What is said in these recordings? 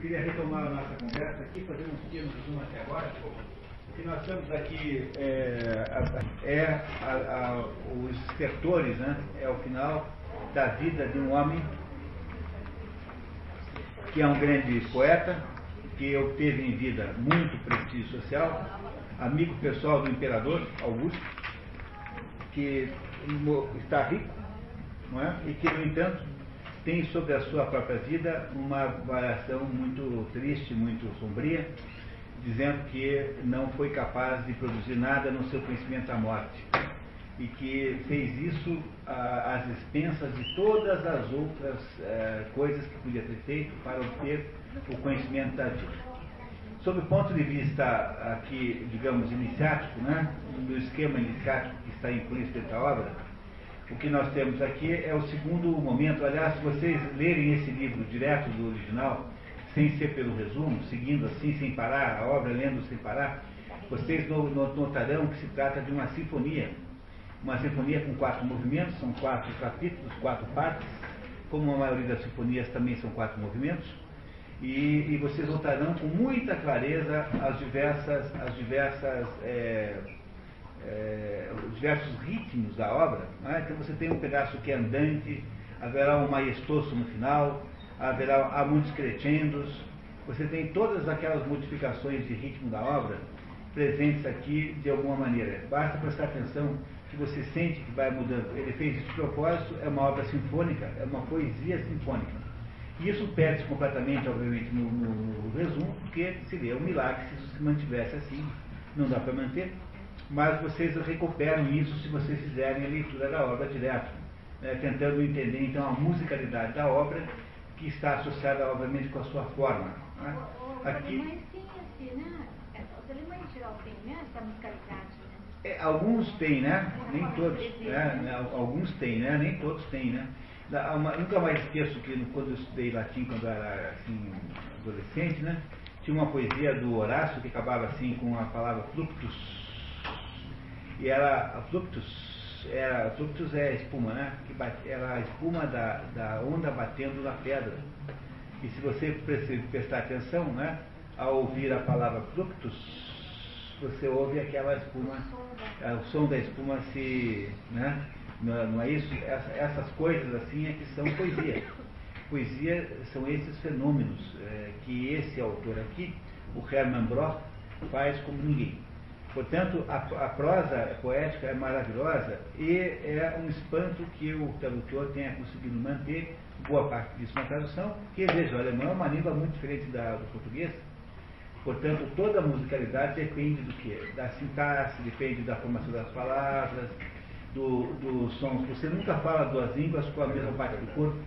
queria retomar a nossa conversa aqui, fazer um pequeno resumo até agora. O que nós estamos aqui é, é a, a, os estertores, né? é o final da vida de um homem que é um grande poeta, que obteve em vida muito prestígio social, amigo pessoal do imperador Augusto, que está rico, não é? e que, no entanto, tem sobre a sua própria vida uma variação muito triste, muito sombria, dizendo que não foi capaz de produzir nada no seu conhecimento à morte e que fez isso às expensas de todas as outras eh, coisas que podia ter feito para obter o conhecimento da vida. Sob o ponto de vista aqui, digamos, iniciático, né, do esquema iniciático que está implícito da obra, o que nós temos aqui é o segundo momento. Aliás, se vocês lerem esse livro direto do original, sem ser pelo resumo, seguindo assim, sem parar, a obra lendo sem parar, vocês notarão que se trata de uma sinfonia. Uma sinfonia com quatro movimentos, são quatro capítulos, quatro partes, como a maioria das sinfonias também são quatro movimentos. E, e vocês notarão com muita clareza as diversas, as diversas é, é, os diversos ritmos da obra. Né? Então você tem um pedaço que é andante, haverá um maestoso no final, haverá há muitos crescendos. Você tem todas aquelas modificações de ritmo da obra presentes aqui de alguma maneira. Basta prestar atenção que você sente que vai mudando. Ele fez isso de propósito, é uma obra sinfônica, é uma poesia sinfônica. E isso perde-se completamente, obviamente, no, no, no, resumo, porque seria um milagre se isso se mantivesse assim. Não dá para manter mas vocês recuperam isso se vocês fizerem a leitura da obra direto, né, tentando entender então a musicalidade da obra, que está associada obviamente com a sua forma. Né? Aqui, tem né? É, os alemães geral têm né? essa musicalidade. Né? É, alguns têm, né? Nem todos. Né? né? Alguns têm, né? Nem todos têm, né? Uma, nunca mais esqueço que quando eu estudei latim, quando eu era assim, adolescente, né? Tinha uma poesia do Horácio que acabava assim com a palavra fluctus, e era a fluctus, era, fluctus é espuma, né? Que bate, era a espuma da, da onda batendo na pedra. E se você prestar atenção, né? Ao ouvir a palavra fluctus, você ouve aquela espuma, é, o som da espuma se. Né? Não, não é isso? Essa, essas coisas assim é que são poesia. Poesia são esses fenômenos é, que esse autor aqui, o Hermann Broch, faz como ninguém. Portanto, a, a, prosa poética é maravilhosa e é um espanto que o tradutor tenha conseguido manter boa parte disso na tradução, porque, veja, o alemão é uma língua muito diferente da, do português. Portanto, toda a musicalidade depende do quê? Da sintaxe, depende da formação das palavras, do, dos sons. Você nunca fala duas línguas com a mesma parte do corpo.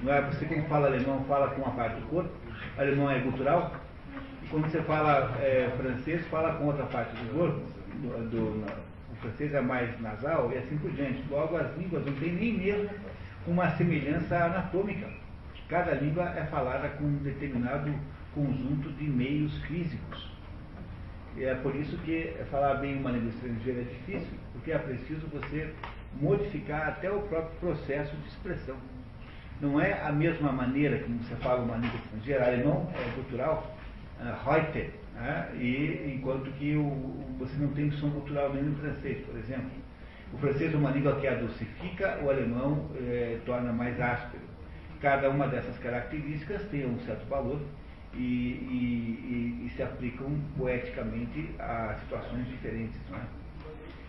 Não é? Você, como fala alemão, fala com uma parte do corpo. O alemão é cultural, quando você fala é, francês, fala com outra parte do corpo, do, do, o francês é mais nasal e assim por diante. Logo, as línguas não têm nem mesmo uma semelhança anatômica. Cada língua é falada com um determinado conjunto de meios físicos. E é por isso que falar bem uma língua estrangeira é difícil, porque é preciso você modificar até o próprio processo de expressão. Não é a mesma maneira que você fala uma língua estrangeira, alemão é cultural, Reuter, né? e enquanto que o, você não tem som cultural nem no francês, por exemplo. O francês é uma língua que adocifica, o alemão é, torna mais áspero. Cada uma dessas características tem um certo valor e, e, e, e se aplicam poeticamente a situações diferentes. Não é?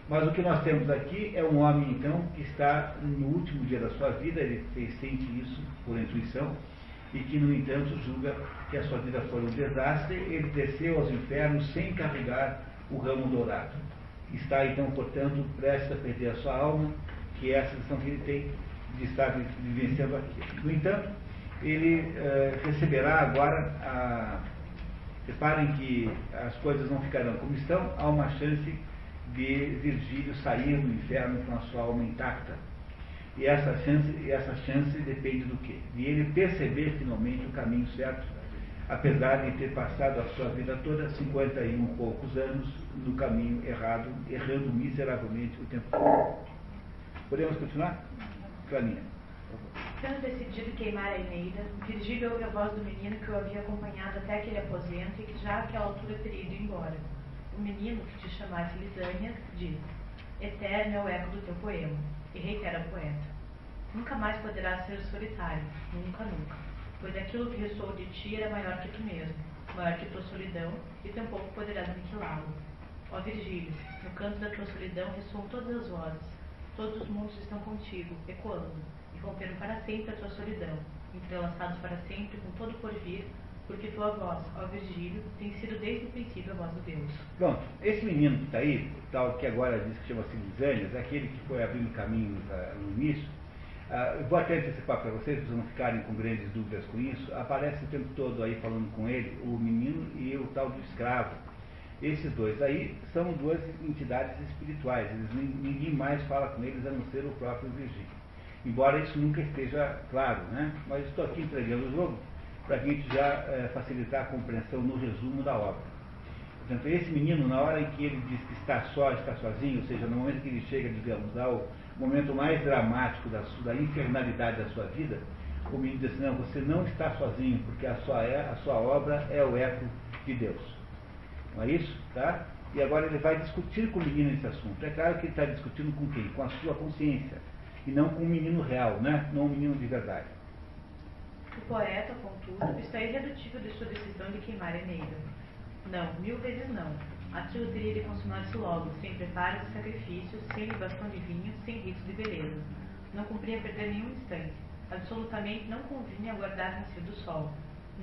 Mas o que nós temos aqui é um homem, então, que está no último dia da sua vida, ele sente isso por intuição, e que, no entanto, julga que a sua vida foi um desastre, ele desceu aos infernos sem carregar o ramo dourado. Está, então, portanto, prestes a perder a sua alma, que é a sensação que ele tem de estar vivenciando aqui. No entanto, ele uh, receberá agora a. Reparem que as coisas não ficarão como estão, há uma chance de Virgílio sair do inferno com a sua alma intacta e essa chance, essa chance depende do quê? De ele perceber finalmente o caminho certo, apesar de ter passado a sua vida toda, 51 e poucos anos, no caminho errado, errando miseravelmente o tempo todo. Podemos continuar? Clarinha. Tendo decidido queimar a Eneida, Virgílio ouve a voz do menino que o havia acompanhado até aquele aposento e que já àquela altura teria ido embora. O menino, que te chamasse Lisânia, diz: Eterno é o eco do teu poema. E reitera o poeta: Nunca mais poderás ser solitário, nunca, nunca. Pois aquilo que ressoou de ti era maior que tu mesmo, maior que tua solidão, e tampouco poderás aniquilá-lo. Ó Virgílio, no canto da tua solidão ressoam todas as vozes, todos os mundos estão contigo, ecoando, e romperam para sempre a tua solidão, entrelaçados para sempre com todo o porvir, porque tua voz, ó Virgílio, tem sido desde o princípio a voz do Deus. Pronto, esse menino que está aí, tal que agora diz que chama-se Lisânias, aquele que foi abrindo caminhos uh, no início, uh, vou até antecipar para vocês, para vocês não ficarem com grandes dúvidas com isso, aparece o tempo todo aí falando com ele, o menino e o tal do escravo. Esses dois aí são duas entidades espirituais, eles, ninguém mais fala com eles a não ser o próprio Virgílio. Embora isso nunca esteja claro, né? Mas estou aqui entregando o jogo para a gente já é, facilitar a compreensão no resumo da obra. Portanto, esse menino, na hora em que ele diz que está só, está sozinho, ou seja, no momento que ele chega, digamos, ao momento mais dramático da, da infernalidade da sua vida, o menino diz assim, não, você não está sozinho, porque a sua, é, a sua obra é o eco de Deus. Não é isso? Tá? E agora ele vai discutir com o menino esse assunto. É claro que ele está discutindo com quem? Com a sua consciência. E não com um menino real, né? não um menino de verdade. O poeta, contudo, está irredutível de sua decisão de queimar Eneida. Não, mil vezes não. Aquilo teria de consumar-se logo, sem preparos e sacrifícios, sem libação de vinho, sem ritos de beleza. Não cumpria perder nenhum instante. Absolutamente não convinha aguardar nascer do sol.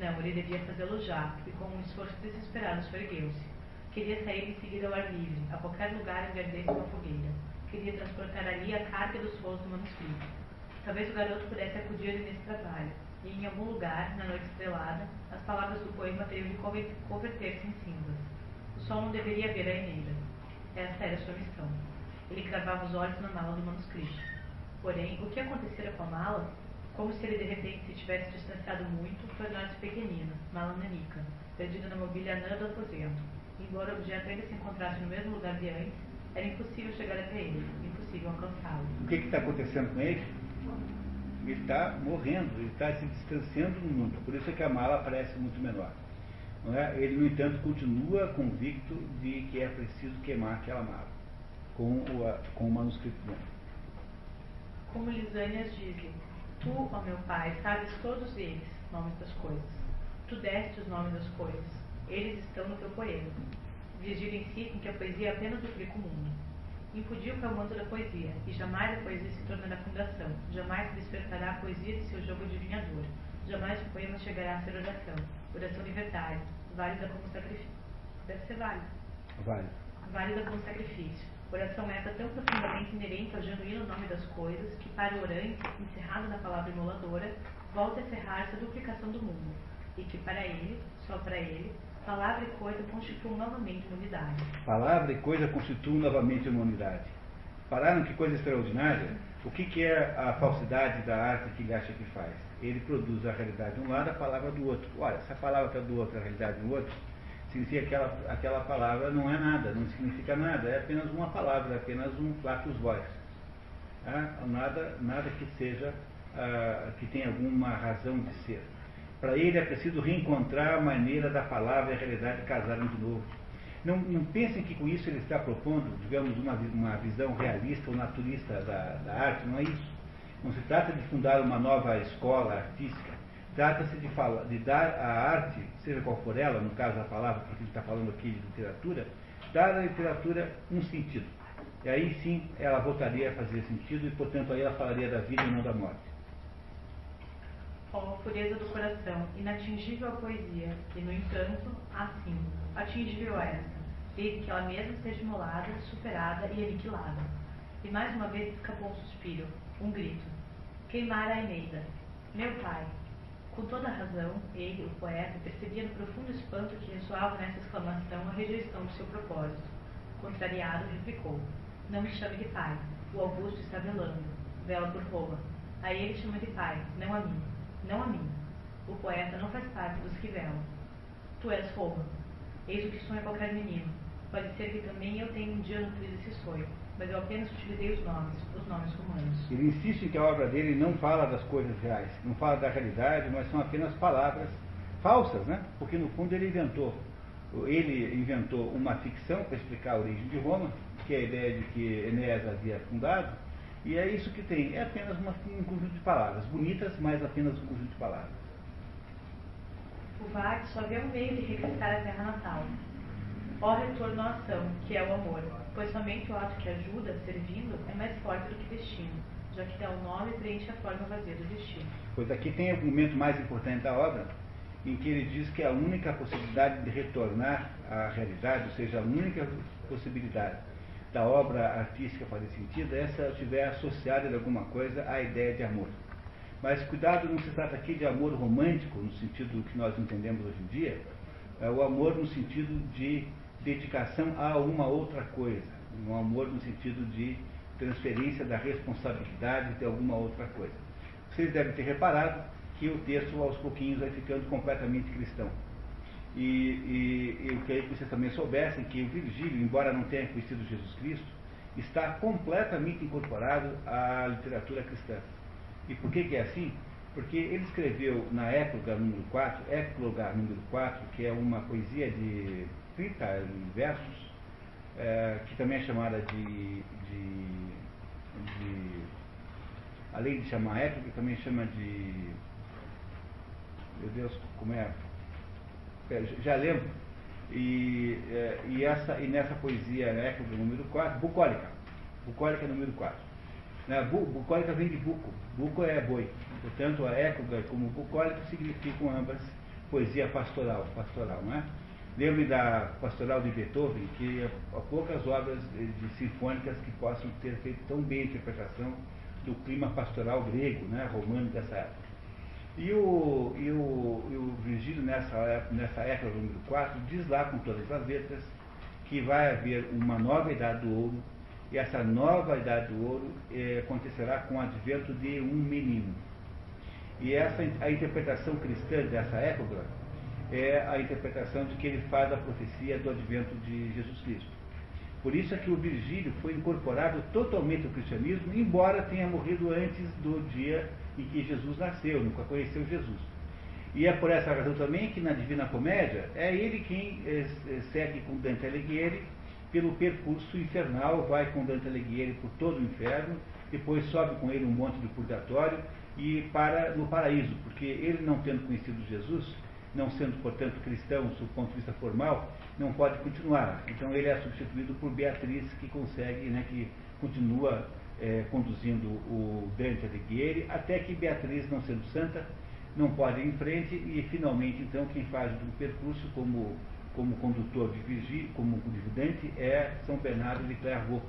Não, ele devia fazê-lo já, e com um esforço desesperado esforgueu-se. Queria sair em seguida ao ar livre, a qualquer lugar onde ardesse uma fogueira. Queria transportar ali a carga dos voos do manuscrito. Talvez o garoto pudesse acudir-lhe nesse trabalho e em algum lugar, na noite estrelada, as palavras do poema teriam de converter-se em cinzas. O sol não deveria ver a Eneida. Essa era sua missão. Ele cravava os olhos na mala do manuscrito. Porém, o que acontecera com a mala? Como se ele de repente se tivesse distanciado muito, tornar-se pequenina, mala nanica, perdida na mobília anã do aposento. Embora o objeto ainda se encontrasse no mesmo lugar de antes, era impossível chegar até ele, impossível alcançá-lo. O que está acontecendo com ele? Ele está morrendo, ele está se distanciando do mundo. Por isso é que a mala parece muito menor. É? Ele, no entanto, continua convicto de que é preciso queimar aquela mala com o, com o manuscrito bom. Como Lisânias diz tu, ó meu pai, sabes todos eles, nomes das coisas. Tu deste os nomes das coisas. Eles estão no teu poema. Virgílio insiste em que a poesia apenas duplica o mundo impediu que é o manto da poesia, e jamais a poesia se tornará fundação, jamais despertará a poesia de seu jogo adivinhador, jamais o poema chegará a ser oração, oração verdade, válida como sacrifício. Deve ser válida. Válida. Válida como sacrifício. Oração essa tão profundamente inerente ao genuíno nome das coisas, que para o orante, encerrado na palavra imoladora, volta a encerrar-se a duplicação do mundo, e que para ele, só para ele, Palavra e coisa constituem novamente uma unidade. Palavra e coisa constituem novamente uma unidade. Pararam que coisa extraordinária? O que, que é a falsidade da arte que ele acha que faz? Ele produz a realidade de um lado, a palavra do outro. Olha, se a palavra está do outro, a realidade do outro, significa que aquela, aquela palavra não é nada, não significa nada, é apenas uma palavra, é apenas um flatus voz. Ah, nada, nada que seja, ah, que tenha alguma razão de ser. Para ele é preciso reencontrar a maneira da palavra e a realidade casarem de novo. Não, não, pensem que com isso ele está propondo, digamos, uma, uma visão realista ou naturista da, da, arte, não é isso. Não se trata de fundar uma nova escola artística, trata-se de, de, dar à arte, seja qual for ela, no caso a palavra, porque ele está falando aqui de literatura, dar à literatura um sentido. E aí sim ela voltaria a fazer sentido e, portanto, aí ela falaria da vida e não da morte ó pureza do coração, inatingível a poesia, e, no entanto, assim, atingível esta, desde que ela mesma seja imolada, superada e aniquilada. E mais uma vez escapou um suspiro, um grito. Queimara a Eneida. Meu pai. Com toda razão, ele, o poeta, percebia no profundo espanto que ressoava nessa exclamação a rejeição do seu propósito. Contrariado, replicou. Não me chame de pai. O Augusto está velando. Vela por Roma. A ele chama de pai, não a mim não a mim. O poeta não faz parte dos que velam. Tu és Roma. Eis o que sonha qualquer menino. Pode ser que também eu tenha um dia nutrido esse sonho. mas eu apenas utilizei os nomes, os nomes romanos. Ele insiste que a obra dele não fala das coisas reais, não fala da realidade, mas são apenas palavras falsas, né? Porque no fundo ele inventou. Ele inventou uma ficção para explicar a origem de Roma, que é a ideia de que Enéas havia fundado, e é isso que tem. É apenas uma, um conjunto de palavras, bonitas, mas apenas um conjunto de palavras. O Vade só vê um meio de regressar à terra natal. Ó retorno à ação, que é o amor, pois somente o ato que ajuda, servindo, é mais forte do que destino, já que dá o nome e preenche a forma vazia do destino. Pois aqui tem o momento mais importante da obra, em que ele diz que a única possibilidade de retornar à realidade, ou seja, a única possibilidade da obra artística fazer sentido se ela estiver associada de alguma coisa à ideia de amor. Mas cuidado, não se trata aqui de amor romântico, no sentido que nós entendemos hoje em dia, é o amor no sentido de dedicação a uma outra coisa, um amor no sentido de transferência da responsabilidade de alguma outra coisa. Vocês devem ter reparado que o texto aos pouquinhos vai ficando completamente cristão. E, e, eu queria que vocês também soubessem que o Virgílio, embora não tenha conhecido Jesus Cristo, está completamente incorporado à literatura cristã. E por que, que é assim? Porque ele escreveu na Écloga número 4, Écloga número 4, que é uma poesia de 30 versos, é, que também é chamada de, de, de, além de chamar Écloga, também chama de, meu Deus, como é? É já lembro. E, é, e, essa, e nessa poesia Écloga número 4, bucólica, bucólica número 4 né? Bucólica vem de buco. Buco é boi. Portanto, a época como bucólica significam ambas poesia pastoral, pastoral, não é? Lembre da pastoral de Beethoven, que há poucas obras de sinfônicas que possam ter feito tão bem a interpretação do clima pastoral grego, né, romano dessa época. E o, e o, e o Virgílio, nessa, nessa época, número 4, diz lá com todas as letras que vai haver uma nova idade do ouro, e essa nova idade do ouro é, acontecerá com o advento de um menino. E essa, a interpretação cristã dessa época é a interpretação de que ele faz a profecia do advento de Jesus Cristo. Por isso é que o Virgílio foi incorporado totalmente ao cristianismo, embora tenha morrido antes do dia em que Jesus nasceu, nunca conheceu Jesus. E é por essa razão também que na Divina Comédia é ele quem é, segue com Dante Alighieri pelo percurso infernal, vai com Dante Alighieri por todo o inferno, depois sobe com ele um monte do purgatório e para no paraíso, porque ele não tendo conhecido Jesus, não sendo, portanto, cristão, do ponto de vista formal, não pode continuar. Então ele é substituído por Beatriz, que consegue, né, que continua é, conduzindo o Dante Alighieri, até que Beatriz, não sendo santa, não pode ir em frente e finalmente, então, quem faz o percurso como como condutor de vigília, como dividente, é São Bernardo de Clairvaux.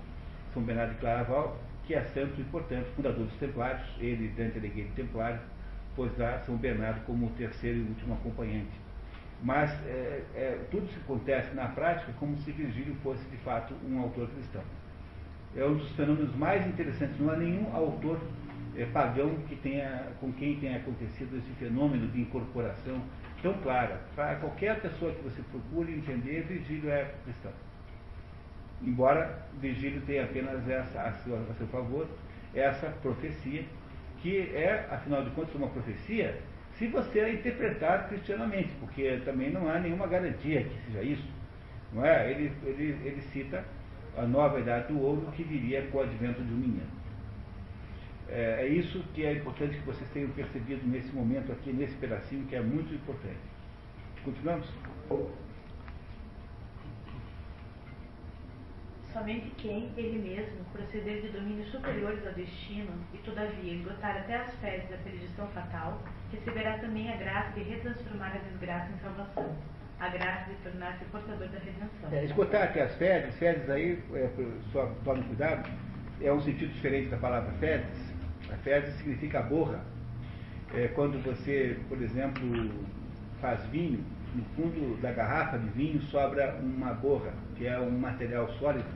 São Bernardo de Clairvaux, que é santo e, portanto, fundador dos Templários, ele, Dante Alighieri Templário, pôs lá São Bernardo como o terceiro e último acompanhante. Mas é, é, tudo se acontece na prática como se Virgílio fosse, de fato, um autor cristão. É um dos fenômenos mais interessantes. Não há nenhum autor é, pagão que tenha, com quem tenha acontecido esse fenômeno de incorporação tão clara. Para qualquer pessoa que você procure entender, Virgílio é cristão. Embora Virgílio tenha apenas essa, a, seu, a seu favor, essa profecia, que é, afinal de contas, uma profecia se você a interpretar cristianamente, porque também não há nenhuma garantia que seja isso. Não é? ele, ele, ele cita a nova idade do ouro que viria com o advento um menino. É, é, isso que é importante que vocês tenham percebido nesse momento aqui, nesse pedacinho, que é muito importante. Continuamos? Somente quem, ele mesmo, proceder de domínios superiores ao destino e, todavia, esgotar até as fezes da perdição fatal, receberá também a graça de retransformar a desgraça em salvação, a graça de tornar-se portador da redenção. É, até as fezes, fezes aí, é, só tome cuidado, é um sentido diferente da palavra fezes, a fezes significa borra. É, quando você, por exemplo, faz vinho, no fundo da garrafa de vinho sobra uma borra, que é um material sólido.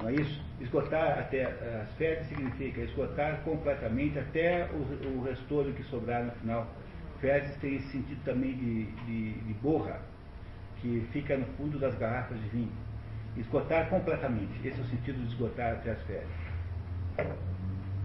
Não é isso? Esgotar até as fezes significa esgotar completamente até o, o restolho que sobrar no final. Fezes tem esse sentido também de, de, de borra, que fica no fundo das garrafas de vinho. Esgotar completamente. Esse é o sentido de esgotar até as férias.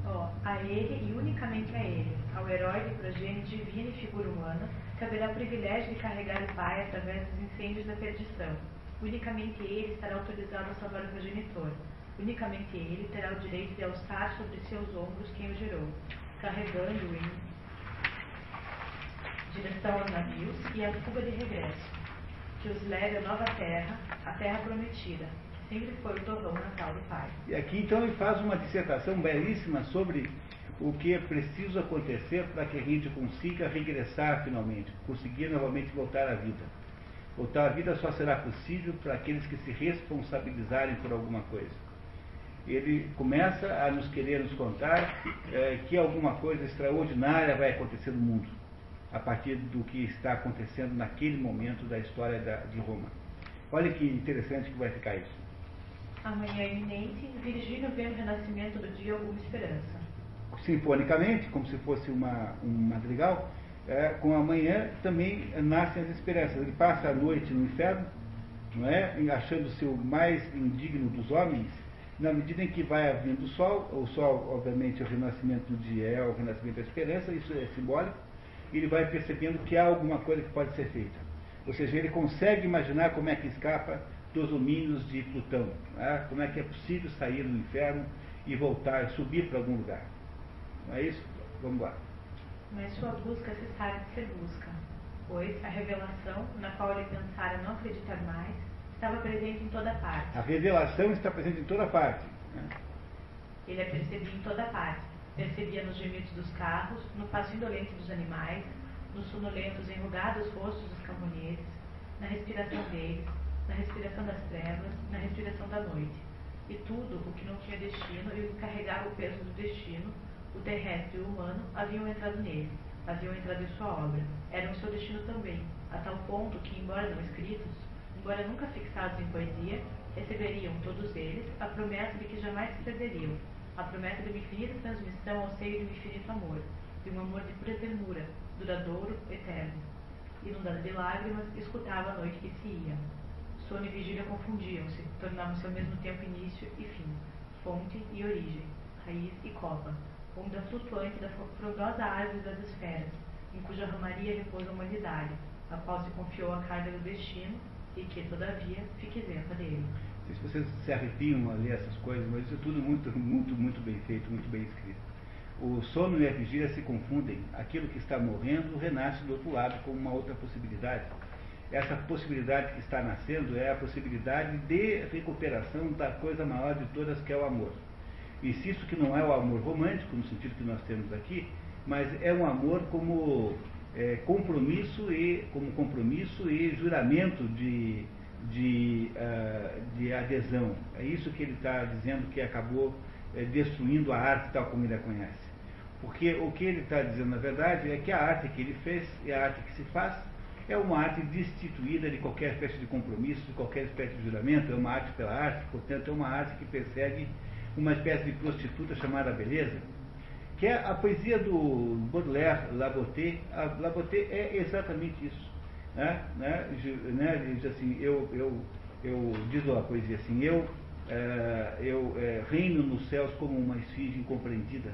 Ó, a ele e unicamente a ele, ao herói de progênio divina e figura humana, caberá o privilégio de carregar o pai através dos incêndios da perdição. Unicamente ele estará autorizado a salvar o progenitor. Unicamente ele terá o direito de alçar sobre seus ombros quem o gerou, carregando-o em direção aos navios e à fuga de regresso, que os leve à nova terra, a terra prometida, sempre foi o torrão natal do Pai. E aqui então ele faz uma dissertação belíssima sobre o que é preciso acontecer para que a gente consiga regressar finalmente, conseguir novamente voltar à vida. Voltar à vida só será possível para aqueles que se responsabilizarem por alguma coisa. Ele começa a nos querer nos contar é, que alguma coisa extraordinária vai acontecer no mundo a partir do que está acontecendo naquele momento da história da, de Roma. Olha que interessante que vai ficar isso. Amanhã iminente, Virgílio vê no renascimento do dia alguma esperança. Sinfonicamente, como se fosse uma, um madrigal, é, com a manhã também nascem as esperanças. Ele passa a noite no inferno, não é? achando-se o mais indigno dos homens, na medida em que vai havendo o sol, o sol, obviamente, é o renascimento do dia, é o renascimento da esperança, isso é simbólico, ele vai percebendo que há alguma coisa que pode ser feita. Ou seja, ele consegue imaginar como é que escapa dos domínios de Plutão, né? como é que é possível sair do inferno e voltar, subir para algum lugar. Não é isso? Vamos lá. Mas sua busca se sabe de ser busca, pois a revelação, na qual ele pensara não acreditar mais, estava presente em toda parte. A revelação está presente em toda parte. Né? Ele a percebia em toda parte Percebia nos gemidos dos carros, no passo indolente dos animais, nos sonolentos enrugados rostos dos camponeses, na respiração deles, na respiração das trevas, na respiração da noite. E tudo o que não tinha destino e o que carregava o peso do destino, o terrestre e o humano, haviam entrado nele, haviam entrado em sua obra. Eram o seu destino também, a tal ponto que, embora não escritos, embora nunca fixados em poesia, receberiam todos eles a promessa de que jamais se perderiam, a promessa de uma infinita transmissão ao seio de um infinito amor, de um amor de pura ternura, duradouro, eterno. Inundado de lágrimas, escutava a noite que se ia. Sono e vigília confundiam-se, tornavam-se ao mesmo tempo início e fim, fonte e origem, raiz e copa, onda flutuante da frondosa árvore das esferas, em cuja ramaria repousa a humanidade, a qual se confiou a carga do destino e que, todavia, fica isenta dele. Sei se vocês se arrepiam a ler essas coisas, mas isso é tudo muito, muito, muito bem feito, muito bem escrito. O sono e a vigília se confundem. Aquilo que está morrendo renasce do outro lado como uma outra possibilidade. Essa possibilidade que está nascendo é a possibilidade de recuperação da coisa maior de todas, que é o amor. Insisto que não é o amor romântico, no sentido que nós temos aqui, mas é um amor como é, compromisso e como compromisso e juramento de de, uh, de adesão. É isso que ele está dizendo que acabou é, destruindo a arte tal como ele a conhece. Porque o que ele está dizendo, na verdade, é que a arte que ele fez e a arte que se faz é uma arte destituída de qualquer espécie de compromisso, de qualquer espécie de juramento, é uma arte pela arte, portanto, é uma arte que persegue uma espécie de prostituta chamada beleza, que é a poesia do Baudelaire, Laboté. A Laboté é exatamente isso né, né, né, diz assim, eu, eu, eu diz a poesia assim, eu, é, eu é, reino nos céus como uma esfinge incompreendida,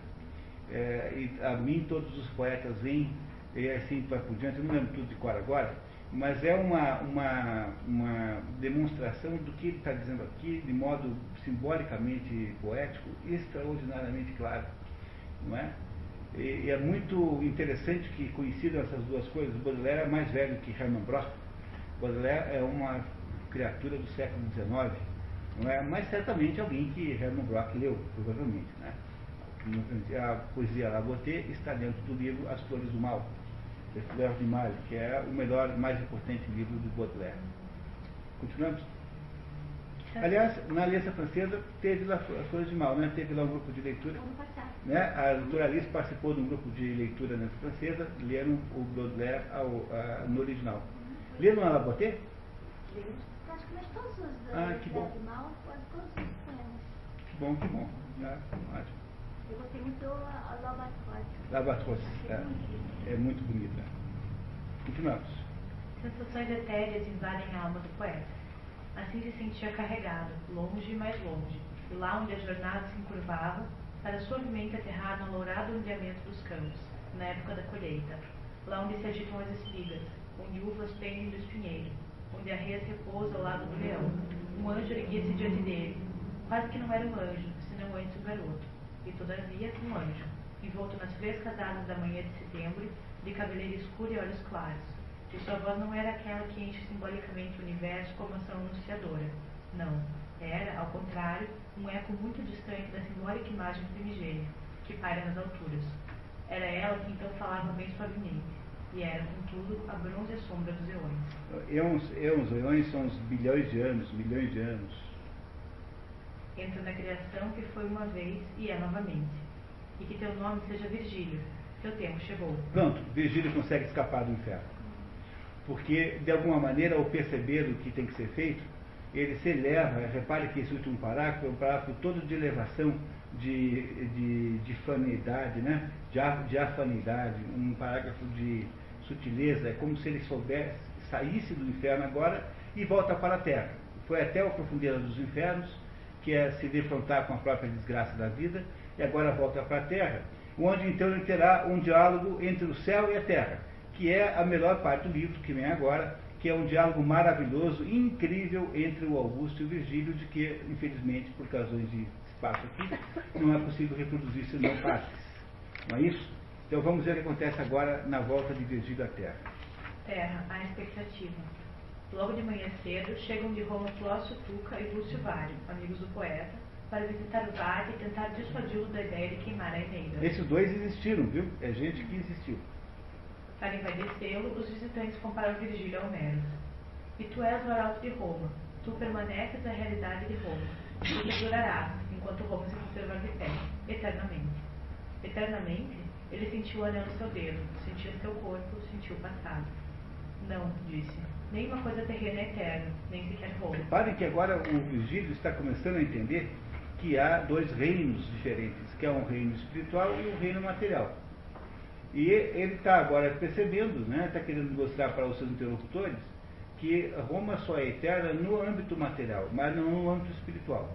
é, e a mim todos os poetas vêm, e assim vai por diante, eu não lembro tudo de cor agora, mas é uma, uma, uma demonstração do que ele está dizendo aqui, de modo simbolicamente poético, extraordinariamente claro, não é? E, e, é muito interessante que coincidam essas duas coisas. O Baudelaire é mais velho que Hermann Brock. Baudelaire é uma criatura do século XIX, não é? mas certamente alguém que Hermann Brock leu, provavelmente. Né? A poesia La Beauté está dentro do livro As Flores do Mal, de Fleur de Mal, que é o melhor, mais importante livro do Baudelaire. Continuamos? Aliás, na Aliança Francesa teve lá as Flores de Mal, né? teve lá um grupo de leitura. Né? A doutora Alice participou de um grupo de leitura na Francesa, leram o Baudelaire ao, a, no original. Leram a Laboté? Praticamente todos os ah, que bom. Mal, quase todos os poemas. Que bom, que bom. Ah, ótimo. Eu gostei muito do Labatrosse. Labatrosse, é, é muito bonita. Continuamos. Sensações etéreas invadem a alma do poeta Assim se sentia carregado, longe e mais longe, e lá onde a jornada se encurvava, para suavemente aterrar no lourado ondeamento dos campos, na época da colheita, lá onde se agitam as espigas, onde uvas pendem do espinheiro, onde a res repousa ao lado do leão. Um anjo erguia-se diante dele, quase que não era um anjo, senão antes um garoto, e todavia um anjo, envolto nas frescas asas da manhã de setembro, de cabeleira escura e olhos claros. E sua voz não era aquela que enche simbolicamente o universo como ação anunciadora. Não. Era, ao contrário, um eco muito distante da simbólica imagem primigênia, que paira nas alturas. Era ela que então falava bem suavemente, e era, contudo, a bronze sombra dos eões. Eons, eons, eões são os bilhões de anos, milhões de anos. Entra na criação que foi uma vez e é novamente. E que teu nome seja Virgílio, teu tempo chegou. Pronto, Virgílio consegue escapar do inferno. Porque, de alguma maneira, ao perceber o que tem que ser feito, ele se eleva, repare que esse último parágrafo é um parágrafo todo de elevação de, de, de fanidade, né? de, de afanidade, um parágrafo de sutileza, é como se ele soubesse, saísse do inferno agora e volta para a terra. Foi até a profundeza dos infernos, que é se defrontar com a própria desgraça da vida, e agora volta para a terra, onde então ele terá um diálogo entre o céu e a terra, que é a melhor parte do livro, que vem agora, que é um diálogo maravilhoso, incrível entre o Augusto e o Virgílio, de que, infelizmente, por razões de espaço aqui, não é possível reproduzir senão partes. Não é isso? Então vamos ver o que acontece agora na volta de Virgílio à Terra. Terra, a expectativa. Logo de manhã cedo, chegam de Roma Flócio Tuca e Lúcio Vário, amigos do poeta, para visitar o Vale e tentar dissuadi-lo da ideia de queimar a Eneida. Esses dois existiram, viu? É gente que existiu. Para envaidecê-lo, os visitantes comparam Virgílio a Homero. E tu és o arauto de Roma, tu permaneces a realidade de Roma, tu perdurarás, enquanto Roma se conservar de pé, eternamente. Eternamente, ele sentiu o anel no seu dedo, sentiu seu corpo, sentiu o passado. Não, disse, nenhuma coisa terrena é eterna, nem sequer Roma. Reparem que agora o Virgílio está começando a entender que há dois reinos diferentes, que é um reino espiritual e um reino material. E ele está agora percebendo, né, está querendo mostrar para os seus interlocutores, que Roma só é eterna no âmbito material, mas não no âmbito espiritual.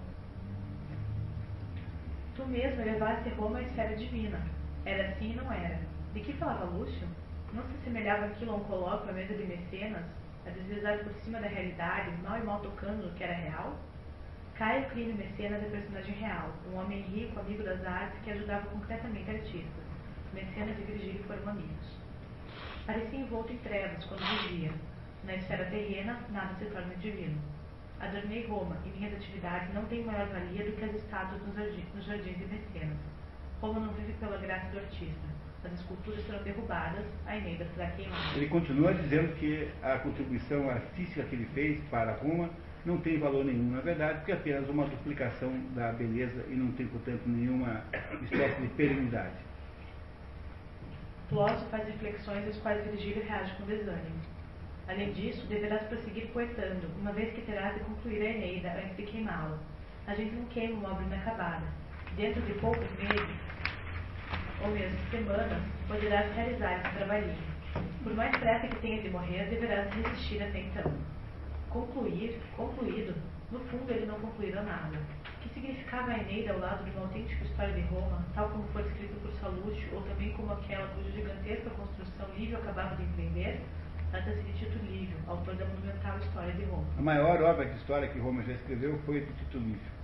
Tu mesmo elevaste Roma à esfera divina. Era assim e não era. De que falava Lúcio? Não se assemelhava aquilo a um colóquio à mesa de mecenas, a deslizar por cima da realidade, mal e mal tocando no que era real? Caio Crime Mecenas é personagem real, um homem rico, amigo das artes, que ajudava concretamente artistas. Mecenas e Virgílio foram amigos. Parecia envolto em trevas quando vivia. Na esfera terrena, nada se torna divino. Adornei Roma e minhas atividades não têm maior valia do que as estátuas nos jardins, nos jardins de Mecenas. Roma não vive pela graça do artista. As esculturas serão derrubadas, a Eneida será queimada. Ele continua dizendo que a contribuição artística que ele fez para Roma não tem valor nenhum, na verdade, porque é apenas uma duplicação da beleza e não tem, portanto, nenhuma espécie de perenidade. Plócio faz reflexões às quais Virgílio reage com desânimo. Além disso, deverás prosseguir poetando, uma vez que terás de concluir a Eneida antes de queimá-la. A gente não queima uma obra inacabada. Dentro de poucos meses, ou mesmo semanas, poderás realizar esse trabalhinho. Por mais pressa que tenha de morrer, deverás resistir até então. Concluir, concluído, no fundo ele não concluirá nada. Significava a Eneida ao lado de uma autêntica história de Roma, tal como foi escrito por Salúcio, ou também como aquela cuja gigantesca construção Lívio acabava de empreender? Trata-se de Tito Lívio, autor da monumental História de Roma. A maior obra de história que Roma já escreveu foi de Tito Lívio.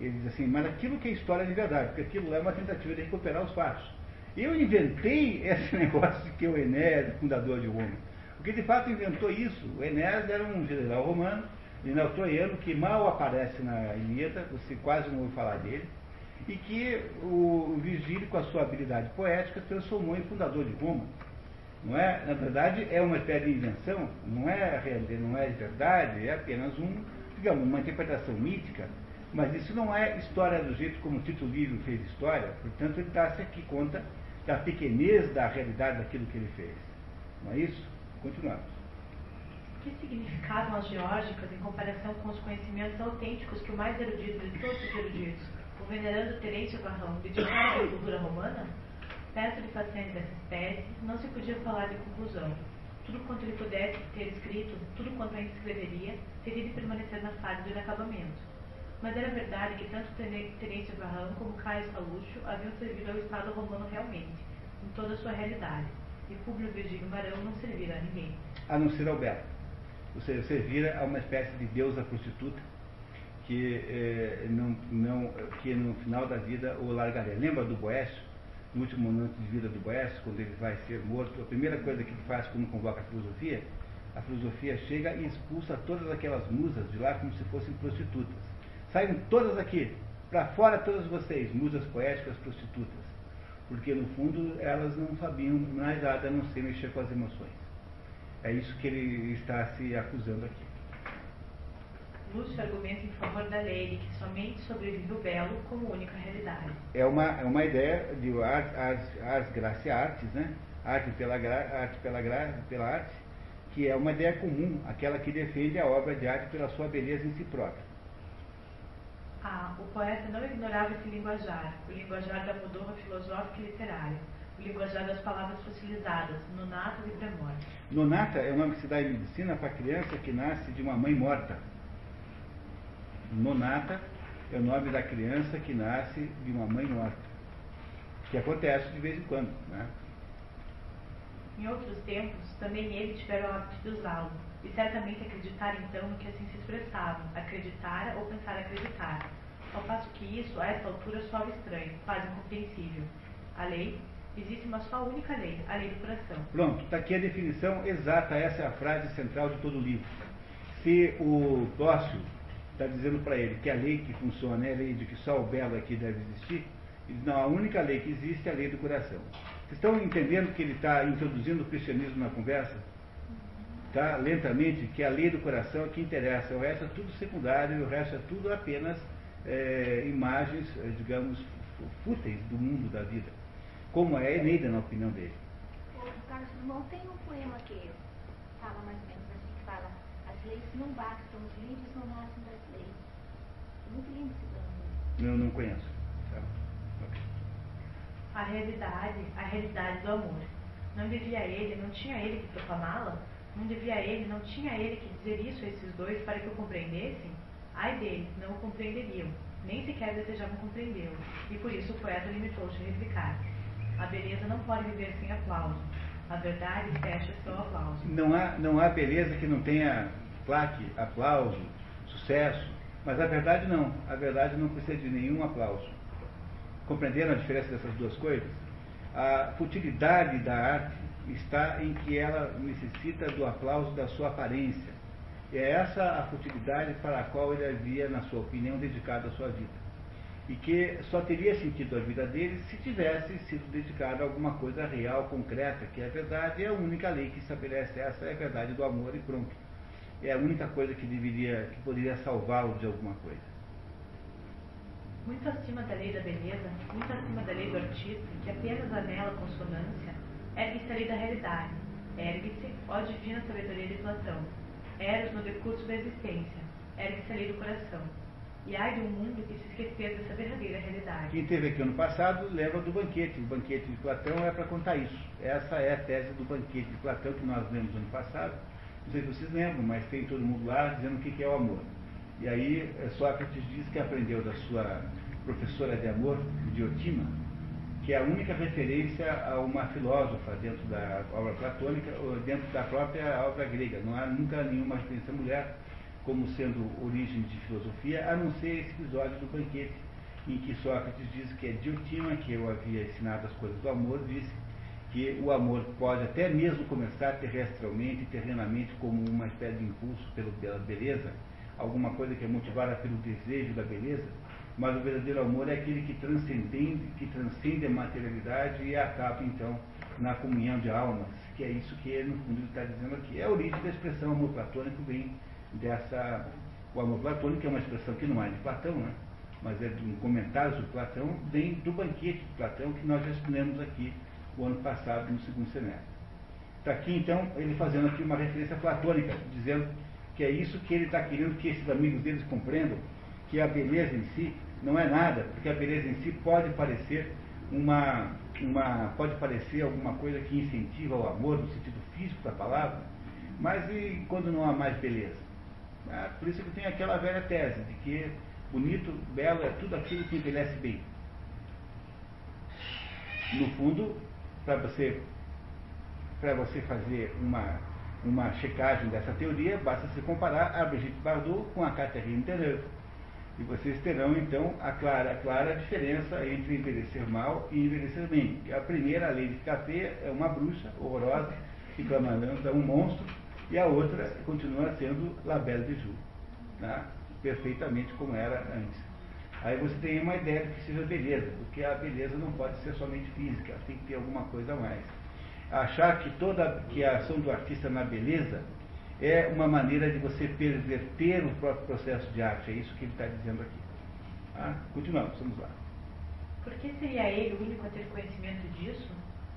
Ele diz assim, mas aquilo que é história de verdade, porque aquilo é uma tentativa de recuperar os fatos. Eu inventei esse negócio de que o Enéas, fundador de Roma. Porque de fato inventou isso. O Enéas era um general romano, general troiano, que mal aparece na Ilíada, você quase não ouve falar dele, e que o Virgílio, com a sua habilidade poética, transformou em fundador de Roma. Não é, na verdade, é uma espécie de invenção, não é, não é verdade, é apenas um, digamos, uma interpretação mítica, mas isso não é história do jeito como Tito Livio fez história, portanto ele dá-se aqui conta da pequenez da realidade daquilo que ele fez. Não é isso? Continuamos. Que significavam as geórgicas em comparação com os conhecimentos autênticos que o mais erudito de todos os eruditos, o venerando Terêncio Barrão, dedicaram à cultura romana? Perto de façanhas dessa espécie, não se podia falar de conclusão. tudo quanto ele pudesse ter escrito, tudo quanto ainda escreveria, teria de permanecer na fase do inacabamento. Mas era verdade que tanto Terêncio Abraham como Caio Salúcio haviam servido ao Estado romano realmente, em toda a sua realidade, e Públio Virgílio Marão não servira a ninguém. A não ser ao Ou seja, servira a uma espécie de deusa prostituta que, eh, não, não, que no final da vida o largaria. Lembra do Boécio? No último momento de vida do Boécio, quando ele vai ser morto, a primeira coisa que ele faz quando convoca a filosofia, a filosofia chega e expulsa todas aquelas musas de lá como se fossem prostitutas. Saiam todas aqui, para fora todas vocês, musas poéticas prostitutas. Porque no fundo elas não sabiam mais nada a não ser mexer com as emoções. É isso que ele está se acusando aqui. Lúcio argumenta em favor da lei de que somente sobrevive o belo como única realidade. É uma, é uma ideia de arte, arte graça artes, né? Arte pela, gra, arte pela, gra, pela arte, que é uma ideia comum, aquela que defende a obra de arte pela sua beleza em si própria. Ah, o poeta não ignorava esse linguajar, o linguajar da modorra filosófica e literária, linguajar das palavras fossilizadas, nonatas e premortas. Nonata é o nome que se dá em medicina para criança que nasce de uma mãe morta. Nonata é o nome da criança que nasce de uma mãe morta. Que acontece de vez em quando. Né? Em outros tempos, também ele tiveram o hábito de usá-lo, e certamente acreditar então no que assim se expressava, acreditar ou pensar acreditar. Ao passo que isso, a esta altura, soava estranho, quase incompreensível. A lei, existe uma só única lei, a lei do coração. Pronto, está aqui a definição exata, essa é a frase central de todo o livro. Se o Dócio está dizendo para ele que a lei que funciona é a lei de que só o belo aqui deve existir, ele diz, não, a única lei que existe é a lei do coração. Vocês estão entendendo que ele está introduzindo o cristianismo na conversa? Tá? Lentamente, que a lei do coração é que interessa, o resto é tudo secundário, o resto é tudo apenas é, imagens, é, digamos, fúteis do mundo da vida. Como é a Eneida, na opinião dele. O Carlos Drummond tem um poema que fala mais ou menos assim, que fala as leis não bastam, os livros não nascem das leis. É muito lindo esse poema. Eu não conheço. Tá? A realidade, a realidade do amor. Não devia ele, não tinha ele que proclamá-la? Não devia ele, não tinha ele que dizer isso a esses dois para que o compreendessem? Ai deles, não o compreenderiam, nem sequer desejavam compreendê-lo, e por isso o poeta limitou-se a replicar. A beleza não pode viver sem aplauso. A verdade fecha seu aplauso. Não há, não há beleza que não tenha plaque, aplauso, sucesso. Mas a verdade não. A verdade não precisa de nenhum aplauso. Compreenderam a diferença dessas duas coisas? A futilidade da arte está em que ela necessita do aplauso da sua aparência. E é essa a futilidade para a qual ele havia, na sua opinião, dedicado a sua vida. E que só teria sentido a vida dele se tivesse sido dedicado a alguma coisa real, concreta, que é a verdade, é a única lei que estabelece essa, é a verdade do amor e pronto. É a única coisa que deveria, que poderia salvá-lo de alguma coisa. Muito acima da lei da beleza, muito acima da lei do artista, que apenas anela consonância, ergue-se a lei da realidade. Ergue-se, ó divina sabedoria de Platão. Eros no decurso da existência. Ergue-se a lei do coração. E ai um mundo que se esquecer dessa verdadeira realidade. Quem teve aqui ano passado lembra do banquete. O banquete de Platão é para contar isso. Essa é a tese do banquete de Platão que nós lemos ano passado. Não sei se vocês lembram, mas tem todo mundo lá dizendo o que é o amor. E aí Sócrates diz que aprendeu da sua professora de amor, Diotima, que é a única referência a uma filósofa dentro da obra platônica ou dentro da própria obra grega. Não há nunca nenhuma referência à mulher como sendo origem de filosofia, a não ser esse episódio do banquete, em que Sócrates diz que é Diotima, que eu havia ensinado as coisas do amor, disse que o amor pode até mesmo começar terrestralmente, terrenamente, como uma espécie de impulso pela beleza, alguma coisa que é motivada pelo desejo da beleza, mas o verdadeiro amor é aquele que transcende, que transcende a materialidade e acaba então na comunhão de almas, que é isso que ele, no fundo está dizendo aqui. É a origem da expressão amor platônico vem dessa. O amor platônico é uma expressão que não é de Platão, né? mas é de um comentário sobre Platão, vem do banquete de Platão que nós já estudamos aqui o ano passado, no segundo semestre. Está aqui então ele fazendo aqui uma referência platônica, dizendo que é isso que ele está querendo que esses amigos deles compreendam, que a beleza em si não é nada, porque a beleza em si pode parecer uma, uma pode parecer alguma coisa que incentiva o amor no sentido físico da palavra, mas e quando não há mais beleza? Ah, por isso que tem aquela velha tese de que bonito, belo é tudo aquilo que envelhece bem. No fundo, para você, você fazer uma, uma checagem dessa teoria, basta se comparar a Brigitte Bardot com a Catherine Deneuve. E vocês terão então a clara, a clara diferença entre envelhecer mal e envelhecer bem. A primeira, a Lady Café, é uma bruxa horrorosa, reclamando, é um monstro, e a outra continua sendo La Belle de Joux, né? perfeitamente como era antes. Aí você tem uma ideia do que seja beleza, porque a beleza não pode ser somente física, tem que ter alguma coisa a mais. Achar que toda que a ação do artista na beleza é uma maneira de você perverter o próprio processo de arte, é isso que ele está dizendo aqui. Ah, continuamos, vamos lá. Por que seria ele o único a ter conhecimento disso?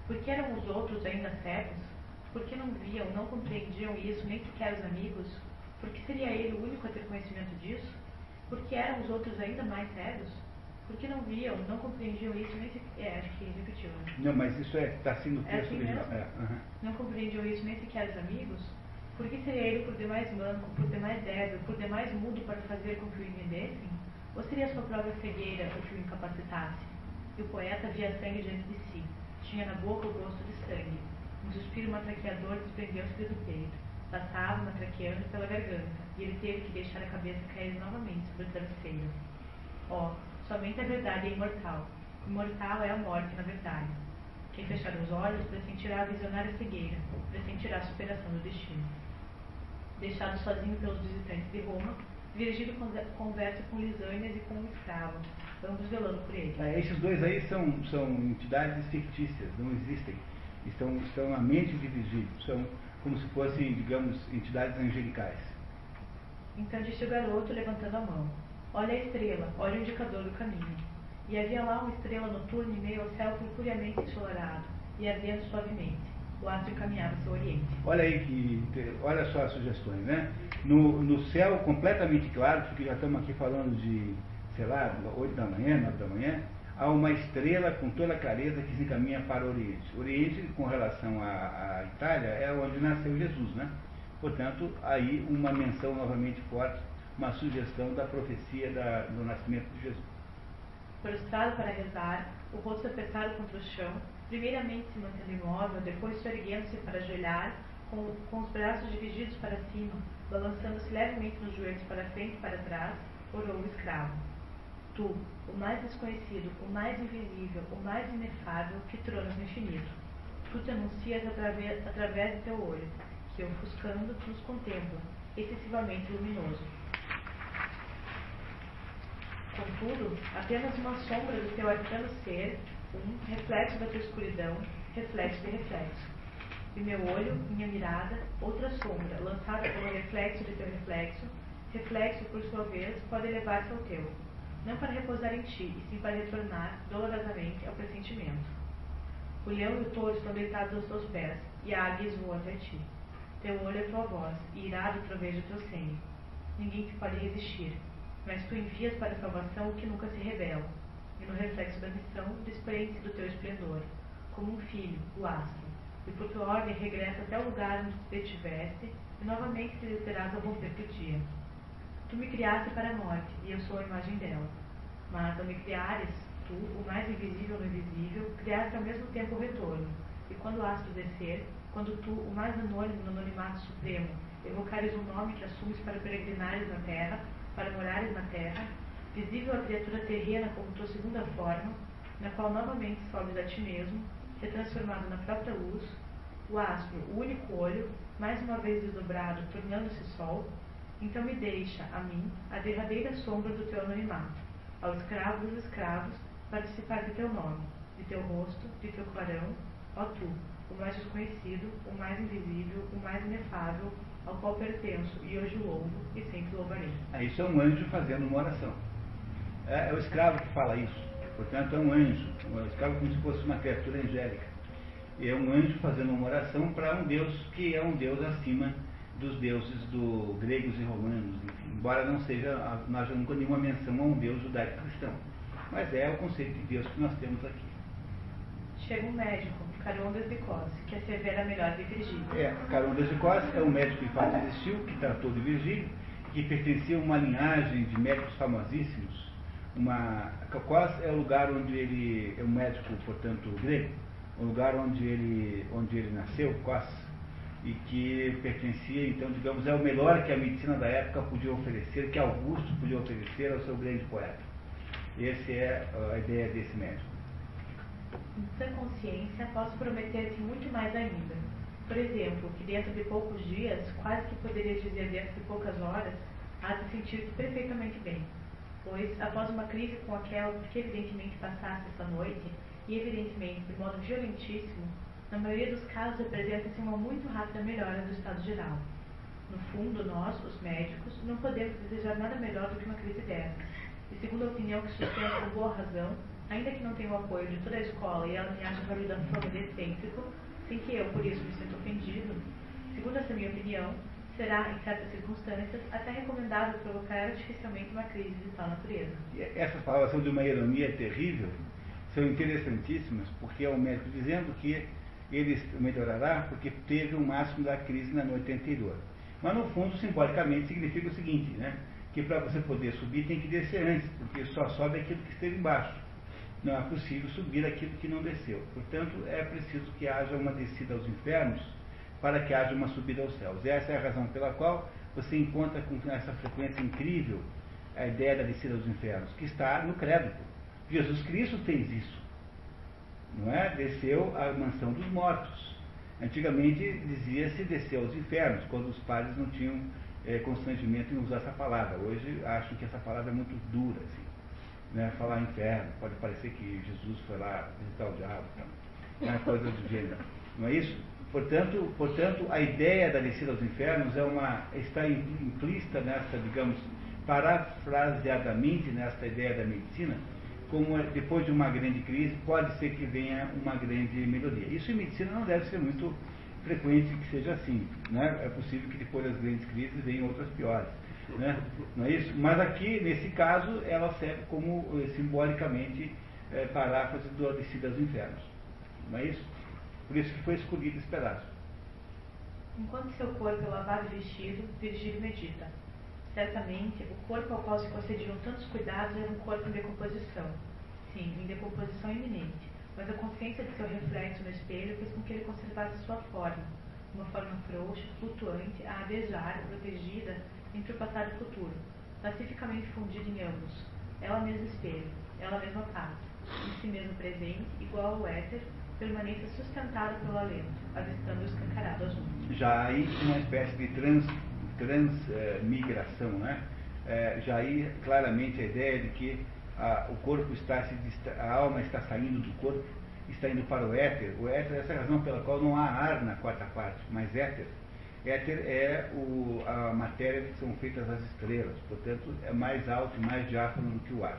Por que eram os outros ainda cegos? Por que não viam, não compreendiam isso, nem sequer os amigos? Por que seria ele o único a ter conhecimento disso? Por que eram os outros ainda mais cegos? Por que não viam, não compreendiam isso, nem sequer. É, acho que repetiu. Né? Não, mas isso é está sendo o é texto assim original. É, uhum. Não compreendiam isso, nem sequer os amigos? Por que seria ele por demais manco, por demais débil, por demais mudo para fazer com que o entendessem? Ou seria sua própria cegueira o que o incapacitasse? E o poeta via sangue diante de si. Tinha na boca o gosto de sangue. Um suspiro matraqueador desprendeu-se do peito. Passava matraqueando pela garganta, e ele teve que deixar a cabeça cair novamente sobre o travesseiro. Oh, somente a verdade é imortal. Imortal é a morte, na verdade. Quem fechar os olhos pressentirá a visionária cegueira, pressentirá a superação do destino. Deixado sozinho pelos visitantes de Roma, Virgílio conversa com Lisânias e com um escravo, ambos velando por ele. É, esses dois aí são, são entidades fictícias, não existem. Estão, estão na mente de são como se fossem, digamos, entidades angelicais. Então disse o garoto, levantando a mão: Olha a estrela, olha o indicador do caminho. E havia lá uma estrela noturna em meio ao céu purpuriamente ensolarado, e ardendo suavemente. O astro encaminhava-se ao oriente. Olha aí que. Olha só as sugestões, né? No, no céu completamente claro, porque já estamos aqui falando de, sei lá, 8 da manhã, 9 da manhã, há uma estrela com toda clareza que se encaminha para o Oriente. O Oriente, com relação à, à Itália, é onde nasceu Jesus, né? Portanto, aí uma menção novamente forte, uma sugestão da profecia da, do nascimento de Jesus. Prostrado para rezar, o rosto apertado contra o chão, primeiramente se mantendo imóvel, depois se erguendo-se para ajoelhar, com, com os braços divididos para cima, balançando-se levemente nos joelhos para frente e para trás, orou o escravo. Tu, o mais desconhecido, o mais invisível, o mais inefável, que tronas no infinito. Tu te anuncias através, através de teu olho, que, ofuscando, nos contempla, excessivamente luminoso. Contudo, apenas uma sombra do teu arcano ser, um reflexo da tua escuridão, reflexo de reflexo. E meu olho, minha mirada, outra sombra, lançada pelo reflexo de teu reflexo, reflexo, por sua vez, pode elevar-se ao teu, não para repousar em ti, e sim para retornar dolorosamente ao pressentimento. O leão e o touro estão deitados aos teus pés, e a águia voa até ti. Teu olho é tua voz, e irado troveja o teu sangue. Ninguém te pode resistir, mas tu envias para a salvação o que nunca se revela, e no reflexo da missão desprende-se do teu esplendor, como um filho, o astro, e por tua ordem regressa até o lugar onde te detiveste, e novamente te deterás ao romper do dia. Tu me criaste para a morte, e eu sou a imagem dela. Mas ao me criares, tu, o mais invisível no invisível, criaste ao mesmo tempo o retorno. E quando o astro descer, quando tu, o mais anônimo no anonimato supremo, evocares um nome que assumes para peregrinares na terra, para morares na terra, visível a criatura terrena como tua segunda forma, na qual novamente sobes a ti mesmo, retransformado na própria luz, o astro, o único olho, mais uma vez desdobrado, tornando-se sol, então me deixa, a mim, a derradeira sombra do teu anonimato, ao escravo dos escravos, participar de teu nome, de teu rosto, de teu clarão, ó tu, o mais desconhecido, o mais invisível, o mais inefável, ao qual pertenço e hoje louvo e sempre louvarei. É, isso é um anjo fazendo uma oração. É, é, o escravo que fala isso. Portanto, é um anjo. O escravo como se fosse uma criatura angélica. É um anjo fazendo uma oração para um Deus que é um Deus acima dos deuses do gregos e romanos. Enfim, embora não seja, nós nunca nenhuma menção a um Deus judaico-cristão. Mas é o conceito de Deus que nós temos aqui. chega um médico, Carondas de Cos, que assevera melhor de Virgílio. É, Carondas de Cos é um médico que fato existiu, que tratou de Virgílio, que pertencia a uma linhagem de médicos famosíssimos. Uma, Cos é o lugar onde ele é um médico, portanto, grego, o lugar onde ele, onde ele nasceu, Cos, e que pertencia, então, digamos, é o melhor que a medicina da época podia oferecer, que Augusto podia oferecer ao seu grande poeta. Essa é a ideia desse médico. Em sã consciência, posso prometer-te muito mais ainda. Por exemplo, que dentro de poucos dias, quase que poderia dizer dentro de poucas horas, há de sentir-te perfeitamente bem. Pois, após uma crise com aquela que evidentemente passaste esta noite, e evidentemente de modo violentíssimo, na maioria dos casos apresenta-se uma muito rápida melhora do estado geral. No fundo, nós, os médicos, não podemos desejar nada melhor do que uma crise dessa. E segundo a opinião que sustenta com boa razão, ainda que não tenha o apoio de toda a escola e ela me da fama de excêntrico, sem que eu, por isso, me sinta ofendido, segundo essa minha opinião, será, em certas circunstâncias, até recomendável provocar artificialmente uma crise de tal natureza. Essas palavras são de uma ironia terrível, são interessantíssimas, porque é o médico dizendo que ele melhorará porque teve o máximo da crise na noite anterior. Mas, no fundo, simbolicamente, significa o seguinte, né? que para você poder subir tem que descer antes, porque só sobe aquilo que esteve embaixo não é possível subir aquilo que não desceu. Portanto, é preciso que haja uma descida aos infernos para que haja uma subida aos céus. Essa é a razão pela qual você encontra com essa frequência incrível a ideia da descida aos infernos, que está no credo. Jesus Cristo fez isso. Não é? Desceu à mansão dos mortos. Antigamente dizia-se desceu aos infernos, quando os padres não tinham é, constrangimento em usar essa palavra. Hoje acham que essa palavra é muito dura. Assim né, falar inferno, pode parecer que Jesus foi lá visitar o diabo, né, coisa do gênero. Não é isso? Portanto, portanto, a ideia da descida aos infernos é uma, está implícita nessa, digamos, parafraseadamente nesta ideia da medicina, como é, depois de uma grande crise pode ser que venha uma grande melhoria. Isso em medicina não deve ser muito frequente que seja assim. Né? É possível que depois das grandes crises venham outras piores. Né? Não é isso? Mas aqui, nesse caso, ela serve como eh, simbolicamente é, paráfrase do descida aos infernos. Não é isso? Por isso que foi escolhido esse pedaço. Enquanto seu corpo é lavado e vestido, Virgílio medita. Certamente, o corpo ao qual se concediam tantos cuidados era um corpo em decomposição. Sim, em decomposição iminente. Mas a consciência de seu reflexo no espelho fez com que ele conservasse sua forma. Uma forma frouxa, flutuante, a adejar, protegida entre o passado e o futuro, pacificamente fundida em ambos. Ela mesma espelho, ela mesma paz, em si mesmo presente, igual ao éter, permanece sustentada pelo alento, avistando o escancarado azul. Já aí uma espécie de trans, transmigração, né? É, já aí claramente a ideia de que a, o corpo está se a alma está saindo do corpo, está indo para o éter. O éter é essa razão pela qual não há ar na quarta parte, mas éter Éter é o, a matéria que são feitas as estrelas, portanto é mais alto e mais diáfano do que o ar.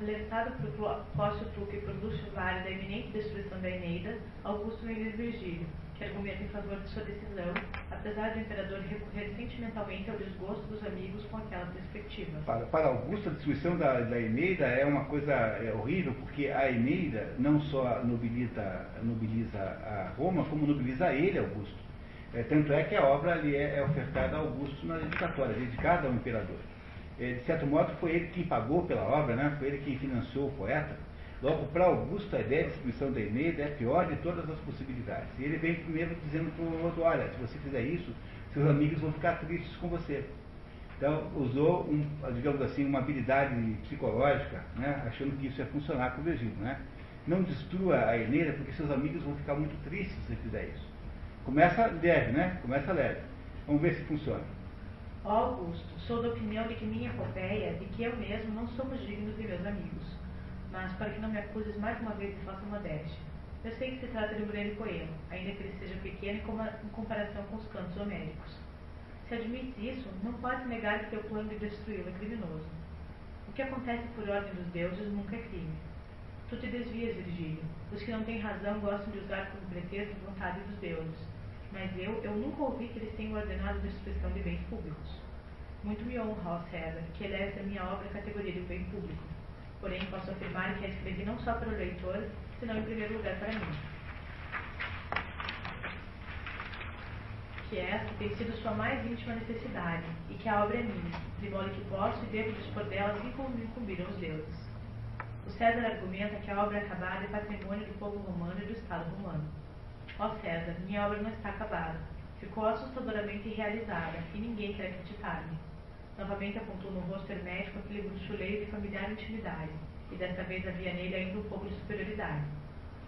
Alertado por apóstolo que produz o vale da iminente destruição da Eneida, Augusto Mendes Virgílio, que argumenta em favor de sua decisão, apesar do imperador recorrer sentimentalmente ao desgosto dos amigos com aquela perspectiva. Para, para Augusto, a destruição da, da Eneida é uma coisa é horrível, porque a Eneida não só nobiliza, nobiliza a Roma, como nobiliza ele, Augusto. É, tanto é que a obra ali é, é ofertada a Augusto na dedicatória, dedicada ao imperador. É, de certo modo, foi ele quem pagou pela obra, né? foi ele quem financiou o poeta. Logo, para Augusto, a ideia de distribuição da Eneida é a pior de todas as possibilidades. E ele vem primeiro dizendo para o outro, olha, se você fizer isso, seus amigos vão ficar tristes com você. Então, usou, um, digamos assim, uma habilidade psicológica, né, achando que isso ia funcionar com o Virgílio. Né? Não destrua a Eneida, porque seus amigos vão ficar muito tristes se fizer isso. Começa leve, né? Começa leve. Vamos ver se funciona. Augusto, sou da opinião de que minha epopeia, de que eu mesmo não somos dignos de meus amigos mas para que não me acuses mais uma vez de falsa modéstia. Eu sei que se trata de um grande poema, ainda que ele seja pequeno em comparação com os cantos homéricos. Se admites isso, não pode negar que teu plano de destruí-lo é criminoso. O que acontece por ordem dos deuses nunca é crime. Tu te desvias, Virgílio. Os que não têm razão gostam de usar como pretexto a vontade dos deuses. Mas eu, eu nunca ouvi que eles tenham ordenado a destruição de bens públicos. Muito me honra, ó César, que eleves a minha obra à categoria de bem público Porém, posso afirmar que a escrevi não só para o leitor, senão em primeiro lugar para mim. Que esta tem sido sua mais íntima necessidade, e que a obra é minha, de modo que posso e devo dispor dela assim como me incumbiram os deuses. O César argumenta que a obra acabada é patrimônio do povo romano e do Estado romano. Ó César, minha obra não está acabada. Ficou assustadoramente realizada, e ninguém quer acreditar-me. Novamente apontou no rosto hermético aquele bruxuleiro de familiar intimidade, e desta vez havia nele ainda um pouco de superioridade.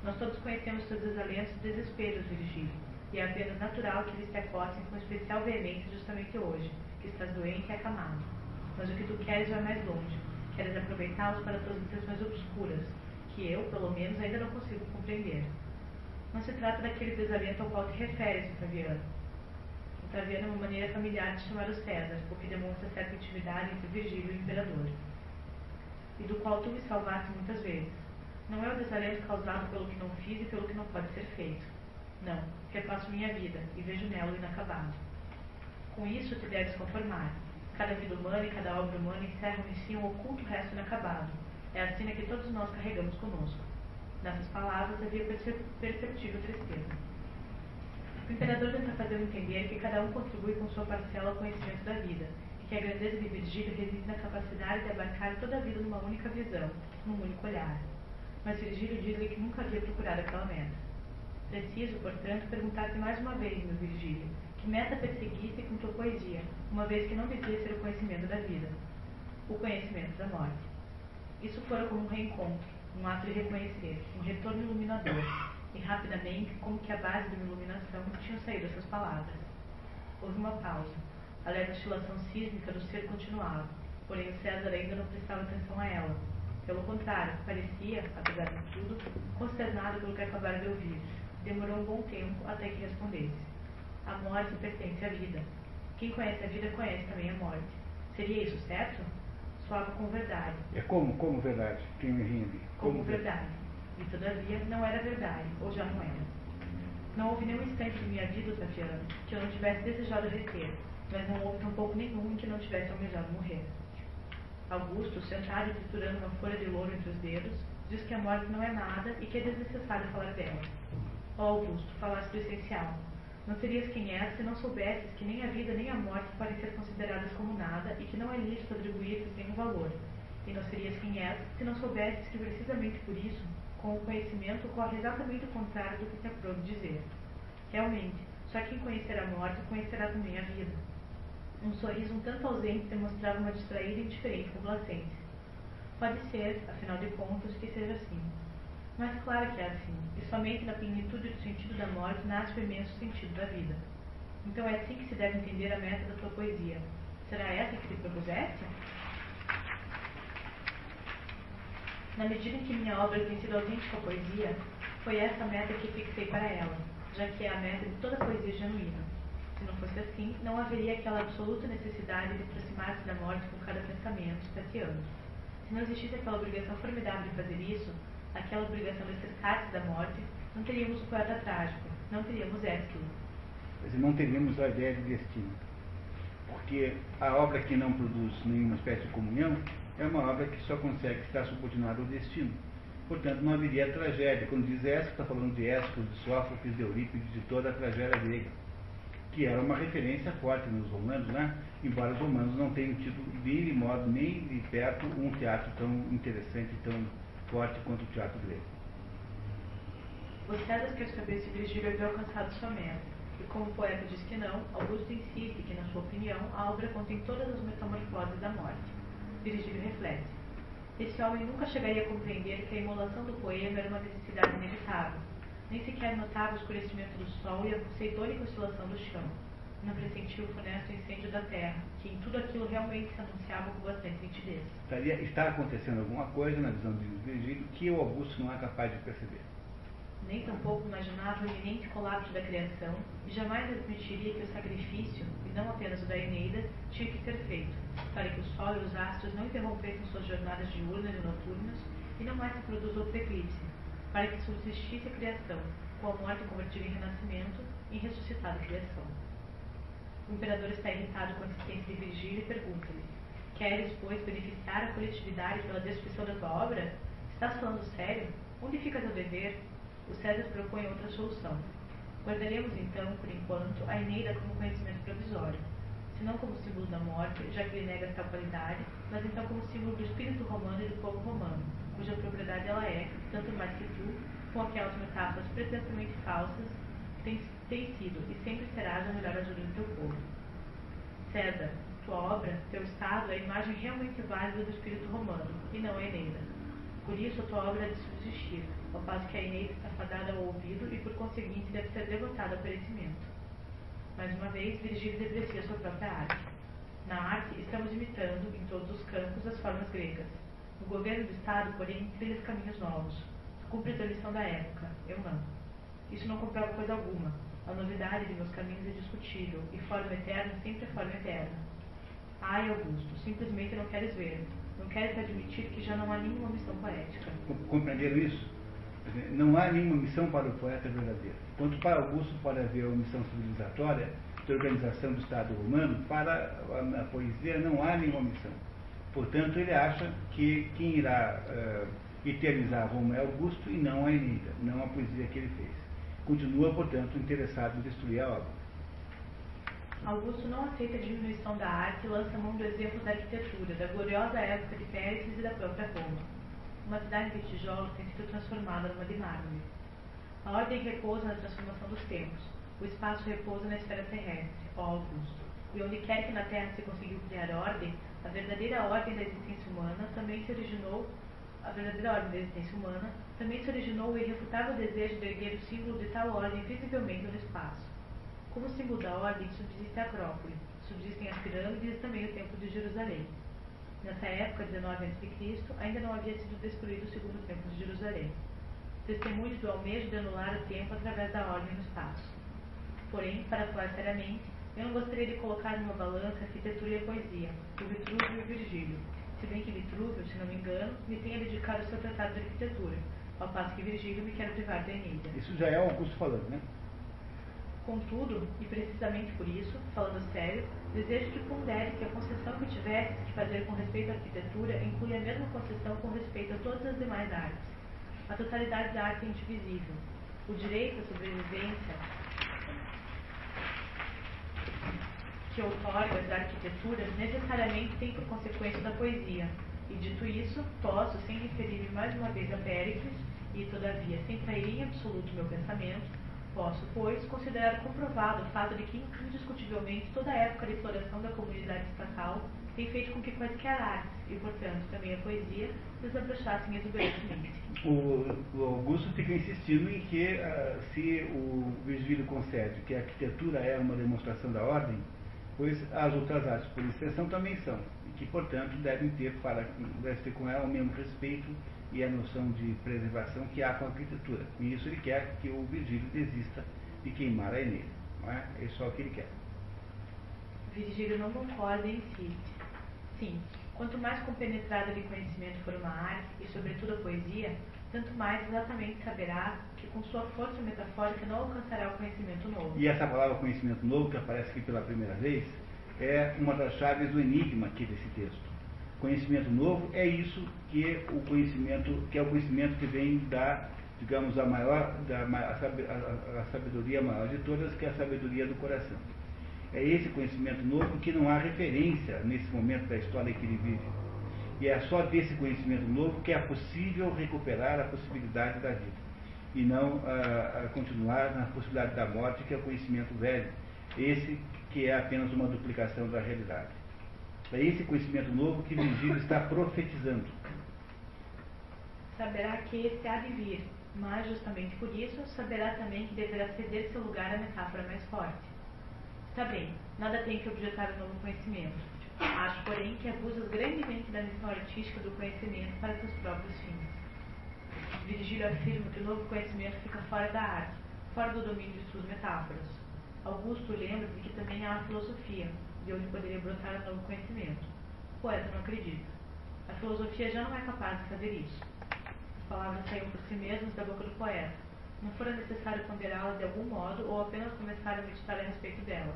Nós todos conhecemos seus desalentos e desesperos, Virgílio, e é apenas natural que eles te acossem com especial veemência justamente hoje, que estás doente e acamado. Mas o que tu queres vai mais longe. Queres aproveitá-los para tuas intenções obscuras, que eu, pelo menos, ainda não consigo compreender. Não se trata daquele desalento ao qual te referes, Otaviano. É uma maneira familiar de chamar o César, o que demonstra certa intimidade entre Virgílio e o imperador, e do qual tu me salvaste muitas vezes. Não é o desalento causado pelo que não fiz e pelo que não pode ser feito. Não, repasso minha vida e vejo nela o inacabado. Com isso te deves conformar. Cada vida humana e cada obra humana encerram em si um oculto resto inacabado. É a sina que todos nós carregamos conosco. Nessas palavras havia perceptível tristeza. O imperador tenta fazer entender que cada um contribui com sua parcela ao conhecimento da vida, e que a grandeza de Virgílio reside na capacidade de abarcar toda a vida numa única visão, num único olhar. Mas Virgílio diz-lhe que nunca havia procurado aquela meta. Preciso, portanto, perguntar-te mais uma vez, meu Virgílio, que meta perseguiste com tua poesia, uma vez que não devia ser o conhecimento da vida, o conhecimento da morte. Isso fora como um reencontro, um ato de reconhecer, um retorno iluminador, e rapidamente, como que a base de uma iluminação, tinham saído essas palavras. Houve uma pausa. A leve oscilação sísmica do ser continuava, porém o César ainda não prestava atenção a ela. Pelo contrário, parecia, apesar de tudo, consternado pelo que acabara de ouvir. Demorou um bom tempo até que respondesse. A morte pertence à vida. Quem conhece a vida conhece também a morte. Seria isso certo? soava com verdade. É como, como verdade? Quem me rende? Como, como verdade. E todavia não era verdade, ou já não era. Não houve nenhum instante de minha vida, Tatiana, que eu não tivesse desejado reter, mas não houve tampouco nenhum em que não tivesse almejado morrer. Augusto, sentado e triturando uma folha de louro entre os dedos, diz que a morte não é nada e que é desnecessário falar dela. Ó oh, Augusto, falaste do essencial. Não serias quem és se não soubesses que nem a vida nem a morte podem ser consideradas como nada e que não é lícito atribuir-lhes nenhum valor. E não serias quem és se não soubesses que precisamente por isso, com o conhecimento, ocorre exatamente o contrário do que te aprove dizer. Realmente, só quem conhecer a morte conhecerá também a vida. Um sorriso um tanto ausente demonstrava uma distraída e indiferente complacência. Pode ser, afinal de contas, que seja assim. Mas claro que é assim, e somente na plenitude do sentido da morte nasce o imenso sentido da vida. Então é assim que se deve entender a meta da tua poesia. Será essa que te propuseste? Na medida em que minha obra tem sido autêntica poesia, foi essa a meta que fixei para ela, já que é a meta de toda poesia genuína. Se não fosse assim, não haveria aquela absoluta necessidade de aproximar-se da morte com cada pensamento, tateando. Se não existisse aquela obrigação formidável de fazer isso, aquela obrigação de cercar-se da morte, não teríamos o poeta trágico, não teríamos Ésquilo. Mas não teríamos a ideia de destino. Porque a obra que não produz nenhuma espécie de comunhão é uma obra que só consegue estar subordinada ao destino. Portanto, não haveria tragédia. Quando diz Ésquilo, está falando de Ésquilo, de Sófocles, de Eurípides, de toda a tragédia grega, que era uma referência forte nos romanos, né? embora os romanos não tenham tido de modo nem de perto um teatro tão interessante, tão forte quanto o teatro grego. Os César que estabelece Virgílio havia alcançado sua meta, e como o poeta diz que não, Augusto insiste que, na sua opinião, a obra contém todas as metamorfoses da morte. Virgílio reflete. Esse homem nunca chegaria a compreender que a imolação do poema era uma necessidade inevitável. Nem sequer notava o escurecimento do sol e a ceitônica oscilação do chão não pressentiu o funesto incêndio da terra, que em tudo aquilo realmente se anunciava com bastante nitidez. Está acontecendo alguma coisa na visão de Virgílio que o Augusto não é capaz de perceber. Nem tampouco imaginava o iminente colapso da criação e jamais admitiria que o sacrifício, e não apenas o da Eneida, tinha que ser feito, para que o sol e os astros não interrompessem suas jornadas diurnas e noturnas e não mais se produza outro eclipse, para que subsistisse a criação, com a morte convertida em renascimento, em ressuscitada criação. O imperador está irritado com a existência de Virgílio e pergunta-lhe: Queres, pois, beneficiar a coletividade pela destruição da tua obra? Estás falando sério? Onde fica teu dever? O César propõe outra solução. Guardaremos, então, por enquanto, a Eneida como conhecimento provisório, se não como símbolo da morte, já que ele nega tal qualidade, mas então como símbolo do espírito romano e do povo romano, cuja propriedade ela é, tanto mais que tu, com aquelas metáforas pretensiamente falsas, tem, tem sido e sempre serás a melhor ajuda do teu povo. César, tua obra, teu estado, é a imagem realmente válida do espírito romano, e não a Eneida. Por isso, a tua obra é de subsistir, ao passo que a Eneida está fadada ao ouvido e, por conseguinte, deve ser devotada ao perecimento. Mais uma vez, Virgílio deprecia sua própria arte. Na arte, estamos imitando, em todos os campos, as formas gregas. No governo do Estado, porém, trilha caminhos novos. Cumpre a lição da época, eu não. Isso não comprova coisa alguma. A novidade de meus caminhos é discutível, e forma eterna sempre é forma eterna. Ai, Augusto, simplesmente não queres ver. Não queres admitir que já não há nenhuma missão poética. Compreenderam isso? Não há nenhuma missão para o poeta verdadeiro. Quanto para Augusto pode haver uma missão civilizatória de organização do Estado romano, para a, poesia não há nenhuma missão. Portanto, ele acha que quem irá uh, eternizar Roma é Augusto e não a Eneida, não a poesia que ele fez. Continua, portanto, interessado em destruir a obra. Augusto não aceita a diminuição da arte e lança mão do exemplo da arquitetura, da gloriosa época de Péricles e da própria Roma. Uma cidade de tijolos tem sido transformada numa de mármore. A ordem repousa na transformação dos tempos. O espaço repousa na esfera terrestre, ó Augusto. E onde quer que na Terra se conseguiu criar ordem, a verdadeira ordem da existência humana também se originou a verdadeira ordem da existência humana, também se originou o irrefutável desejo de erguer o símbolo de tal ordem visivelmente no espaço. Como símbolo da ordem subsiste a Acrópole, subsistem as pirâmides e também o Templo de Jerusalém. Nessa época, 19 a.C., ainda não havia sido destruído o segundo Templo de Jerusalém. Testemunhos do almejo de anular o tempo através da ordem no espaço. Porém, para falar seriamente, eu não gostaria de colocar numa balança a arquitetura e a poesia, o Vitrúvio e o Virgílio, se bem que Vitrúvio, se não me engano, me tenha dedicado o seu tratado de arquitetura, ao passo que Virgílio me quer privar da Eneida. Isso já é Augusto falando, né? Contudo, e precisamente por isso, falando sério, desejo que pondere que a concessão que tivesse que fazer com respeito à arquitetura inclui a mesma concessão com respeito a todas as demais artes. A totalidade da arte é indivisível. O direito à sobrevivência que outorga da arquitetura necessariamente tem por consequência da poesia. E dito isso, posso, sem referir-me mais uma vez a Péricles, e todavia sem trair em absoluto meu pensamento, Posso, pois, considerar comprovado o fato de que, indiscutivelmente, toda a época de floração da comunidade estatal tem feito com que quaisquer artes, e, portanto, também a poesia, desabrochassem exuberantemente. O, o Augusto fica insistindo em que, uh, se o Virgílio concede que a arquitetura é uma demonstração da ordem, pois as outras artes, por extensão, também são, e que, portanto, devem ter, para, deve ter com ela o mesmo respeito e a noção de preservação que há com a arquitetura. E isso ele quer que o Virgílio desista de queimar a Eneida. Não é? é só o que ele quer. Virgílio não concorda e insiste. Sim, quanto mais compenetrada de conhecimento for uma arte, e sobretudo a poesia, tanto mais exatamente saberá que com sua força metafórica não alcançará o conhecimento novo. E essa palavra conhecimento novo, que aparece aqui pela primeira vez, é uma das chaves do enigma aqui desse texto. Conhecimento novo é isso que o conhecimento, que é o conhecimento que vem da, digamos, a maior, da, a, a sabedoria maior de todas, que é a sabedoria do coração. É esse conhecimento novo que não há referência nesse momento da história que ele vive. E é só desse conhecimento novo que é possível recuperar a possibilidade da vida. E não a continuar na possibilidade da morte, que é o conhecimento velho. Esse que é apenas uma duplicação da realidade. É esse conhecimento novo que Virgílio está profetizando. Saberá que esse há de vir, mas justamente por isso saberá também que deverá ceder seu lugar à metáfora mais forte. Está bem, nada tem que objetar o novo conhecimento. Acho, porém, que abusas grandemente da missão artística do conhecimento para seus próprios fins. Virgílio afirma que o novo conhecimento fica fora da arte, fora do domínio de suas metáforas. Augusto lembra que também há a filosofia, de onde poderia brotar um novo conhecimento. O poeta não acredita. A filosofia já não é capaz de fazer isso. As palavras saíram por si mesmas da boca do poeta. Não fora necessário ponderá-las de algum modo ou apenas começar a meditar a respeito delas.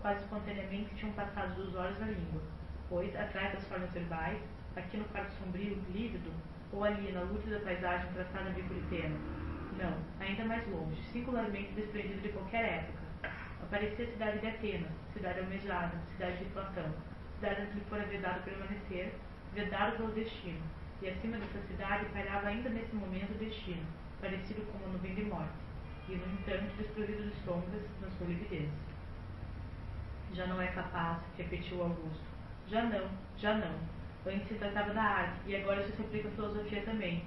Quase espontaneamente tinham passado dos olhos à língua. pois, atrás das formas verbais, aqui no quarto sombrio, lívido, ou ali na lúcida paisagem traçada bicuritena? Não, ainda mais longe, singularmente desprendido de qualquer época. Aparecia a cidade de Atenas, cidade almejada, cidade de Platão, cidade onde lhe fora vedado permanecer, vedado pelo destino, e acima dessa cidade pairava ainda nesse momento o destino, parecido com uma nuvem de morte, e, no entanto, desprovido de sombras na sua lividez. Já não é capaz, repetiu Augusto. Já não, já não. Antes se tratava da arte, e agora isso se aplica à filosofia também.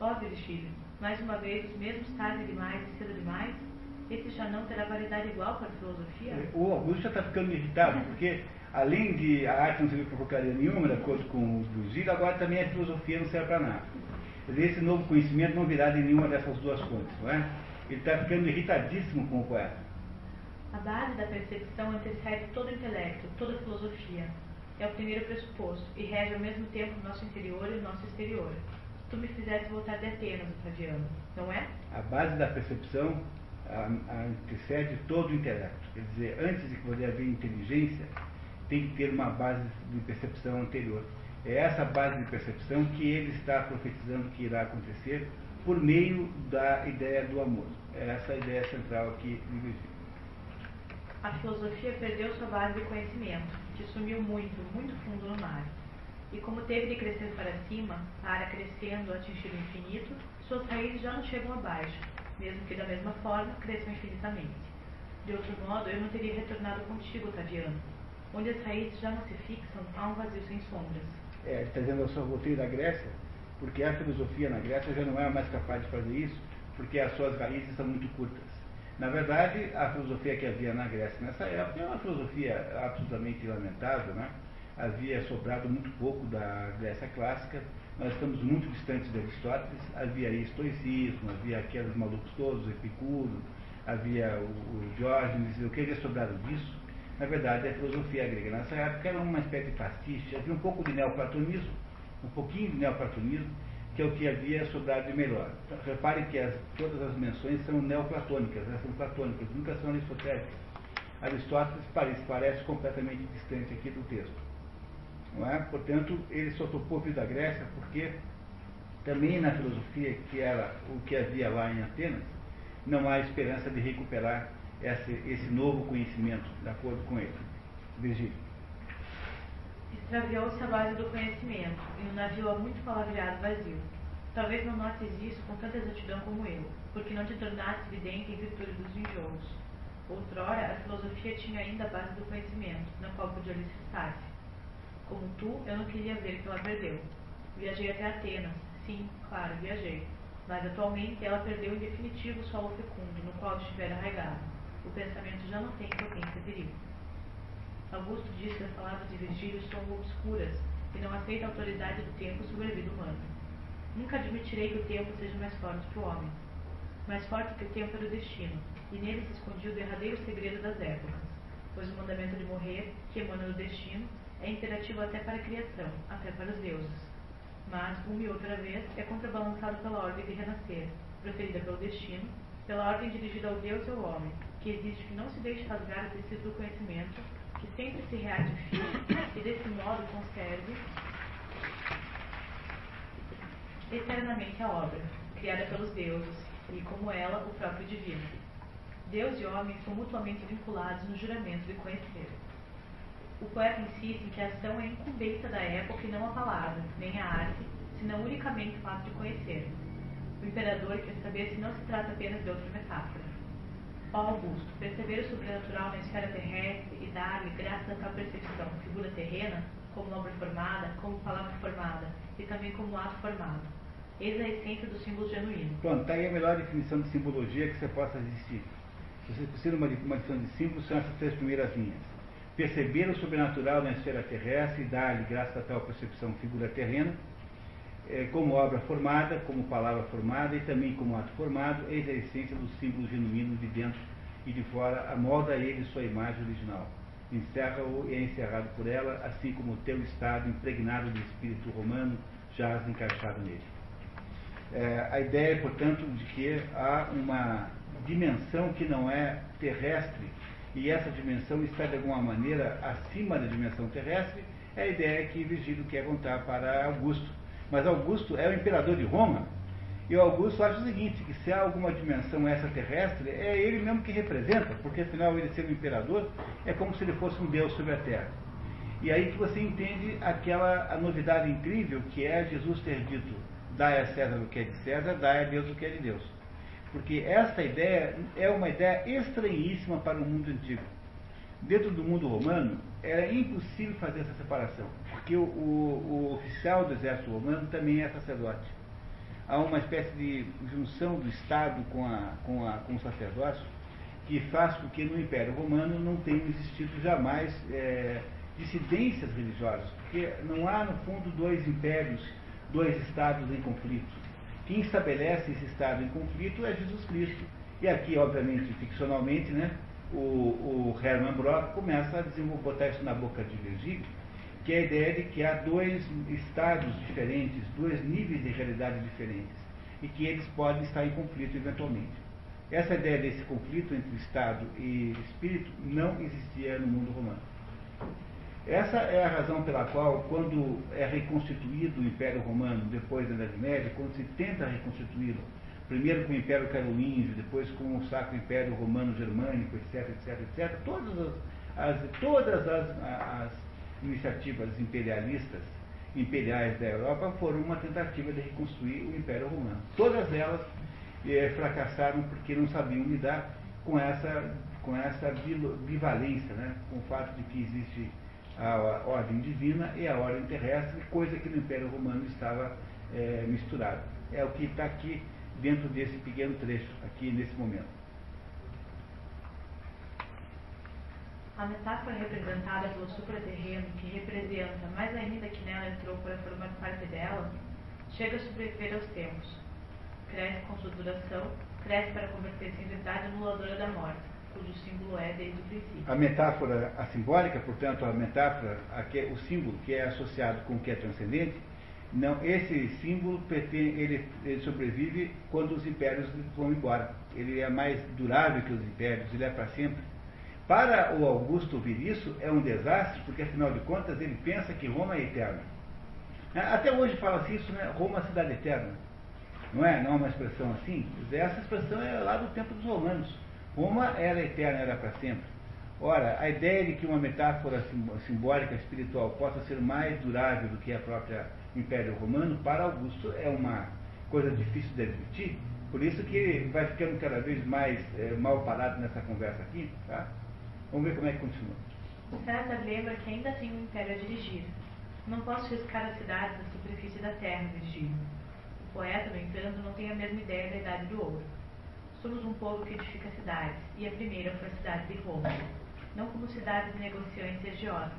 Ó, oh, Virgílio, mais uma vez os mesmos tarde demais e cedo demais? Esse já não terá validade igual para a filosofia? O Augusto já está ficando irritado, porque além de a arte não servir para porcaria nenhuma, de acordo com o Virgílio, agora também a filosofia não serve para nada. Esse novo conhecimento não virá de nenhuma dessas duas fontes, não é? Ele está ficando irritadíssimo com o poeta. A base da percepção antecede todo o intelecto, toda a filosofia. É o primeiro pressuposto e rege ao mesmo tempo o nosso interior e o nosso exterior. Tu me fizeste voltar de Atenas, Octaviano, não é? A base da percepção antecede todo o intelecto. Quer dizer, antes de poder haver inteligência, tem que ter uma base de percepção anterior. É essa base de percepção que ele está profetizando que irá acontecer por meio da ideia do amor. É essa a ideia central aqui de Virgílio. A filosofia perdeu sua base de conhecimento, que sumiu muito, muito fundo no mar. E como teve de crescer para cima, para crescendo atingir o infinito, suas raízes já não chegam abaixo, mesmo que da mesma forma cresçam infinitamente. De outro modo, eu não teria retornado contigo, Taviano. Onde as raízes já não se fixam, há um vazio sem sombras. É, está dizendo eu só voltei da Grécia, porque a filosofia na Grécia já não é mais capaz de fazer isso, porque as suas raízes são muito curtas. Na verdade, a filosofia que havia na Grécia nessa época é uma filosofia absolutamente lamentável, né? Havia sobrado muito pouco da Grécia clássica, nós estamos muito distantes de Aristóteles, havia aí estoicismo, havia aqueles malucos todos, Epicuro, havia o, o Diógenes, o que havia sobrado disso? Na verdade, a filosofia grega nessa época era uma espécie de pastiche, havia um pouco de neoplatonismo, um pouquinho de neoplatonismo, que é o que havia sobrado de melhor. Então, reparem que as, todas as menções são neoplatônicas, elas são platônicas, nunca são aristotélicas. Aristóteles parece, parece completamente distante aqui do texto. Não é? Portanto, ele só topou vir da Grécia porque também na filosofia, que era o que havia lá em Atenas, não há esperança de recuperar esse, esse novo conhecimento, de acordo com ele. Virgílio extraviou-se a base do conhecimento, e o navio há muito palavreado vazio. Talvez não notes isso com tanta exatidão como eu, porque não te tornaste evidente em virtude dos enjoos. Outrora, a filosofia tinha ainda a base do conhecimento, na qual podia alicerçar-se. Como tu, eu não queria ver que ela perdeu. Viajei até Atenas, sim, claro, viajei. Mas atualmente ela perdeu em definitivo o solo fecundo, no qual estiver arraigado. O pensamento já não tem potência viril. Augusto diz que as palavras de Virgílio são obscuras e não aceita a autoridade do tempo sobre a vida humana. Nunca admitirei que o tempo seja mais forte que o homem. Mais forte que o tempo era o destino, e nele se escondia o derradeiro segredo das épocas, pois o mandamento de morrer, que emana do destino, é imperativo até para a criação, até para os deuses. Mas, uma e outra vez, é contrabalançado pela ordem de renascer, proferida pelo destino, pela ordem dirigida ao Deus e ao homem, que existe que não se deixe rasgar o tecido do conhecimento que sempre se reartifica e desse modo conserve eternamente a obra, criada pelos deuses, e como ela, o próprio divino. Deus e homem são mutuamente vinculados no juramento de conhecer. O poeta insiste em que a ação é incumbência da época e não a palavra, nem a arte, senão unicamente o fato de conhecer. O imperador quer saber se não se trata apenas de outra metáfora. Ó Augusto, perceber o sobrenatural na esfera terrestre e dar-lhe, graças a tal percepção, figura terrena, como obra formada, como palavra formada e também como ato formado. Eis a essência do símbolo genuíno. Pronto, está aí a melhor definição de simbologia que você possa existir. Se você precisa de uma, uma definição de símbolo, são essas três primeiras linhas. Perceber o sobrenatural na esfera terrestre e dar-lhe, graças a tal percepção, figura terrena, é, como obra formada, como palavra formada e também como ato formado, eis a essência do símbolo genuíno de dentro e de fora, amolda a ele sua imagem original. Encerra-o e é encerrado por ela, assim como o teu estado impregnado de espírito romano jaz encaixado nele. É, a ideia, portanto, de que há uma dimensão que não é terrestre e essa dimensão está de alguma maneira acima da dimensão terrestre, é a ideia que Virgílio quer contar para Augusto. Mas Augusto é o imperador de Roma, e o Augusto acha o seguinte, que se há alguma dimensão extraterrestre, é ele mesmo que representa, porque afinal ele sendo imperador é como se ele fosse um Deus sobre a Terra. E aí que você entende aquela a novidade incrível que é Jesus ter dito, dai a César o que é de César, dai a Deus o que é de Deus. Porque esta ideia é uma ideia estranhíssima para o mundo antigo. Dentro do mundo romano, era impossível fazer essa separação, porque o, o, o oficial do exército romano também é sacerdote há uma espécie de junção do Estado com, a, com, a, com o sacerdócio que faz com que no Império Romano não tenham existido jamais é, dissidências religiosas, porque não há, no fundo, dois impérios, dois estados em conflito. Quem estabelece esse estado em conflito é Jesus Cristo. E aqui, obviamente, ficcionalmente, né, o, o Hermann Brock começa a desenvolver, botar isso na boca de Virgílio, que é a ideia de que há dois estados diferentes, dois níveis de realidade diferentes, e que eles podem estar em conflito eventualmente. Essa ideia desse conflito entre Estado e espírito não existia no mundo romano. Essa é a razão pela qual, quando é reconstituído o Império Romano depois da Idade Média, quando se tenta reconstituí-lo, primeiro com o Império Carolíngio, depois com o Sacro Império Romano Germânico, etc, etc, etc, todas as, as todas as, as iniciativas imperialistas, imperiais da Europa, foram uma tentativa de reconstruir o Império Romano. Todas elas eh, fracassaram porque não sabiam lidar com essa, com essa bivalência, né? com o fato de que existe a ordem divina e a ordem terrestre, coisa que no Império Romano estava eh, misturada. É o que está aqui dentro desse pequeno trecho, aqui nesse momento. A metáfora representada pelo supraterreno, que representa mais ainda que nela entrou para formar parte dela, chega a sobreviver aos tempos. Cresce com sua duração, cresce para converter-se em verdade anuladora da morte, cujo símbolo é desde o princípio. A metáfora, a simbólica, portanto, a metáfora, a que, o símbolo que é associado com o que é transcendente, não, esse símbolo ele, ele sobrevive quando os impérios vão embora. Ele é mais durável que os impérios, ele é para sempre. Para o Augusto ouvir isso é um desastre, porque afinal de contas ele pensa que Roma é eterna. É, até hoje fala-se isso, né? Roma é cidade eterna. Não é? Não é uma expressão assim? Essa expressão é lá do tempo dos romanos. Roma era eterna, era para sempre. Ora, a ideia de que uma metáfora simbólica espiritual possa ser mais durável do que a própria Império Romano, para Augusto é uma coisa difícil de admitir, por isso que vai ficando cada vez mais é, mal parado nessa conversa aqui, tá? Vamos ver como é que continua. César lembra que ainda tem um império a dirigir. Não posso riscar as cidades da superfície da terra, Virgílio. O poeta, no entanto, não tem a mesma ideia da idade do ouro. Somos um povo que edifica cidades, e a primeira foi a cidade de Roma. Não como cidades negociantes e agiotas.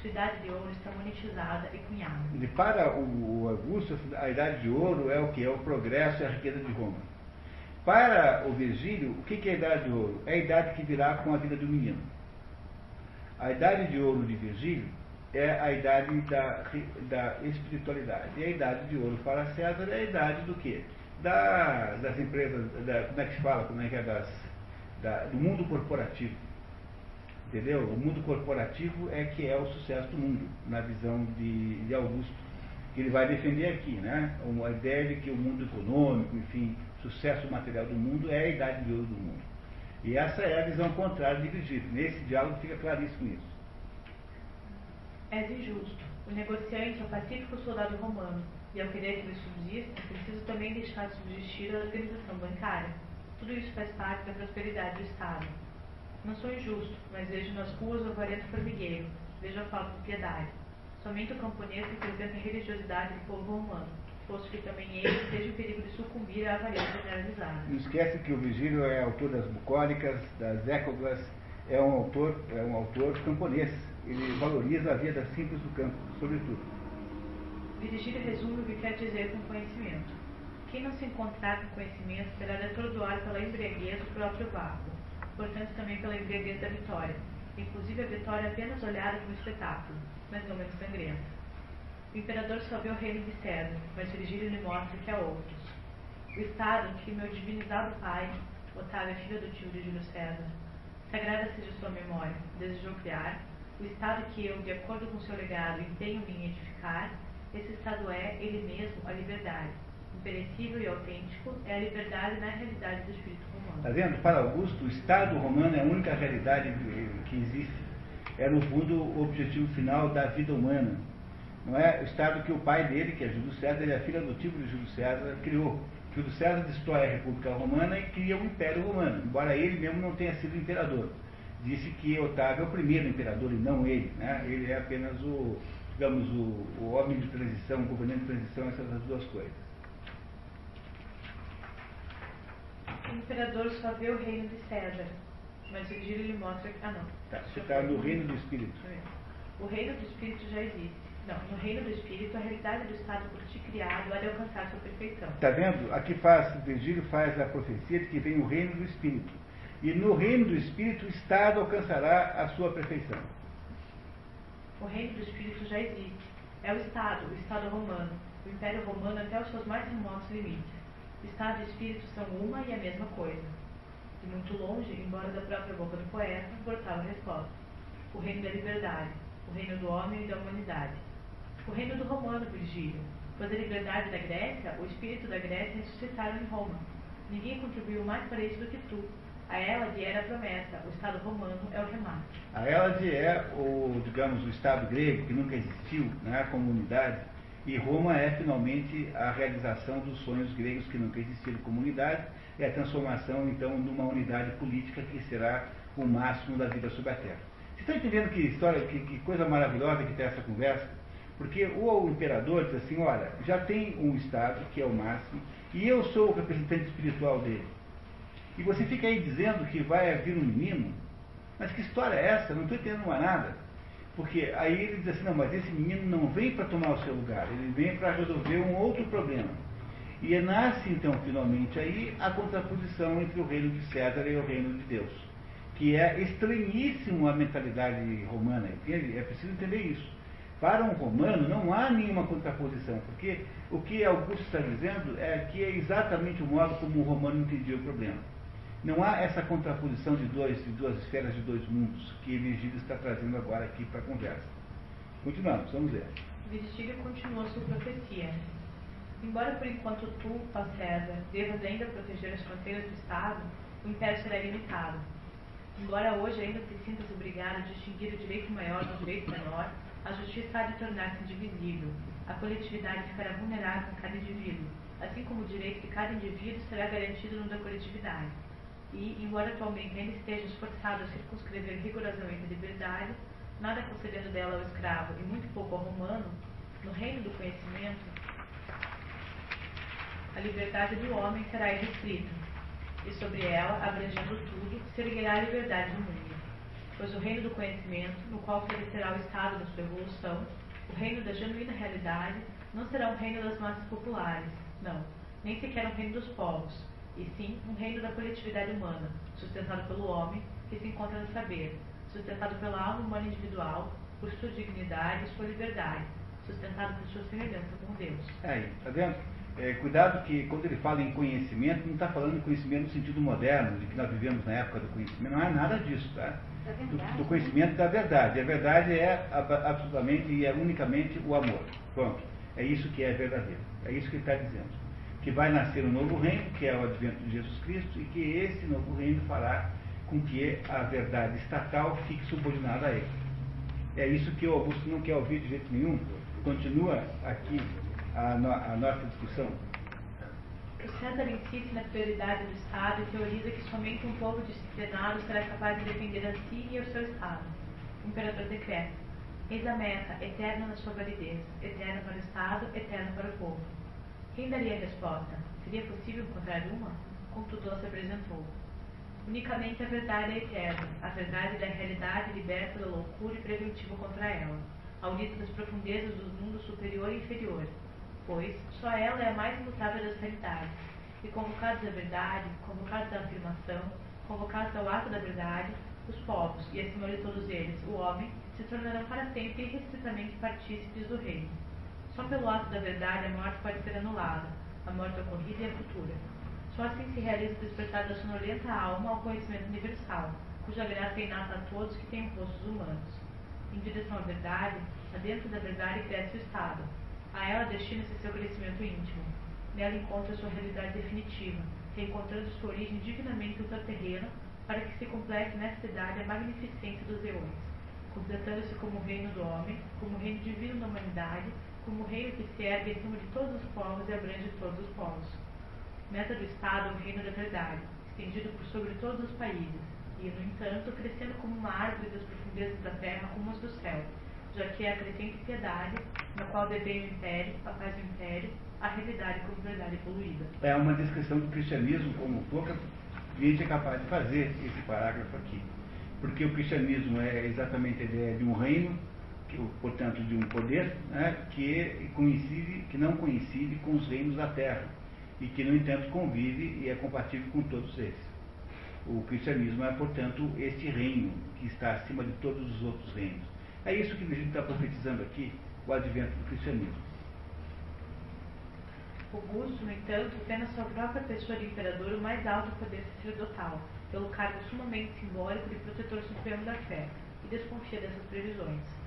Sua idade de ouro está monetizada e cunhada. E para o Augusto, a idade de ouro é o que? É o progresso e a riqueza de Roma. Para o Virgílio, o que é a idade de ouro? É a idade que virá com a vida do menino. A idade de ouro de Virgílio é a idade da, da espiritualidade. E a idade de ouro para César é a idade do quê? Da, das empresas, da, como é que se fala, como é que é das, da, do mundo corporativo. Entendeu? O mundo corporativo é que é o sucesso do mundo, na visão de, de Augusto, que ele vai defender aqui, né? Uma ideia de que o mundo econômico, enfim, sucesso material do mundo é a idade de ouro do mundo. E essa é a visão contrária de Virgílio. Nesse diálogo fica claríssimo isso. És injusto. O negociante é o pacífico soldado romano, e ao querer que ele subsista, é preciso também deixar de subsistir a organização bancária. Tudo isso faz parte da prosperidade do Estado. Não sou injusto, mas vejo nas ruas o avarento formigueiro, vejo a falta de piedade. Somente o camponês representa a religiosidade do povo romano posto que também ele esteja o perigo de sucumbir à avariação generalizada. Não esquece que o Vigílio é autor das bucólicas, das écoglas, é um autor, é um autor camponês. Ele valoriza a vida simples do campo, sobretudo. Virgílio resume o que quer dizer com conhecimento. Quem não se encontrar com conhecimento terá de atordoar pela embriaguez do próprio vácuo, portanto também pela embriaguez da vitória, inclusive a vitória apenas olhada como espetáculo, mas não menos sangrenta. O imperador só vê o reino de César, mas Virgílio lhe mostra que há outros. O estado em que meu divinizado pai, Otávio é filho do tio de Júlio César, Sagrada seja sua memória. Desejou criar o Estado que eu, de acordo com seu legado, empenho-me em edificar. Esse Estado é, ele mesmo, a liberdade. Imperecível e autêntico é a liberdade na realidade do espírito romano. Está vendo? Para Augusto, o Estado romano é a única realidade que existe. É, no fundo, o objetivo final da vida humana. Não é o Estado que o pai dele, que é Júlio César, ele é filho adotivo de Júlio César, criou. Júlio César destrói a República Romana e cria o Império Romano, embora ele mesmo não tenha sido imperador. Disse que Otávio é o primeiro imperador e não ele. Né? Ele é apenas o, digamos, o, o homem de transição, o governante de transição, essas duas coisas. O imperador só vê o reino de César, mas o Giro lhe mostra que. Ah, não. Tá, você está no reino do Espírito. O reino do Espírito já existe. Não, no reino do Espírito, a realidade do Estado por ti criado há de alcançar sua perfeição. Está vendo? Aqui faz, Virgílio faz a profecia de que vem o reino do Espírito. E no reino do Espírito, o Estado alcançará a sua perfeição. O reino do Espírito já existe. É o Estado, o Estado romano, o Império Romano até os seus mais remotos limites. Estado e Espírito são uma e a mesma coisa. E muito longe, embora da própria boca do poeta, importava a resposta. O reino da liberdade, o reino do homem e da humanidade o reino do romano, Virgílio, pois a liberdade da Grécia, o espírito da Grécia ressuscitaram em Roma. Ninguém contribuiu mais para isso do que tu. A Hélade era a promessa, o Estado romano é o remate. A Hélade é o, digamos, o Estado grego que nunca existiu, né, como unidade, e Roma é finalmente a realização dos sonhos gregos que nunca existiram como unidade, é a transformação então numa unidade política que será o máximo da vida sobre a Terra. Vocês estão entendendo que história, que, que coisa maravilhosa que tem essa conversa? Porque o imperador diz assim, olha, já tem um Estado, que é o máximo, e eu sou o representante espiritual dele. E você fica aí dizendo que vai vir um menino, mas que história é essa? Não estou entendendo mais nada. Porque aí ele diz assim, não, mas esse menino não vem para tomar o seu lugar, ele vem para resolver um outro problema. E nasce então finalmente aí a contraposição entre o reino de César e o reino de Deus, que é estranhíssimo a mentalidade romana, entende? É preciso entender isso. Para um romano não há nenhuma contraposição, porque o que Augusto está dizendo é que é exatamente o modo como o romano entendia o problema. Não há essa contraposição de, dois, de duas esferas, de dois mundos, que Virgílio está trazendo agora aqui para a conversa. Continuamos, vamos ver. Virgílio continua sua profecia. Embora por enquanto tu, ó César, devas ainda proteger as fronteiras do Estado, o império será limitado. Embora hoje ainda te sintas obrigado a distinguir o direito maior do direito menor, a justiça há de tornar-se indivisível. A coletividade ficará vulnerável a cada indivíduo, assim como o direito de cada indivíduo será garantido no da coletividade. E, embora atualmente ainda esteja esforçado a circunscrever rigorosamente a liberdade, nada concedendo dela ao escravo e muito pouco ao romano, no reino do conhecimento, a liberdade do homem será irrestrita, e sobre ela, abrangendo tudo, se erguerá a liberdade do mundo. Pois o reino do conhecimento, no qual florescerá o estado da sua evolução, o reino da genuína realidade, não será um reino das massas populares, não, nem sequer um reino dos povos, e sim um reino da coletividade humana, sustentado pelo homem, que se encontra no saber, sustentado pela alma humana individual, por sua dignidade e sua liberdade, sustentado por sua semelhança com Deus. É aí, tá vendo? É, cuidado que quando ele fala em conhecimento, não está falando em conhecimento no sentido moderno, de que nós vivemos na época do conhecimento, não é nada disso, tá? do, do, conhecimento da verdade. A verdade é absolutamente e é unicamente o amor. Pronto. É isso que é verdadeiro. É isso que ele está dizendo. Que vai nascer um novo reino, que é o advento de Jesus Cristo, e que esse novo reino fará com que a verdade estatal fique subordinada a ele. É isso que o Augusto não quer ouvir de jeito nenhum. Continua aqui a, no, a nossa discussão. O César insiste na prioridade do Estado e teoriza que somente um povo disciplinado será capaz de defender a si e o seu Estado. O imperador decreta: Eis a meta, eterna na sua validez, eterna para o Estado, eterna para o povo. Quem daria a resposta? Seria possível encontrar uma? Contudo, se apresentou. Unicamente a verdade é eterna, a verdade da realidade liberta da loucura e preventiva contra ela, audita das profundezas do mundo superior e inferior, pois só ela é a mais imutável das realidades. E convocados à verdade, convocados à afirmação, convocados ao ato da verdade, os povos, e acima de todos eles, o homem, se tornarão para sempre irrestritamente partícipes do reino. Só pelo ato da verdade a morte pode ser anulada, a morte ocorrida e a futura. Só assim se realiza o despertar da sonolenta alma ao conhecimento universal, cuja graça é inata a todos que têm rostos humanos. Em direção à verdade, adentro da verdade cresce o Estado. A ela destina-se seu crescimento íntimo. Nela encontra sua realidade definitiva, reencontrando sua origem divinamente ultraterrena, para que se complete nesta idade a magnificência dos eões, completando-se como reino do homem, como reino divino da humanidade, como reino que se ergue acima de todos os povos e abrange todos os povos. Meta do Estado o reino da verdade, estendido por sobre todos os países, e, no entanto, crescendo como uma árvore das profundezas da terra como as do céu, já que é a crescente piedade, na qual devem o império, a paz do império, a realidade como verdade poluída. É uma descrição do cristianismo como pouca gente é capaz de fazer esse parágrafo aqui. Porque o cristianismo é exatamente a ideia de um reino, portanto de um poder, né, que, coincide, que não coincide com os reinos da terra e que, no entanto, convive e é compatível com todos eles. O cristianismo é, portanto, este reino que está acima de todos os outros reinos. É isso que gente está profetizando aqui, o advento do cristianismo. Augusto, no entanto, vê na sua própria pessoa de imperador o mais alto poder sacerdotal, pelo cargo sumamente simbólico de protetor supremo da fé, e desconfia dessas previsões.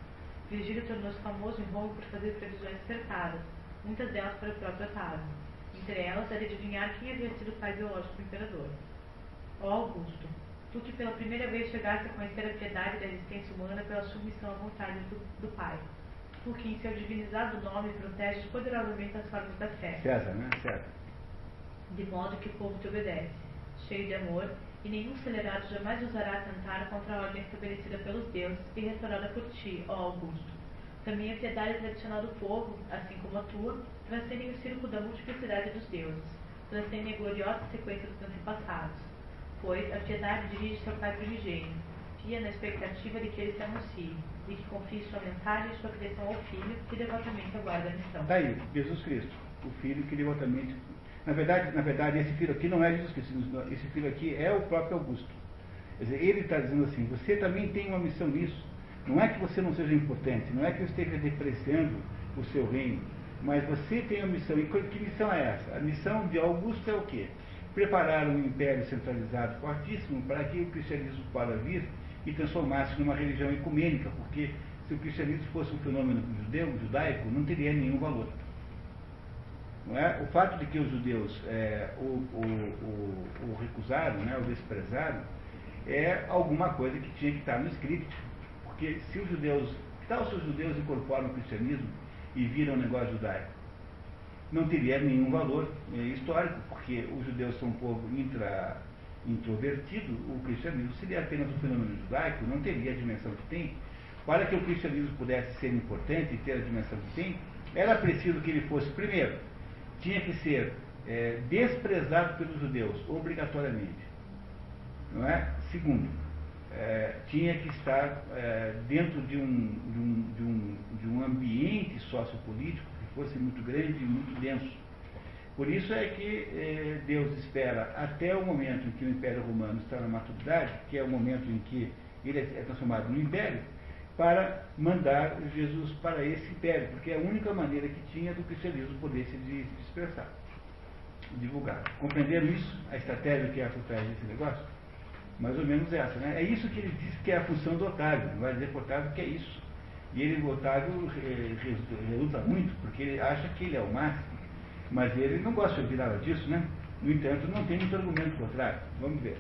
Virgílio tornou-se famoso em Roma por fazer previsões acertadas, muitas delas para o próprio Otávio. Entre elas, era adivinhar quem havia sido o pai biológico do imperador. Ó Augusto, tu que pela primeira vez chegaste a conhecer a piedade da existência humana pela submissão à vontade do, do Pai, tu que em seu divinizado nome proteges poderosamente as formas da fé. César, né? César. De modo que o povo te obedece, cheio de amor, e nenhum acelerado jamais ousará atentar contra a ordem estabelecida pelos deuses e restaurada por ti, ó Augusto. Também a piedade tradicional do povo, assim como a tua, transcendem o círculo da multiplicidade dos deuses, transcendem a gloriosa sequência dos antepassados pois a piedade dirige-se ao Pai primigênio, fia na expectativa de que ele se anuncie, e que confie sua mensagem e sua criação ao Filho, que devotamente aguarda a missão. Está aí, Jesus Cristo, o Filho que devotamente... Na verdade, na verdade, esse filho aqui não é Jesus Cristo, esse filho aqui é o próprio Augusto. Quer dizer, ele está dizendo assim, você também tem uma missão nisso. Não é que você não seja importante, não é que eu esteja depreciando o seu reino, mas você tem uma missão. E que missão é essa? A missão de Augusto é o quê? preparar um império centralizado fortíssimo para que o cristianismo possa vir e transformar-se numa religião ecumênica, porque se o cristianismo fosse um fenômeno judeu, judaico, não teria nenhum valor. Não é? O fato de que os judeus é, o, o, o, o, recusaram, né, o desprezaram, é alguma coisa que tinha que estar no script. Porque se os judeus, tal se os judeus incorporam o cristianismo e viram o negócio judaico? não teria nenhum valor é, histórico, porque os judeus são um povo intra, introvertido, o cristianismo seria apenas um fenômeno judaico, não teria a dimensão que tem. Para que o cristianismo pudesse ser importante e ter a dimensão que tem, era preciso que ele fosse, primeiro, tinha que ser é, desprezado pelos judeus, obrigatoriamente. Não é? Segundo, é, tinha que estar é, dentro de um, de, um, de, um, de um ambiente sociopolítico fosse muito grande e muito denso. Por isso é que eh, Deus espera até o momento em que o Império Romano está na maturidade, que é o momento em que ele é transformado no Império, para mandar Jesus para esse Império, porque é a única maneira que tinha do cristianismo poder se expressar, divulgar. Compreenderam isso? A estratégia que é por trás desse negócio? Mais ou menos essa, né? É isso que ele diz que é a função do Otávio. Vai dizer para Otávio que é isso. E ele, o Otávio, reluta muito, porque ele acha que ele é o máximo, mas ele não gosta de ouvir nada disso, né? No entanto, não tem muito argumento contrário. Vamos ver.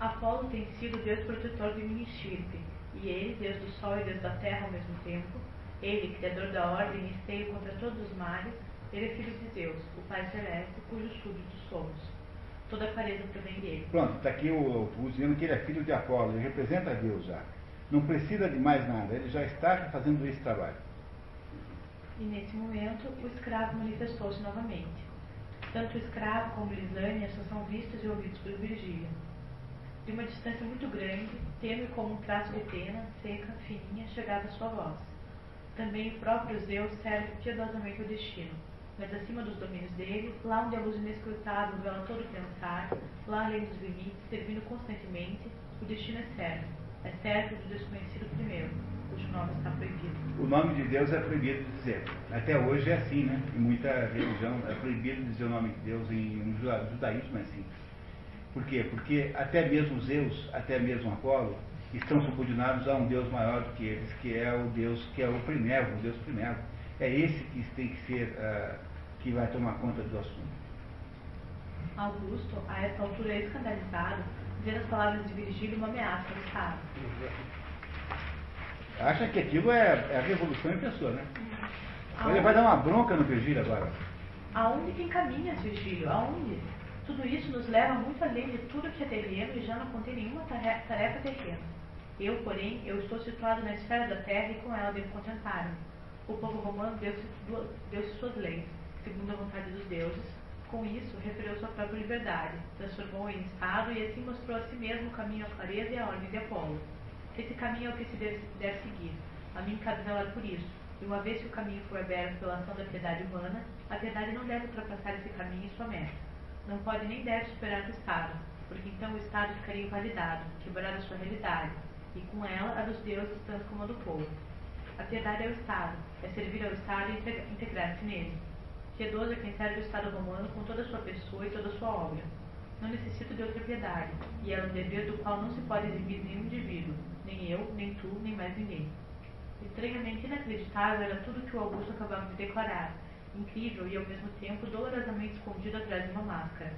Apolo tem sido Deus protetor de minha estirpe, e ele, Deus do sol e Deus da terra ao mesmo tempo, ele, Criador da ordem e esteio contra todos os males, ele é filho de Deus, o Pai Celeste, cujos súditos somos. Toda a clareza provém dele. Pronto, está aqui o, o dizendo que ele é filho de Apolo, ele representa Deus já. Não precisa de mais nada, ele já está fazendo esse trabalho. E nesse momento, o escravo manifestou-se novamente. Tanto o escravo como Lisânia só são vistos e ouvidos por Virgília. De uma distância muito grande, teme como um traço de pena, seca, fininha, chegava a sua voz. Também o próprio Zeus serve piedosamente o destino, mas acima dos domínios dele, lá onde a luz inescrutável vela todo o pensar, lá além dos limites, servindo constantemente, o destino é certo é certo do desconhecido primeiro, cujo nome está proibido. O nome de Deus é proibido de dizer. Até hoje é assim, né? Em muita religião é proibido dizer o nome de Deus, em um judaísmo é assim. Por quê? Porque até mesmo Zeus, até mesmo Apolo, estão subordinados a um Deus maior do que eles, que é o Deus que é o primeiro, o Deus primeiro. É esse que tem que ser, uh, que vai tomar conta do assunto. Augusto, a essa altura escandalizado, vê nas palavras de Virgílio uma ameaça ao Estado. Acha que aquilo é, é a revolução em pessoa, né? Aonde? Ele vai dar uma bronca no Virgílio agora. Aonde te encaminhas, Virgílio? Aonde? Tudo isso nos leva muito além de tudo que é terreno e já não contém nenhuma tarefa terrena. Eu, porém, eu estou situado na esfera da terra e com ela devo contentar-me. O povo romano deu-se deu suas leis, segundo a vontade dos deuses. Com isso, referiu sua própria liberdade, transformou em Estado e assim mostrou a si mesmo o caminho à clareza e à ordem de Apolo. Esse caminho é o que se deve, deve seguir. A mim cabe zelar por isso. E uma vez que o caminho for aberto pela ação da piedade humana, a piedade não deve ultrapassar esse caminho em sua meta. Não pode nem deve superar o Estado, porque então o Estado ficaria invalidado, quebrada sua realidade, e com ela a dos deuses tanto como a do povo. A piedade é o Estado, é servir ao Estado e integrar-se nele. Piedoso é quem serve o Estado romano com toda a sua pessoa e toda a sua obra. Não necessito de outra piedade, e é um dever do qual não se pode eximir nenhum indivíduo, nem eu, nem tu, nem mais ninguém. Estranhamente inacreditável era tudo que o Augusto acabava de declarar, incrível e ao mesmo tempo dolorosamente escondido atrás de uma máscara.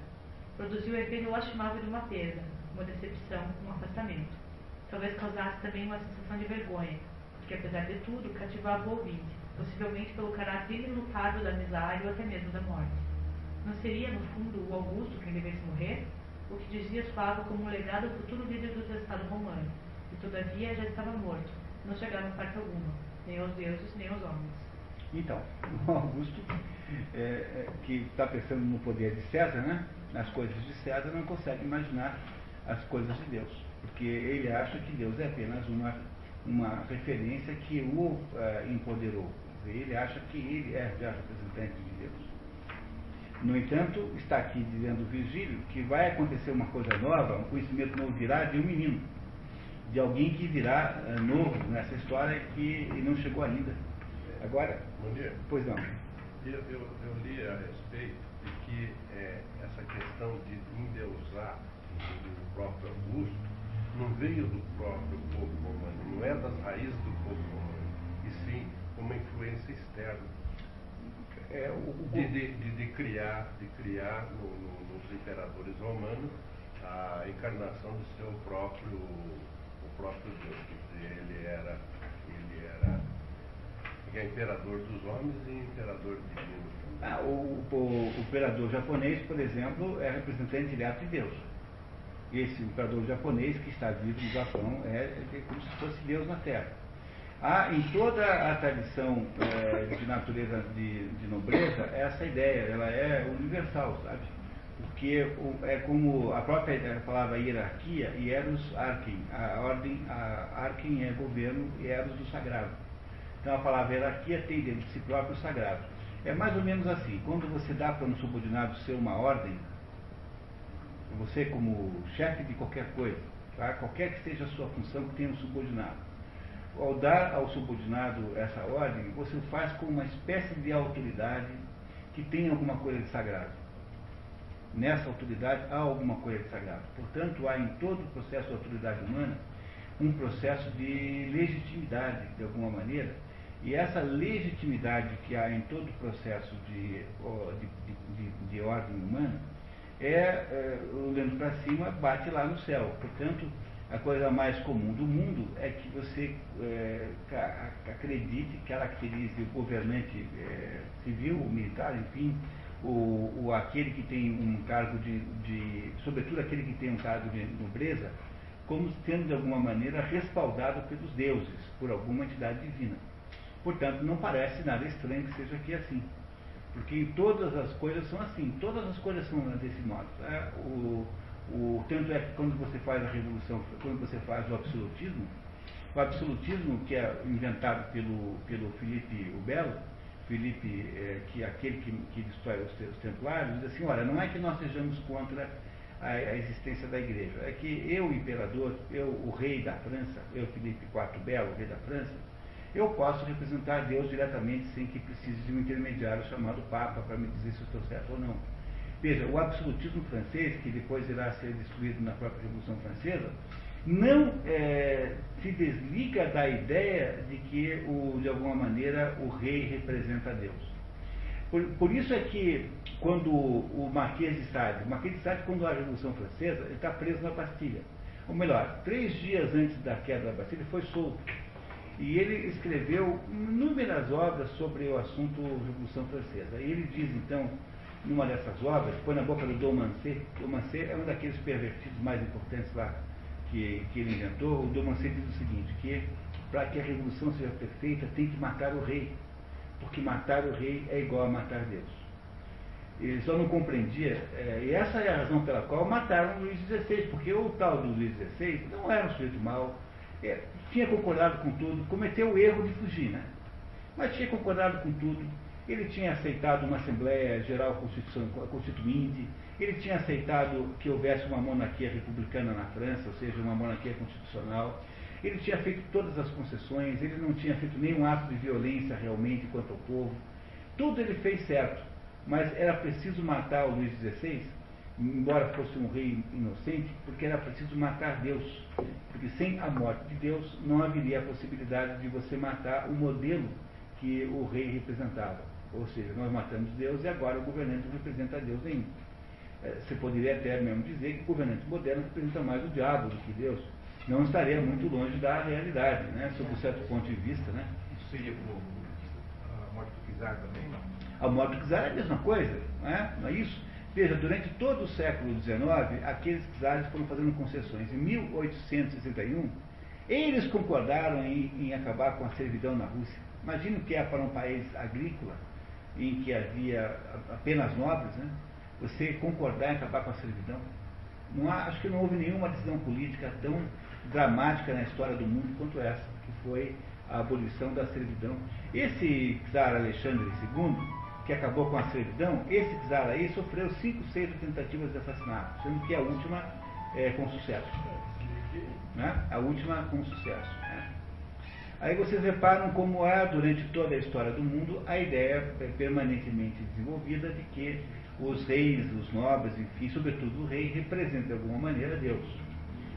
Produziu o efeito lastimável de uma perda, uma decepção, um afastamento talvez causasse também uma sensação de vergonha, porque apesar de tudo cativava o ouvinte, possivelmente pelo caráter inimutável da amizade ou até mesmo da morte. Não seria, no fundo, o Augusto quem devesse morrer? O que dizia soava como um legado ao futuro líder do Estado romano, e todavia já estava morto, não chegava parte alguma, nem aos deuses, nem aos homens. Então, Augusto, é, é, que está pensando no poder de César, né? nas coisas de César, não consegue imaginar as coisas de Deus porque ele acha que Deus é apenas uma, uma referência que o uh, empoderou. Ele acha que ele é já representante de Deus. No entanto, está aqui dizendo Virgílio que vai acontecer uma coisa nova, um conhecimento novo virá de um menino, de alguém que virá uh, novo nessa história que não chegou ainda. Agora, Bom dia. pois não. Eu, eu, eu li a respeito de que é, essa questão de endeusar o próprio Augusto não veio do próprio povo romano, não é das raízes do povo romano, e sim uma influência externa. É, o, de, de, de, criar, de criar no, no, nos imperadores romanos a encarnação do seu próprio, o próprio Deus. Quer dizer, ele era é imperador dos homens e imperador divino. Ah, o, o, o imperador japonês, por exemplo, é representante direto de Deus esse imperador japonês que está vivo no Japão é, é como se fosse Deus na Terra. Há em toda a tradição é, de natureza de, de, nobreza essa ideia, ela é universal, sabe? Porque é como a própria palavra hierarquia, hieros arquem, a ordem, a arquem é governo e eros do sagrado. Então a palavra hierarquia tem dentro de si próprio o sagrado. É mais ou menos assim, quando você dá para um subordinado ser uma ordem, você como chefe de qualquer coisa, tá? qualquer que seja a sua função que tenha um subordinado. Ao dar ao subordinado essa ordem, você o faz com uma espécie de autoridade que tem alguma coisa de sagrado. Nessa autoridade há alguma coisa de sagrado. Portanto, há em todo o processo de autoridade humana um processo de legitimidade, de alguma maneira, e essa legitimidade que há em todo o processo de, de, de, de ordem humana é, é olhando para cima, bate lá no céu. Portanto, a coisa mais comum do mundo é que você é, acredite, caracterize o governante é, civil, militar, enfim, o, o, aquele que tem um cargo de, de, sobretudo aquele que tem um cargo de nobreza, como sendo de alguma maneira respaldado pelos deuses, por alguma entidade divina. Portanto, não parece nada estranho que seja aqui assim. Porque todas as coisas são assim, todas as coisas são desse modo. É, o, o, tanto é que quando você faz a revolução, quando você faz o absolutismo, o absolutismo que é inventado pelo, pelo Felipe o Belo, Felipe, é, que é aquele que, que destrói os, os templários, diz assim, olha, não é que nós sejamos contra a, a, existência da igreja, é que eu, imperador, eu, o rei da França, eu, Felipe IV Belo, o rei da França, eu posso representar Deus diretamente sem que precise de um intermediário chamado Papa para me dizer se eu estou certo ou não. Veja, o absolutismo francês, que depois irá ser destruído na própria Revolução Francesa, não é, se desliga da ideia de que, o, de alguma maneira, o rei representa Deus. Por, por, isso é que, quando o Marquês de Sade, o Marquês de Sade, quando há a Revolução Francesa, ele está preso na Bastilha. Ou melhor, três dias antes da queda da Bastilha, ele foi solto. E ele escreveu inúmeras obras sobre o assunto Revolução Francesa. E ele diz, então, numa dessas obras, põe na boca do Domancé, Domancé é um daqueles pervertidos mais importantes lá que, que ele inventou. O Domancé diz o seguinte, que para que a revolução seja perfeita tem que matar o rei, porque matar o rei é igual a matar Deus. Ele só não compreendia, é, e essa é a razão pela qual mataram Luís XVI, porque o tal do Luís XVI não era um sujeito mau, é, tinha concordado com tudo, cometeu o erro de fugir, né? Mas tinha concordado com tudo, ele tinha aceitado uma Assembleia Geral Constituinte, ele tinha aceitado que houvesse uma monarquia republicana na França, ou seja, uma monarquia constitucional. Ele tinha feito todas as concessões, ele não tinha feito nenhum ato de violência realmente contra o povo. Tudo ele fez certo, mas era preciso matar o Luís XVI, embora fosse um rei inocente, porque era preciso matar Deus. Porque sem a morte de Deus não haveria a possibilidade de você matar o modelo que o rei representava. Ou seja, nós matamos Deus e agora o governante não representa Deus nenhum. É, você poderia até mesmo dizer que o governante moderno representa mais o diabo do que Deus. Não estaria muito longe da realidade, né? sob um certo ponto de vista. Né? Isso seria como a morte do czar também, não? A morte do czar é a mesma coisa, não é, não é isso? Veja, durante todo o século XIX, aqueles czares foram fazendo concessões. Em 1861, eles concordaram em, em acabar com a servidão na Rússia. Imagina o que é para um país agrícola em que havia apenas nobres, né? você concordar em acabar com a servidão. Não há, acho que não houve nenhuma decisão política tão dramática na história do mundo quanto essa, que foi a abolição da servidão. Esse czar Alexandre II, que acabou com a servidão, esse czar aí sofreu cinco, seis tentativas de assassinato, sendo que a última é, com sucesso. Né? A última com sucesso. Aí vocês reparam como há, durante toda a história do mundo, a ideia permanentemente desenvolvida de que os reis, os nobres, enfim, sobretudo o rei, representa de alguma maneira Deus.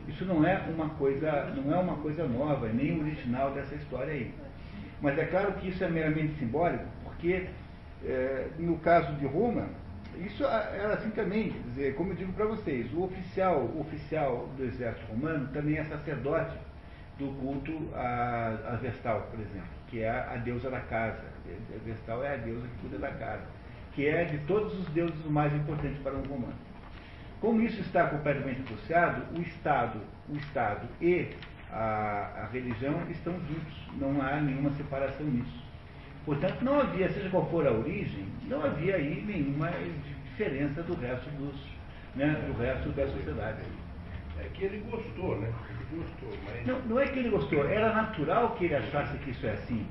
Isso não é uma coisa, não é uma coisa nova, nem original dessa história aí. Mas é claro que isso é meramente simbólico, porque é, no caso de Roma, isso era assim também, dizer, como eu digo para vocês, o oficial, o oficial do exército romano também é sacerdote do culto a, a Vestal, por exemplo, que é a, deusa da casa. A Vestal é a deusa que cuida da casa, que é de todos os deuses o mais importante para um romano. Como isso está completamente associado, o Estado, o Estado e a, a religião estão juntos, não há nenhuma separação nisso. Portanto, não havia, seja qual for a origem, não havia aí nenhuma diferença do resto dos, né, do resto da sociedade. É que ele gostou, né? Ele gostou, mas... Não, não é que ele gostou, era natural que ele achasse que isso é assim.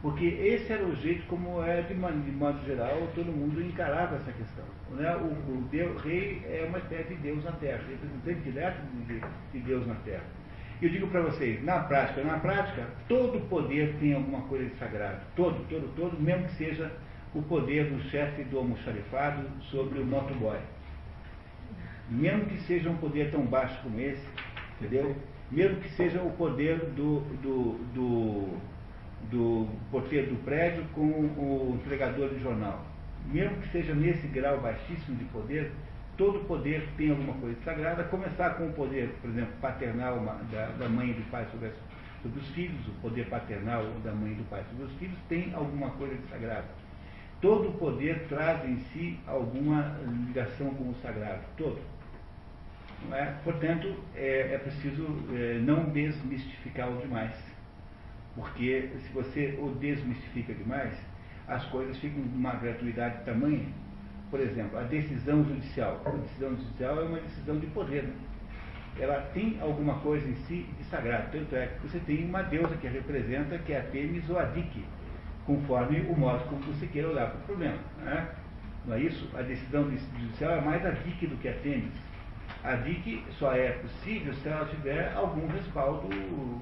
Porque esse era o jeito como é, de, de modo geral, todo mundo encarava essa questão. Né? O, o Deus, rei é uma espécie de Deus na Terra, representante direto de, de Deus na Terra. Eu digo para vocês, na prática, na prática, todo poder tem alguma coisa de sagrado. Todo, todo, todo, mesmo que seja o poder do chefe do almoxarifado sobre o motoboy mesmo que seja um poder tão baixo como esse, entendeu? Mesmo que seja o poder do, do, do, do porteiro do prédio com o entregador de jornal. Mesmo que seja nesse grau baixíssimo de poder, todo poder tem alguma coisa sagrada, começar com o poder, por exemplo, paternal da, da mãe e do pai sobre, as, sobre os filhos, o poder paternal da mãe e do pai sobre os filhos, tem alguma coisa de sagrado. Todo poder traz em si alguma ligação com o sagrado, todo. É? Portanto, é, é preciso é, não desmistificá-lo demais. Porque se você o desmistifica demais, as coisas ficam de uma gratuidade tamanha. Por exemplo, a decisão judicial. A decisão judicial é uma decisão de poder. Né? Ela tem alguma coisa em si de sagrado. Tanto é que você tem uma deusa que a representa, que é a Temis ou a Dike, conforme o modo como você queira olhar para o problema. Né? Não é isso? A decisão judicial é mais a Dike do que a Temis a DIC só é possível se ela tiver algum respaldo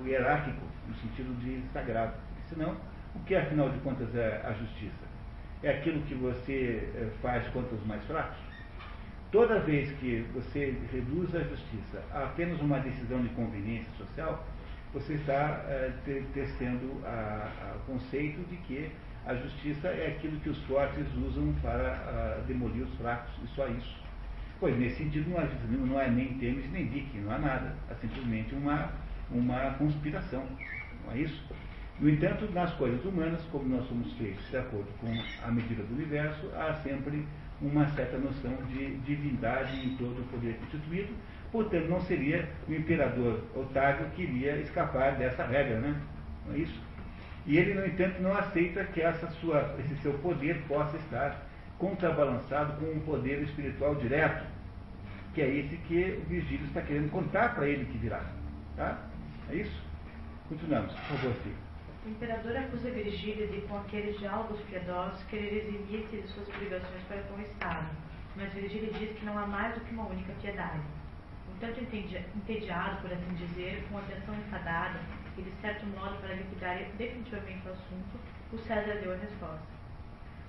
hierárquico, no sentido de sagrado. Senão, o que afinal de contas é a justiça? É aquilo que você eh, faz contra os mais fracos? Toda vez que você reduz a justiça a apenas uma decisão de conveniência social, você está é, tecendo o conceito de que a justiça é aquilo que os fortes usam para a, demolir os fracos, e só isso. Pois, nesse sentido, não não é nem Temes nem Dick, não há nada. É simplesmente uma, uma conspiração. Não é isso? No entanto, nas coisas humanas, como nós somos feitos de acordo com a medida do universo, há sempre uma certa noção de divindade em todo o poder constituído, portanto não seria o imperador Otávio que iria escapar dessa regra, né? Não é isso? E ele, no entanto, não aceita que essa sua, esse seu poder possa estar contrabalançado com um poder espiritual direto, que é esse que o Virgílio está querendo contar para ele que virá. Tá? É isso? Continuamos, por favor, Steve. O imperador acusa Virgílio de, com aqueles diálogos piedosos, querer eximir-se de suas obrigações para com o Estado, mas Virgílio diz que não há mais do que uma única piedade. Um tanto entediado, por assim dizer, com atenção enfadada, e de certo modo para liquidar definitivamente o assunto, o César deu a resposta.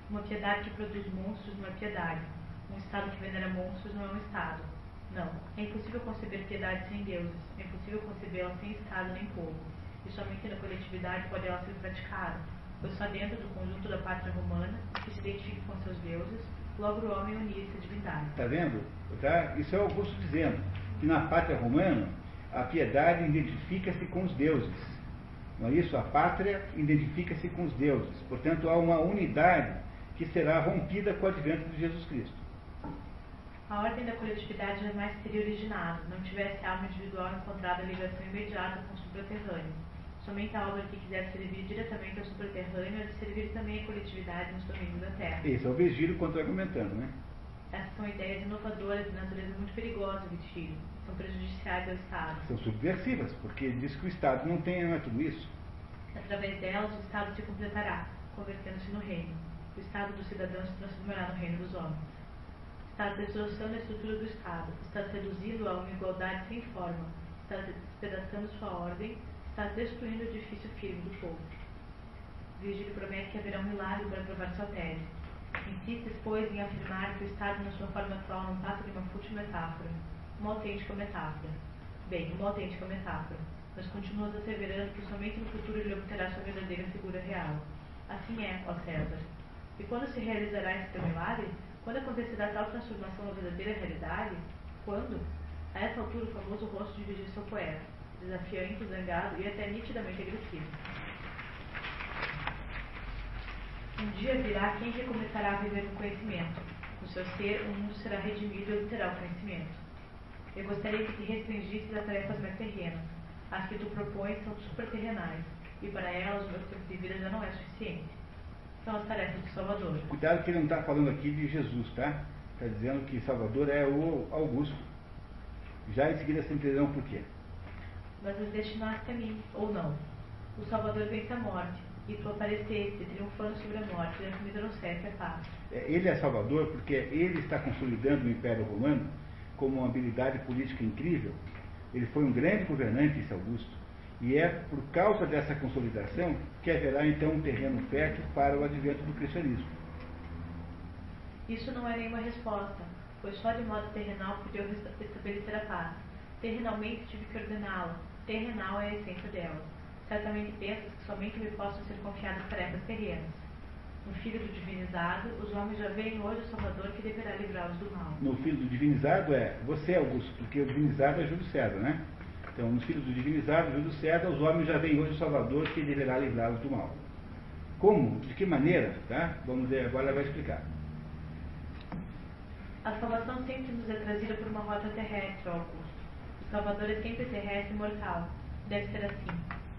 Uma piedade que produz monstros não é piedade. Um Estado que venera monstros não é um Estado. Não, é impossível conceber piedade sem deuses, é impossível concebê-la sem Estado nem povo e somente na coletividade pode ela ser praticada, pois só dentro do conjunto da pátria romana, que se identifica com seus deuses, logo o homem unia-se à divindade. Está vendo? Tá? Isso é Augusto dizendo, que na pátria romana a piedade identifica-se com os deuses. Não é isso? A pátria identifica-se com os deuses. Portanto, há uma unidade que será rompida com o advento de Jesus Cristo. A ordem da coletividade jamais teria originado, não tivesse alma individual encontrado a ligação imediata com o supraterrâneo Somente a obra que quiser servir diretamente ao subterrâneo é de servir também à coletividade nos domínios da Terra. Esse é o Virgílio contra-argumentando, né? Essas são ideias inovadoras de natureza muito perigosa, Virgílio. São prejudiciais ao Estado. São subversivas, porque diz que o Estado não tem não é tudo isso. Através delas, o Estado se completará, convertendo-se no reino. O Estado dos cidadãos se transformará no reino dos homens. Está destroçando a estrutura do Estado, está seduzindo a uma igualdade sem forma, está despedaçando sua ordem está destruindo o edifício firme do povo. Virgílio promete que haverá um milagre para provar sua tese. Insiste, pois, em afirmar que o Estado, na sua forma atual, não passa de uma fútil metáfora, uma autêntica metáfora. Bem, uma autêntica metáfora, mas continuas asseverando que somente no futuro ele obterá sua verdadeira figura real. Assim é, ó César. E quando se realizará esse teu milagre? Quando acontecerá tal transformação na verdadeira realidade? Quando? A essa altura, o famoso rosto Virgílio seu poeta desafiante, zangado e até nitidamente agressivo. Um dia virá quem recomeçará a viver no conhecimento. No seu ser, o mundo será redimido e obterá o conhecimento. Eu gostaria que te restringisses a tarefas mais terrenas. As que tu propões são superterrenais, e para elas o meu tempo de vida já não é suficiente. São as tarefas do Salvador. Cuidado que ele não está falando aqui de Jesus, tá? Está dizendo que Salvador é o Augusto. Já em seguida você entenderão por quê mas os destinaste a mim, ou não. O Salvador vence a morte, e tu apareceste, triunfando sobre a morte, e me trouxeste a paz. Ele é Salvador porque ele está consolidando o Império Romano como uma habilidade política incrível. Ele foi um grande governante, esse Augusto. E é por causa dessa consolidação que haverá então um terreno fértil para o advento do cristianismo. Isso não é nenhuma resposta, pois só de modo terrenal podia estabelecer a paz. Terrenalmente tive que ordená-la, terrenal é a essência dela. Certamente pensas que somente me possam ser confiadas tarefas terrenas. No Filho do Divinizado, os homens já veem hoje o Salvador que deverá livrá-los do mal. No Filho do Divinizado é você, Augusto, porque o Divinizado é Júlio César, né? Então, no Filho do Divinizado, Júlio César, os homens já veem hoje o Salvador que deverá livrá-los do mal. Como? De que maneira? Tá? Vamos ver, agora ela vai explicar. A salvação sempre nos é trazida por uma rota terrestre, Augusto. Salvador é sempre terrestre e mortal. Deve ser assim.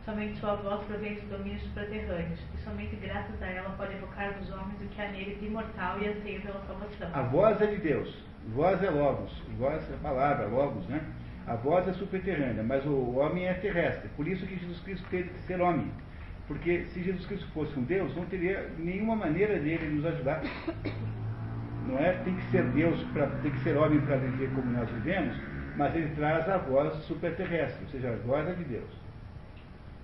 Somente sua voz provém dos domínios supraterrâneos, e somente graças a ela pode evocar dos homens o que há neles imortal e anseio pela salvação. A voz é de Deus, voz é Logos, voz é palavra, Logos, né? A voz é superterrânea, mas o homem é terrestre. Por isso que Jesus Cristo teve que ser homem. Porque se Jesus Cristo fosse um Deus, não teria nenhuma maneira dele nos ajudar. Não é? Tem que ser Deus, pra, tem que ser homem para viver como nós vivemos mas ele traz a voz superterrestre, ou seja, a voz é de Deus.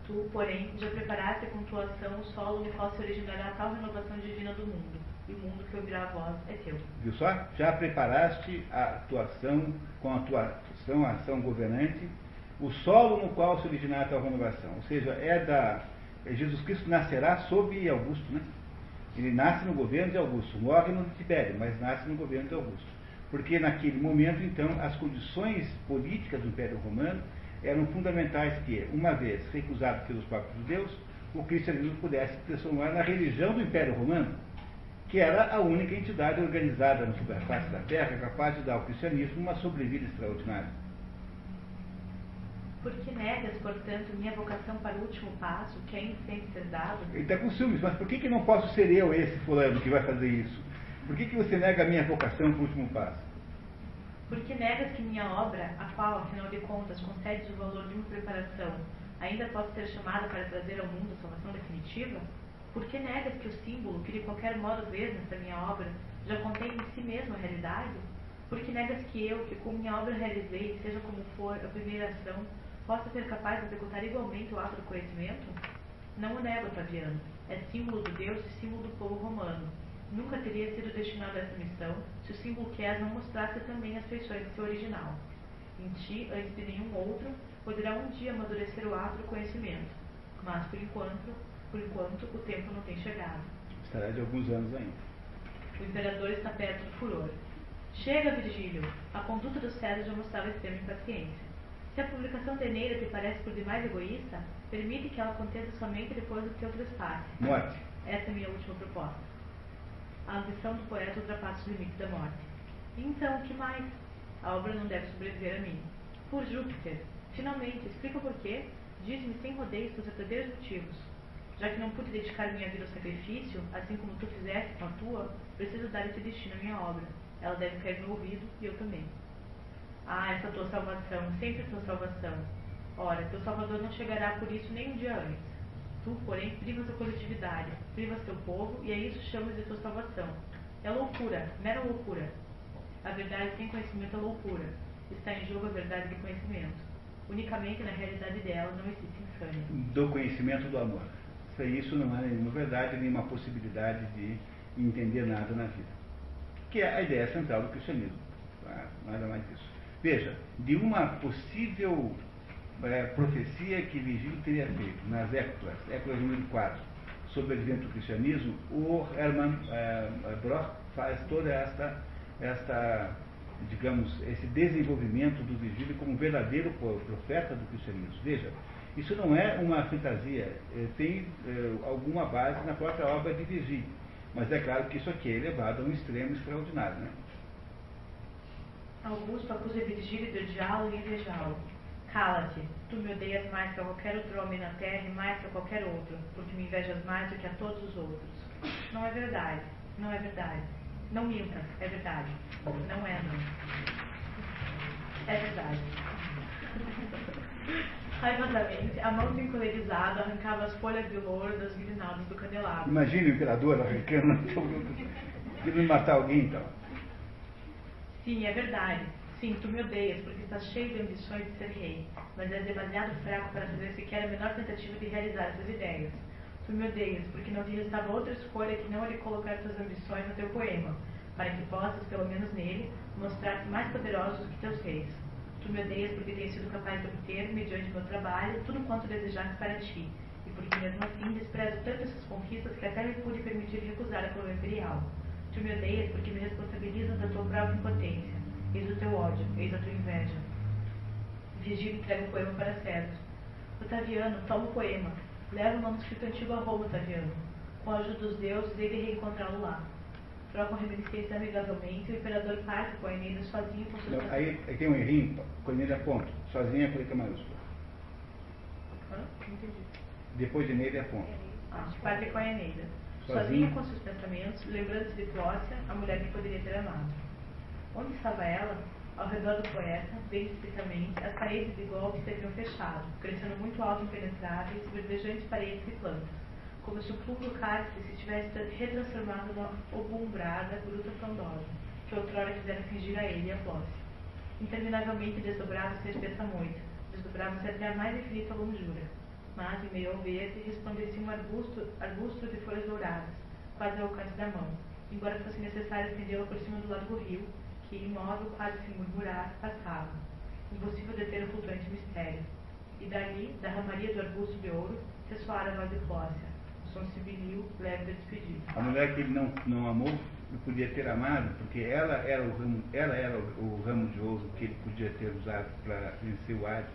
Tu, porém, já preparaste com tua ação o solo no qual se originará tal renovação divina do mundo, e o mundo que ouvirá a voz é teu. Viu só? Já preparaste a tua ação, com a tua ação, a ação governante, o solo no qual se originará tal renovação. Ou seja, é da. Jesus Cristo nascerá sob Augusto, né? Ele nasce no governo de Augusto, morre no Tibério, mas nasce no governo de Augusto. Porque naquele momento, então, as condições políticas do Império Romano eram fundamentais que, uma vez recusado pelos próprios judeus, o cristianismo pudesse se transformar na religião do Império Romano, que era a única entidade organizada na superfície da Terra capaz de dar ao cristianismo uma sobrevida extraordinária. Por que negas, portanto, minha vocação para o último passo, que ainda tem que ser dado? Ele está com ciúmes, mas por que, que não posso ser eu esse fulano que vai fazer isso? Por que, que você nega a minha vocação para o último passo? Porque negas que minha obra, a qual, afinal de contas, concede o valor de uma preparação, ainda pode ser chamada para trazer ao mundo a salvação definitiva? Por que negas que o símbolo, que de qualquer modo vês nesta minha obra, já contém em si mesmo a realidade? Por que negas que eu, que com minha obra realizei, seja como for a primeira ação, possa ser capaz de executar igualmente o ato do conhecimento? Não o nego, Taviano. É símbolo do Deus e símbolo do povo romano. Nunca teria sido destinado a essa missão se o símbolo és não mostrasse também as feições do seu original. Em ti, antes de nenhum outro, poderá um dia amadurecer o ato do conhecimento. Mas, por enquanto, por enquanto, o tempo não tem chegado. Estará de alguns anos ainda. O imperador está perto do furor. Chega, Virgílio! A conduta do César já mostrava extrema impaciência. Se a publicação de Eneida te parece por demais egoísta, permite que ela aconteça somente depois do teu trespasse. Morte. Essa é a minha última proposta. A ambição do poeta ultrapassa os limites da morte. Então, o que mais? A obra não deve sobreviver a mim. Por Júpiter! Finalmente, explica o porquê. Diz-me sem rodeios os verdadeiros motivos. Já que não pude dedicar minha vida ao sacrifício, assim como tu fizeste com a tua, preciso dar esse destino à minha obra. Ela deve cair no ouvido e eu também. Ah, essa tua salvação, sempre tua salvação. Ora, teu Salvador não chegará por isso nem um dia antes. Tu, porém, privas a coletividade, privas teu povo, e a isso chamas de tua salvação. É loucura, mera loucura. A verdade sem conhecimento é loucura. Está em jogo a verdade de conhecimento. Unicamente na realidade dela não existe insânia. Do conhecimento do amor. Isso não é nenhuma verdade, nenhuma possibilidade de entender nada na vida. Que é a ideia central do cristianismo. Tá? Nada mais disso. Veja, de uma possível é, profecia que Virgílio teria feito nas Éculas, Éculas número 4, sobre o advento do cristianismo, o Hermann é, Broch faz toda esta, esta, digamos, esse desenvolvimento do Virgílio como verdadeiro profeta do cristianismo. Veja, isso não é uma fantasia, é, tem é, alguma base na própria obra de Virgílio, mas é claro que isso aqui é elevado a um extremo extraordinário. Né? Augusto acusa Virgílio de odiá-lo e invejá-lo. Cala-te, tu me odeias mais que a qualquer outro homem na terra e mais que a qualquer outro, porque me invejas mais do que a todos os outros. Não é verdade, não é verdade. Não minta, é verdade. Não é, não. É verdade. Raivosamente, a mão encolerizada arrancava as folhas de louro das grinaldas do candelabro. Imagine o imperador arrancando, querendo matar alguém então. Sim, é verdade. Sim, tu me odeias, porque estás cheio de ambições de ser rei, mas és demasiado fraco para fazer sequer a menor tentativa de realizar essas ideias. Tu me odeias, porque não te restava outra escolha que não a de colocar tuas ambições no teu poema, para que possas, pelo menos nele, mostrar-te mais poderosos do que teus reis. Tu me odeias porque tens sido capaz de obter, mediante meu trabalho, tudo quanto desejaste para ti, e porque mesmo assim desprezo tanto essas conquistas que até me pude permitir recusar a coroa imperial. Tu me odeias porque me responsabilizas da tua própria impotência Eis o teu ódio, eis a tua inveja. Vigílio entrega o poema para César. Otaviano, toma o poema. Leva o manuscrito antigo a Roma, Otaviano. Com a ajuda dos deuses, ele reencontrá-lo lá. Trocam reminiscências amigavelmente e o imperador parte com a Eneida sozinho com seus... Não, aí, aí tem um errinho, com a Eneida é ponto. Sozinha com letra maiúscula. Hã? Não entendi. Depois de Eneida é ponto. Ah, parte com a Eneida. Sozinha, sozinha com seus pensamentos, lembrando-se de Clócia, a mulher que poderia ter amado. Onde estava ela? Ao redor do poeta, bem explicitamente, as paredes de golpe se haviam fechado, crescendo muito alto e impenetráveis, verdejantes paredes e plantas, como se o público cálice se tivesse retransformado na obumbrada gruta frondosa, que outrora fizera fingir a ele a Flócia. Interminavelmente desdobrava-se a espessa moita, desdobrava-se até a mais infinita longura. mas, em meio ao verde, resplandecia um arbusto, arbusto de folhas douradas, quase ao alcance da mão, embora fosse necessário estendê-la por cima do lado do rio, que, imóvel, quase sem murmurar, passava. Impossível deter o flutuante mistério. E dali, da ramaria do arbusto de ouro, ressoara a voz de Clócia, o som civilil, leve da despedida. A mulher que ele não, não amou, ele podia ter amado, porque ela era o ramo, ela era o, o ramo de ouro que ele podia ter usado para vencer o Hades.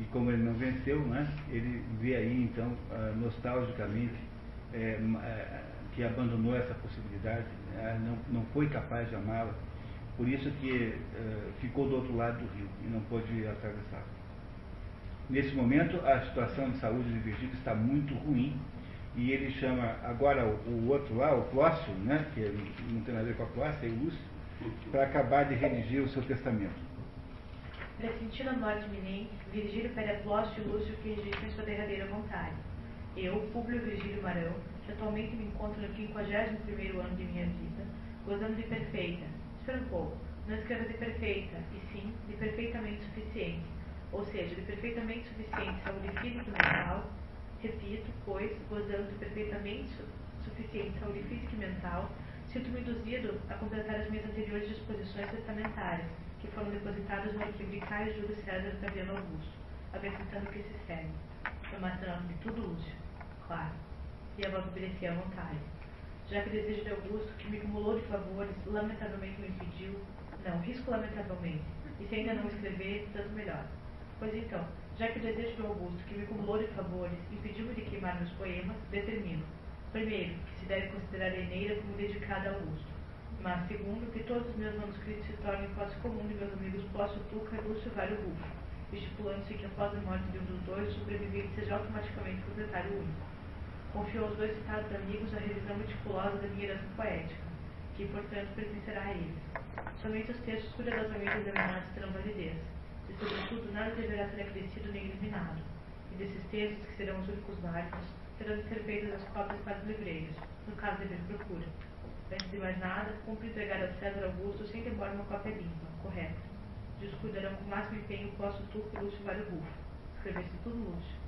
E como ele não venceu, né, ele vê aí, então, uh, nostalgicamente, é, que abandonou essa possibilidade, né, não, não foi capaz de amá-la, por isso que uh, ficou do outro lado do rio e não pôde atravessar. Nesse momento, a situação de saúde de Virgílio está muito ruim e ele chama agora o, o outro lá, o Clócio, né, que não tem nada a ver com a Clócia, é o Lúcio, para acabar de redigir o seu testamento. Pressentindo a morte iminente, Virgílio pede a Clócio e Lúcio que registrem sua derradeira vontade. Eu, Públio Virgílio Marão, que atualmente me encontro no 51 ano de minha vida, gozando de perfeita, pouco, não escreva de perfeita, e sim de perfeitamente suficiente, ou seja, de perfeitamente suficiente saúde física e mental, repito, pois, gozando de perfeitamente suficiente saúde física e mental, sinto-me induzido a completar as minhas anteriores disposições testamentárias, que foram depositadas no arquivo de Caio Júlio César Otaviano Augusto, acrescentando o que se segue. Tomasse de tudo, Lúcio. Claro. E a voz obedecia à vontade. Já que o desejo de Augusto, que me acumulou de favores, lamentavelmente me impediu, não, risco lamentavelmente, e se ainda não escrever, tanto melhor. Pois então, já que o desejo de Augusto, que me acumulou de favores, impediu-me de queimar meus poemas, determino, primeiro, que se deve considerar a Eneida como dedicada a Augusto, mas, segundo, que todos os meus manuscritos se tornem posse comum de meus amigos Plácio Tuca e Lúcio Vário Rufo, estipulando-se que após a morte de um dos dois, o sobrevivente seja automaticamente proprietário único. Confiou aos dois citados amigos a revisão meticulosa da minha herança poética, que, portanto, pertencerá a eles. Somente os textos cuidadosamente examinados terão validez, e, sobretudo, nada deverá ser acrescido nem eliminado. E desses textos, que serão os únicos válidos, terão de ser feitas as cópias para os livreiros, no caso de haver procura. Antes de mais nada, cumpre entregar a César Augusto sem demora uma cópia limpa, correta. Descuidarão com o máximo empenho o posto turco Lúcio Vale Rufo. Escrevesse tudo Lúcio.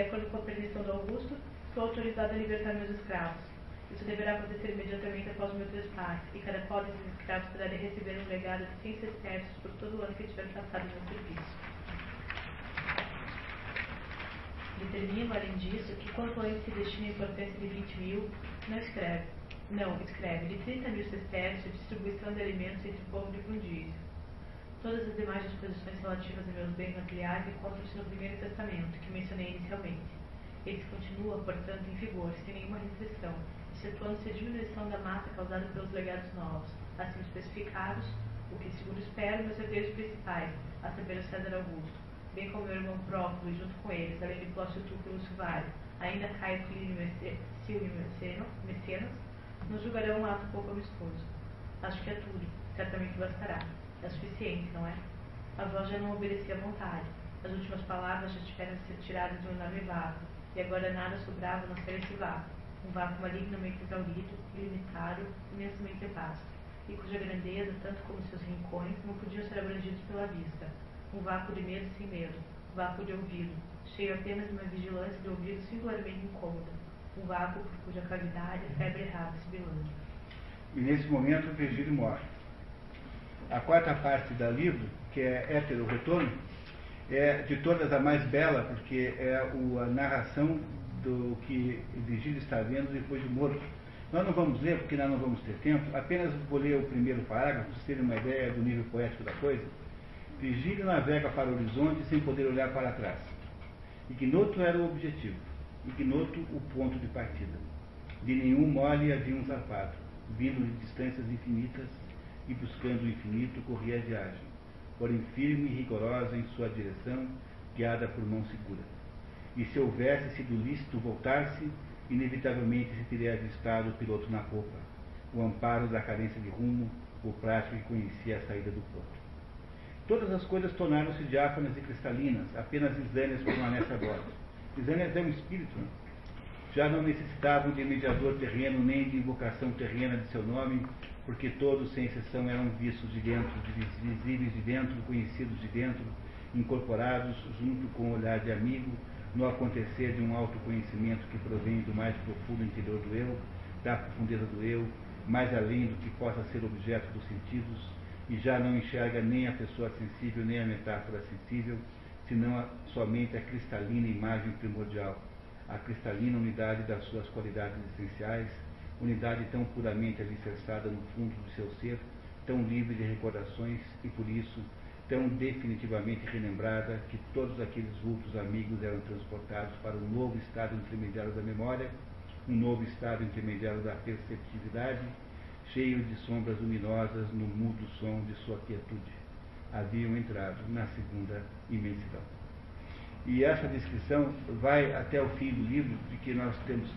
De acordo com a permissão do Augusto, sou autorizado a libertar meus escravos. Isso deverá acontecer imediatamente após o meu trespasse, e cada qual desses escravos poderá receber um legado de 100 sesterços por todo o ano que tiver passado no serviço. Determino, além disso, que quanto antes se destina a importância de 20 mil, não escreve não, escreve, de 30 mil sesterços de distribuição de alimentos entre o povo de Fundício. Todas as demais disposições relativas a meus bens materiais encontram-se no primeiro testamento, que mencionei inicialmente. Esse continua, portanto, em vigor, sem nenhuma restrição, excetuando-se a diminuição da massa causada pelos legados novos, assim especificados, o que, segundo espero, meus herdeiros principais, a saber o César Augusto, bem como meu irmão Próculo e junto com eles, além de Plócio Túculo Suvário, ainda Caio Clínio Silvio Mecenas, nos julgarão um ato pouco amistoso. Acho que é tudo, certamente bastará. É suficiente, não é? A voz já não obedecia à vontade. As últimas palavras já tiveram ser tiradas de um enorme vácuo, e agora nada sobrava não ser esse vácuo, um vácuo malignamente exaurido, ilimitado, imensamente vasto, e cuja grandeza, tanto como seus rincões, não podiam ser abrangidos pela vista. Um vácuo de medo sem medo, vácuo de ouvido, cheio apenas de uma vigilância de ouvido singularmente incômoda, um vácuo por cuja cavidade a febre se belando. E nesse momento Virgílio morre. A quarta parte do livro, que é Hétero Retorno, é de todas a mais bela, porque é a narração do que Virgílio está vendo depois de morto. Nós não vamos ler, porque nós não vamos ter tempo, apenas vou ler o primeiro parágrafo, para vocês terem uma ideia do nível poético da coisa. Virgílio navega para o horizonte sem poder olhar para trás. Ignoto era o objetivo ignoto o ponto de partida. De nenhum mole havia um zarpado, vindo de distâncias infinitas e buscando o infinito corria a viagem, porém firme e rigorosa em sua direção, guiada por mão segura. E se houvesse sido lícito voltar-se, inevitavelmente se teria avistado o piloto na popa, o amparo da carência de rumo, o prático que conhecia a saída do porto. Todas as coisas tornaram-se diáfanas e cristalinas, apenas exâneas permanece a bordo Lisânias é um espírito. Né? Já não necessitavam de mediador terreno nem de invocação terrena de seu nome, porque todos, sem exceção, eram vistos de dentro, visíveis de dentro, conhecidos de dentro, incorporados junto com o olhar de amigo, no acontecer de um autoconhecimento que provém do mais profundo interior do eu, da profundeza do eu, mais além do que possa ser objeto dos sentidos, e já não enxerga nem a pessoa sensível, nem a metáfora sensível, senão a, somente a cristalina imagem primordial, a cristalina unidade das suas qualidades essenciais, unidade tão puramente alicerçada no fundo do seu ser, tão livre de recordações e por isso tão definitivamente relembrada que todos aqueles vultos amigos eram transportados para um novo estado intermediário da memória, um novo estado intermediário da perceptividade, cheio de sombras luminosas no mudo som de sua quietude. Haviam entrado na segunda imensidão. E essa descrição vai até o fim do livro, de que nós temos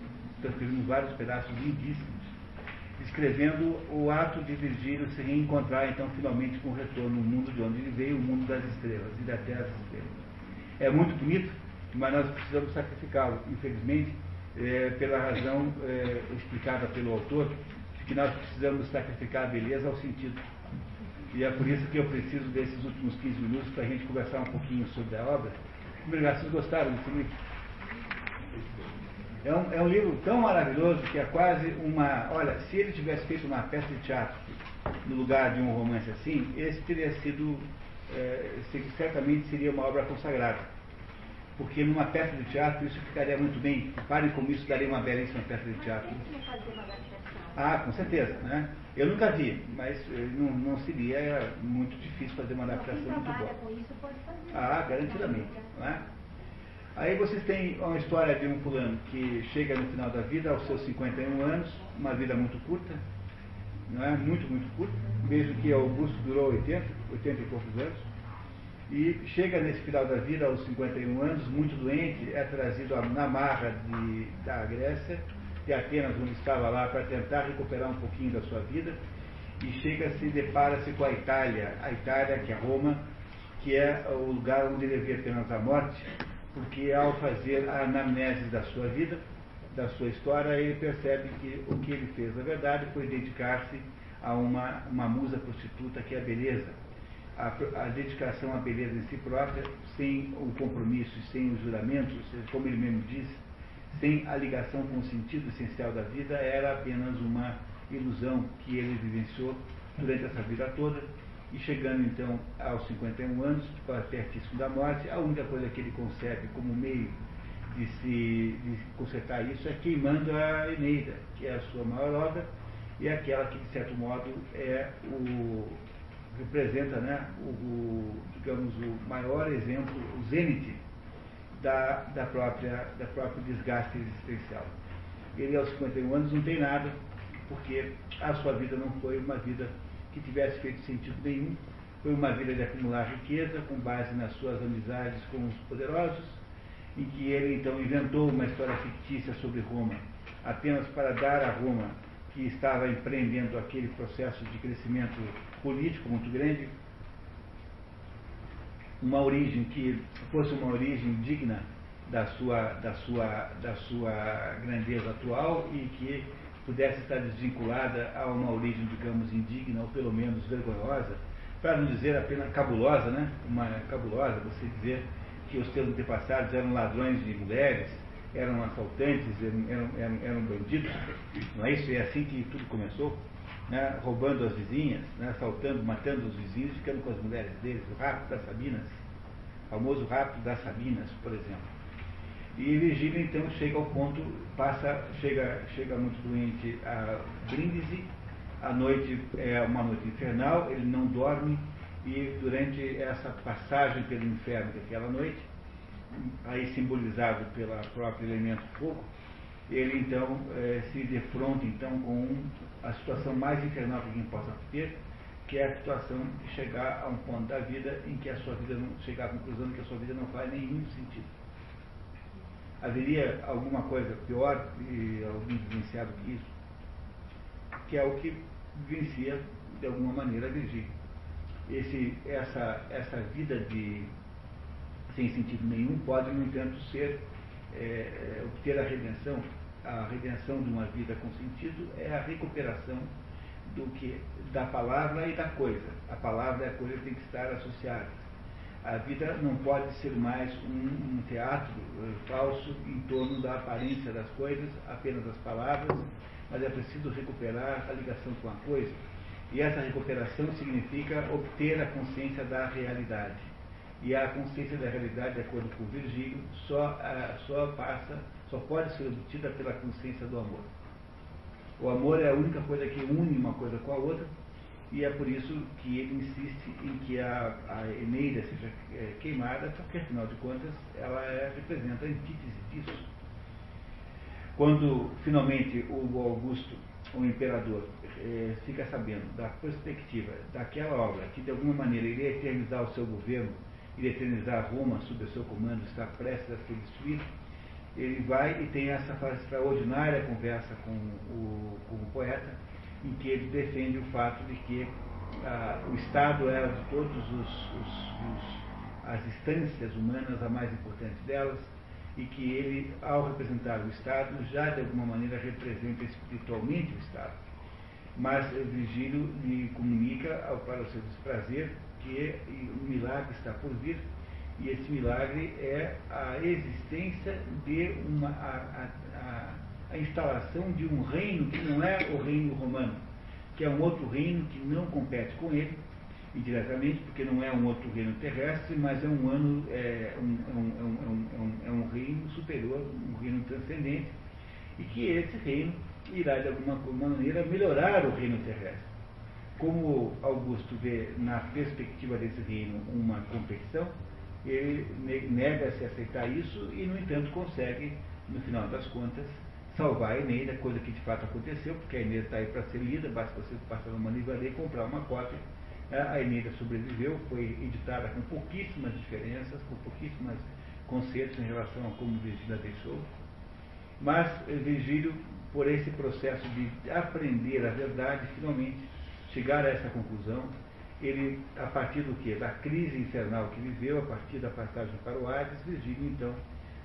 transferimos vários pedaços lindíssimos escrevendo o ato de Virgílio se reencontrar, então, finalmente com o retorno no mundo de onde ele veio, o mundo das estrelas e da terra das estrelas. É muito bonito, mas nós precisamos sacrificá-lo, infelizmente, é, pela razão é, explicada pelo autor, de que nós precisamos sacrificar a beleza ao sentido. E é por isso que eu preciso desses últimos 15 minutos para a gente conversar um pouquinho sobre a obra. Obrigado, vocês gostaram desse livro? É um, é um livro tão maravilhoso que é quase uma. Olha, se ele tivesse feito uma peça de teatro no lugar de um romance assim, esse teria sido. É, certamente seria uma obra consagrada. Porque numa peça de teatro isso ficaria muito bem. Parem como isso daria uma belíssima peça de teatro. Ah, com certeza. Né? Eu nunca vi, mas eh, não, não seria muito difícil fazer uma adaptação muito boa. Ah, garantidamente. Não é? Aí vocês têm uma história de um fulano que chega no final da vida, aos seus 51 anos, uma vida muito curta, não é? Muito, muito curta, mesmo que Augusto durou 80, 80 e poucos anos, e chega nesse final da vida, aos 51 anos, muito doente, é trazido na marra de, da Grécia, de Atenas, onde estava lá, para tentar recuperar um pouquinho da sua vida, e chega-se, depara-se com a Itália, a Itália, que é Roma, que é o lugar onde ele vê apenas a morte, porque ao fazer a anamnese da sua vida, da sua história, ele percebe que o que ele fez, na verdade, foi dedicar-se a uma, uma musa prostituta que é a beleza. A, a, dedicação à beleza em si própria, sem o compromisso, sem os juramentos, como ele mesmo diz, sem a ligação com o sentido essencial da vida, era apenas uma ilusão que ele vivenciou durante essa vida toda e chegando então aos 51 anos, pertíssimo da morte, a única coisa que ele concebe como meio de se de consertar isso é queimando a Eneida, que é a sua maior obra, e é aquela que, de certo modo, é o representa né, o, o digamos, o maior exemplo, o zênite da, da, própria, da próprio desgaste existencial. Ele, aos 51 anos, não tem nada, porque a sua vida não foi uma vida que tivesse feito sentido nenhum. Foi uma vida de acumular riqueza com base nas suas amizades com os poderosos, em que ele então inventou uma história fictícia sobre Roma, apenas para dar a Roma, que estava empreendendo aquele processo de crescimento político muito grande, uma origem que fosse uma origem digna da sua, da sua, da sua grandeza atual e que pudesse estar desvinculada a uma origem, digamos, indigna ou pelo menos vergonhosa, para não dizer apenas cabulosa, né? Uma cabulosa, você dizer que os seus antepassados eram ladrões de mulheres, eram assaltantes, eram, eram, eram bandidos, não é isso? É assim que tudo começou, né? roubando as vizinhas, né? assaltando, matando os vizinhos, ficando com as mulheres deles, o rapto das Sabinas, o famoso rapto das Sabinas, por exemplo. E Virgílio então chega ao ponto, passa, chega, chega muito doente a Brindisi, a noite é uma noite infernal, ele não dorme, e durante essa passagem pelo inferno daquela noite, aí simbolizado pelo próprio elemento fogo, ele então é, se defronta então com a situação mais infernal que alguém possa ter, que é a situação de chegar a um ponto da vida em que a sua vida não chegar à conclusão que a sua vida não faz nenhum sentido haveria alguma coisa pior e algum vivenciado que isso, que é o que vivencia de alguma maneira a Virgínia. Esse, essa, essa vida de sem sentido nenhum pode, no entanto, ser é, obter a redenção. A redenção de uma vida com sentido é a recuperação do que da palavra e da coisa. A palavra e a coisa têm que estar associadas. A vida não pode ser mais um, um teatro uh, falso em torno da aparência das coisas, apenas das palavras, mas é preciso recuperar a ligação com a coisa. E essa recuperação significa obter a consciência da realidade. E a consciência da realidade, de acordo com Virgílio, só, uh, só passa, só pode ser obtida pela consciência do amor. O amor é a única coisa que une uma coisa com a outra, e é por isso que ele insiste em que a, a Eneida seja é, queimada, porque afinal de contas ela é, representa a antítese disso. Quando finalmente o Augusto, o imperador, é, fica sabendo da perspectiva daquela obra, que de alguma maneira iria eternizar o seu governo, iria eternizar Roma sob o seu comando, está prestes a ser destruído, ele vai e tem essa extraordinária conversa com o, com o poeta, em que ele defende o fato de que ah, o Estado é de os, as instâncias humanas a mais importante delas e que ele, ao representar o Estado, já de alguma maneira representa espiritualmente o Estado. Mas Virgílio lhe comunica, para o seu desprazer, que o milagre está por vir e esse milagre é a existência de uma. A, a, a instalação de um reino que não é o reino romano, que é um outro reino que não compete com ele, indiretamente, porque não é um outro reino terrestre, mas é um, ano, é, um, é, um, é, um, é um reino superior, um reino transcendente, e que esse reino irá, de alguma maneira, melhorar o reino terrestre. Como Augusto vê na perspectiva desse reino uma competição, ele nega-se a aceitar isso e, no entanto, consegue, no final das contas, salvar a Eneida, coisa que de fato aconteceu, porque a Eneida está aí para ser lida, basta você passar numa livraria e comprar uma cópia. A Eneida sobreviveu, foi editada com pouquíssimas diferenças, com pouquíssimas conceitos em relação a como Virgílio a deixou. Mas eh, Virgílio, por esse processo de aprender a verdade, finalmente chegar a essa conclusão, ele, a partir do que? Da crise infernal que viveu, a partir da passagem para o Hades, Virgílio, então,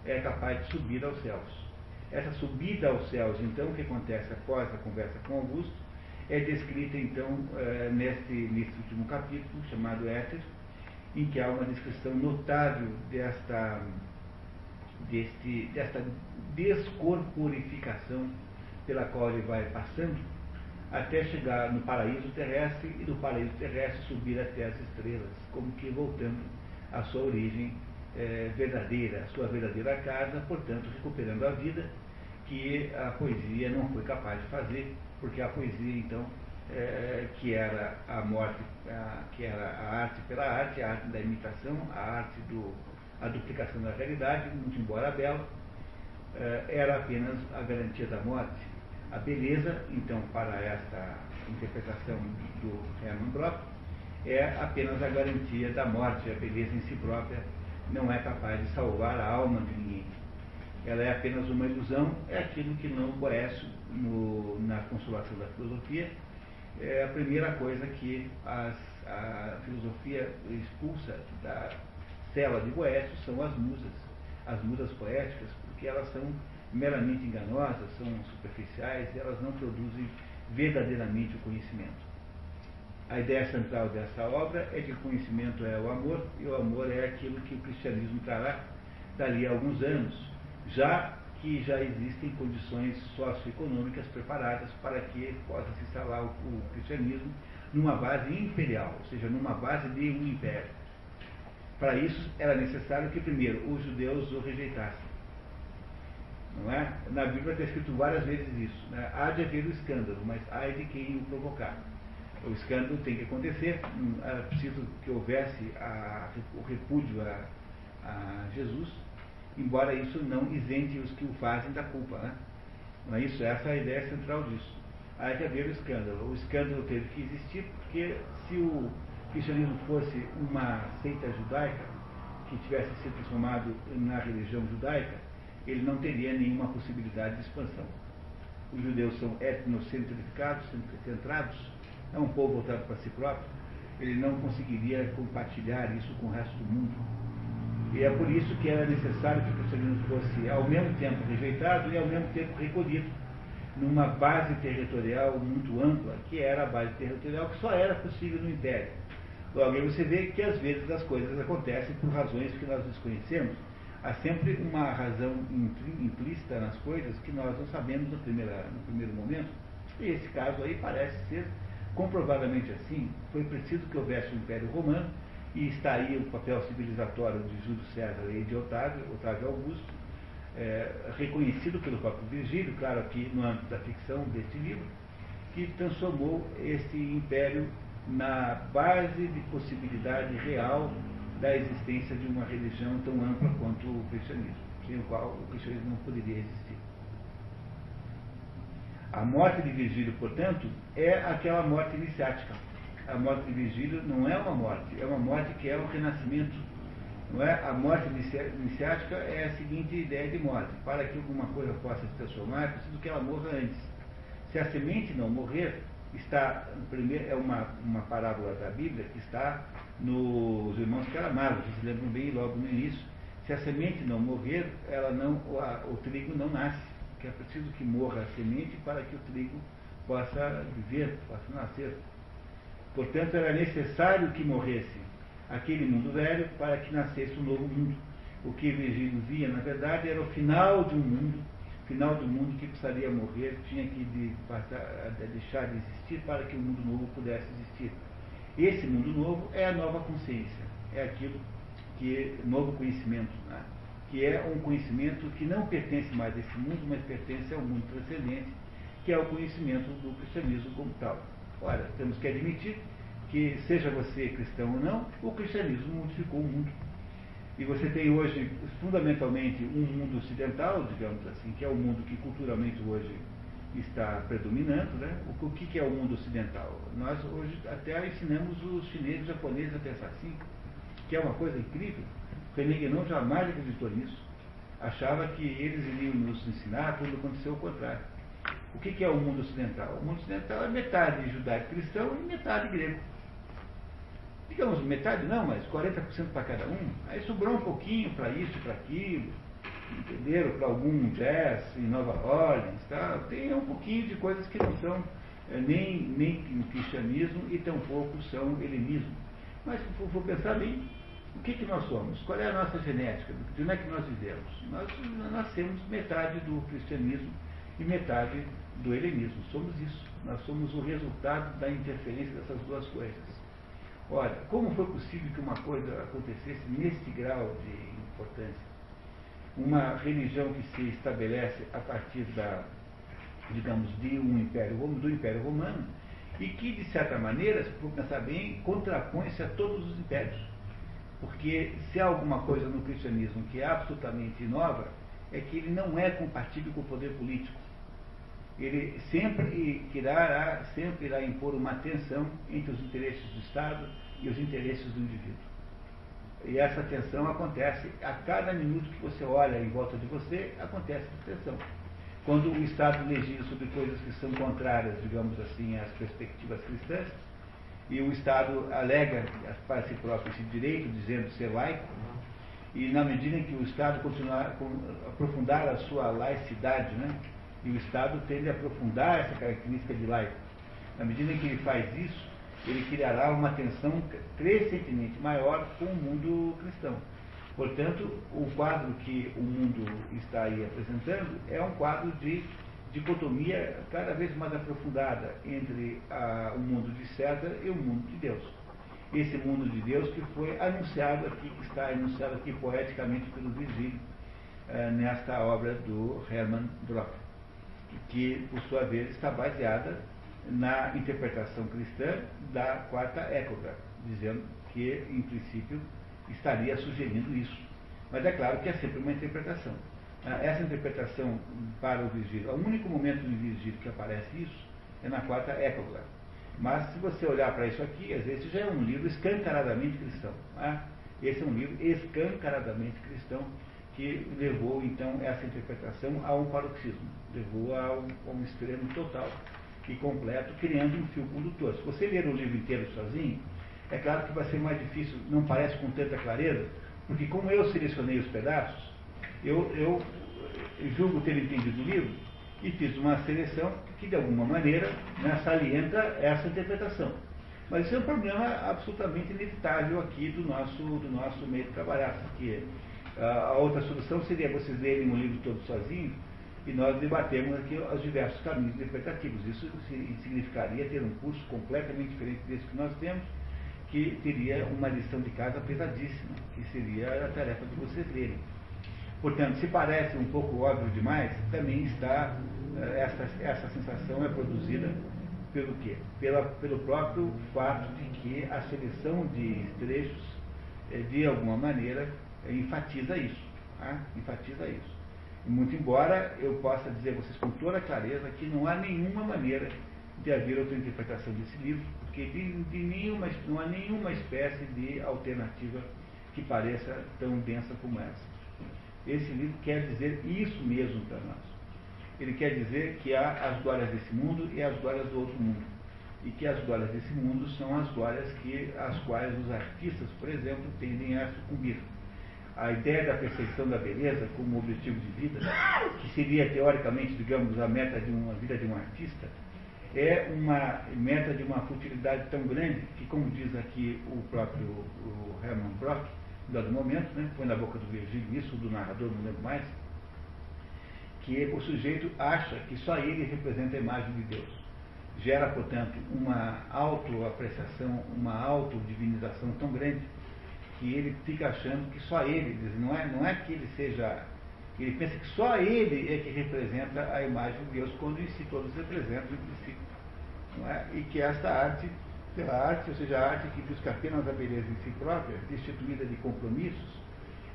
é capaz de subir aos céus. Essa subida aos céus, então, que acontece após a conversa com Augusto, é descrita, então, é, neste, neste último capítulo, chamado Éter, em que há uma descrição notável desta, deste, desta descorporificação pela qual ele vai passando, até chegar no paraíso terrestre e do paraíso terrestre subir até as estrelas, como que voltando à sua origem é, verdadeira, sua verdadeira casa, portanto recuperando a vida que a poesia não foi capaz de fazer, porque a poesia então é, que era a morte, a, que era a arte pela arte, a arte da imitação, a arte do a duplicação da realidade, muito embora bela, é, era apenas a garantia da morte a beleza, então, para esta interpretação do Hermann Brock, é apenas a garantia da morte. A beleza em si própria não é capaz de salvar a alma de ninguém. Ela é apenas uma ilusão, é aquilo que não Boécio, na Consolação da Filosofia, é a primeira coisa que as, a filosofia expulsa da cela de Boécio são as musas, as musas poéticas, porque elas são meramente enganosas, são superficiais elas não produzem verdadeiramente o conhecimento. A ideia central dessa obra é que o conhecimento é o amor e o amor é aquilo que o cristianismo trará dali a alguns anos, já que já existem condições socioeconômicas preparadas para que possa se instalar o, o cristianismo numa base imperial, ou seja, numa base de um império. Para isso era necessário que primeiro os judeus o rejeitassem não é? Na Bíblia está escrito várias vezes isso. Né? Há de haver o escândalo, mas há de quem o provocar. O escândalo tem que acontecer, é preciso que houvesse a, o repúdio a, a, Jesus, embora isso não isente os que o fazem da culpa. Né? Não é isso? Essa é a ideia central disso. Há de haver o escândalo. O escândalo teve que existir porque se o cristianismo fosse uma seita judaica, que tivesse sido transformado na religião judaica, ele não teria nenhuma possibilidade de expansão. Os judeus são etnocentrificados, centrados, é um povo voltado para si próprio, ele não conseguiria compartilhar isso com o resto do mundo. E é por isso que era necessário que o cristianismo fosse ao mesmo tempo rejeitado e ao mesmo tempo recolhido numa base territorial muito ampla, que era a base territorial que só era possível no Império. Logo aí você vê que às vezes as coisas acontecem por razões que nós desconhecemos. Há sempre uma razão implícita nas coisas que nós não sabemos no, primeira, no primeiro momento. E esse caso aí parece ser comprovadamente assim. Foi preciso que houvesse o um Império Romano, e está aí o papel civilizatório de Júlio César e de Otávio, Otávio Augusto, é, reconhecido pelo próprio Virgílio, claro aqui no âmbito da ficção deste livro, que transformou esse império na base de possibilidade real da existência de uma religião tão ampla quanto o cristianismo, sem o qual o cristianismo não poderia existir. A morte de Virgílio, portanto, é aquela morte iniciática. A morte de Virgílio não é uma morte, é uma morte que é um renascimento. Não é? A morte iniciática é a seguinte ideia de morte. Para que alguma coisa possa se transformar, é preciso que ela morra antes. Se a semente não morrer, está, primeiro, é uma, uma parábola da Bíblia que está nos Irmãos Caramalos, vocês lembram bem logo no início. Se a semente não morrer, ela não, o, a, o trigo não nasce, que é preciso que morra a semente para que o trigo possa viver, possa nascer. Portanto, era necessário que morresse aquele mundo velho para que nascesse um novo mundo. O que Virgílio via, na verdade, era o final de um mundo final do mundo que precisaria morrer, tinha que de, passar, de deixar de existir para que o mundo novo pudesse existir. Esse mundo novo é a nova consciência, é aquilo que novo conhecimento, né? Que é um conhecimento que não pertence mais a esse mundo, mas pertence ao mundo transcendente, que é o conhecimento do cristianismo como tal. Ora, temos que admitir que, seja você cristão ou não, o cristianismo modificou o mundo e você tem hoje, fundamentalmente, um mundo ocidental, digamos assim, que é o mundo que culturalmente hoje está predominando. Né? O, que é o mundo ocidental? Nós hoje até ensinamos os chineses e japoneses a pensar assim, que é uma coisa incrível. Guénon jamais acreditou nisso. Achava que eles iriam nos ensinar, quando aconteceu o contrário. O que, é o mundo ocidental? O mundo ocidental é metade judaico-cristão e metade grego digamos, metade não, mas 40% para cada um, aí sobrou um pouquinho para isso, para aquilo, entenderam? Para algum jazz em Nova Orleans, tá? tem um pouquinho de coisas que não são é, nem, nem cristianismo e tampouco são helenismo. Mas se for pensar bem, o que, que nós somos? Qual é a nossa genética? De onde é que nós vivemos? Nós nascemos metade do cristianismo e metade do helenismo. Somos isso. Nós somos o resultado da interferência dessas duas coisas. Olha, como foi possível que uma coisa acontecesse nesse grau de importância? Uma religião que se estabelece a partir da, digamos, de um império, do Império Romano, e que, de certa maneira, se for pensar bem, contrapõe-se a todos os impérios. Porque se há alguma coisa no cristianismo que é absolutamente nova, é que ele não é compatível com o poder político. Ele sempre irá, sempre irá impor uma tensão entre os interesses do Estado e os interesses do indivíduo. E essa tensão acontece a cada minuto que você olha em volta de você, acontece essa tensão. Quando o Estado legisla sobre coisas que são contrárias, digamos assim, às perspectivas cristãs, e o Estado alega para si próprio esse direito, dizendo ser laico, e na medida em que o Estado continuar aprofundar a sua laicidade, né, e o Estado tende a aprofundar essa característica de laico, na medida em que ele faz isso, ele criará uma tensão crescentemente maior com o mundo cristão. Portanto, o quadro que o mundo está aí apresentando é um quadro de dicotomia cada vez mais aprofundada entre a, o mundo de César e o mundo de Deus. Esse mundo de Deus que foi anunciado aqui, que está anunciado aqui poeticamente pelo Virgílio, eh, nesta obra do Hermann Brock, que, por sua vez, está baseada na interpretação cristã da quarta época, dizendo que, em princípio, estaria sugerindo isso. Mas é claro que é sempre uma interpretação. Ah, essa interpretação para o Virgílio, o único momento no Virgílio que aparece isso é na quarta época. Mas se você olhar para isso aqui, às vezes já é um livro escancaradamente cristão. Né? Esse é um livro escancaradamente cristão que levou então essa interpretação a um paroxismo, levou a um, a um extremo total e completo, criando um fio condutor. Se você ler o livro inteiro sozinho, é claro que vai ser mais difícil, não parece com tanta clareza, porque como eu selecionei os pedaços, eu, eu julgo ter entendido o livro e fiz uma seleção que de alguma maneira né, salienta essa interpretação. Mas isso é um problema absolutamente inevitável aqui do nosso, do nosso meio de trabalhar, porque a outra solução seria vocês lerem um livro todo sozinho e nós debatemos aqui os diversos caminhos interpretativos. Isso significaria ter um curso completamente diferente desse que nós temos, que teria uma lição de casa pesadíssima, que seria a tarefa de vocês lerem. Portanto, se parece um pouco óbvio demais, também está, eh, essa, essa sensação é produzida pelo quê? Pela, pelo próprio fato de que a seleção de trechos, eh, de alguma maneira, enfatiza isso. Tá? Enfatiza isso. Muito embora eu possa dizer a vocês com toda clareza que não há nenhuma maneira de haver outra interpretação desse livro, porque de, de nenhuma, não há nenhuma espécie de alternativa que pareça tão densa como essa. Esse livro quer dizer isso mesmo para nós. Ele quer dizer que há as glórias desse mundo e as glórias do outro mundo. E que as glórias desse mundo são as glórias que, às quais os artistas, por exemplo, tendem a sucumbir a ideia da perfeição da beleza como objetivo de vida, que seria teoricamente, digamos, a meta de uma vida de um artista, é uma meta de uma futilidade tão grande que, como diz aqui o próprio o Hermann Brock, em dado momento, né, foi na boca do Virgílio isso, do narrador, não lembro mais, que o sujeito acha que só ele representa a imagem de Deus. Gera, portanto, uma autoapreciação, uma autodivinização tão grande que ele fica achando que só ele, não é, não é que ele seja, ele pensa que só ele é que representa a imagem de Deus, quando em si todos representam em si. É? E que esta arte, pela arte, ou seja, a arte que busca apenas a beleza em si própria, destituída de compromissos,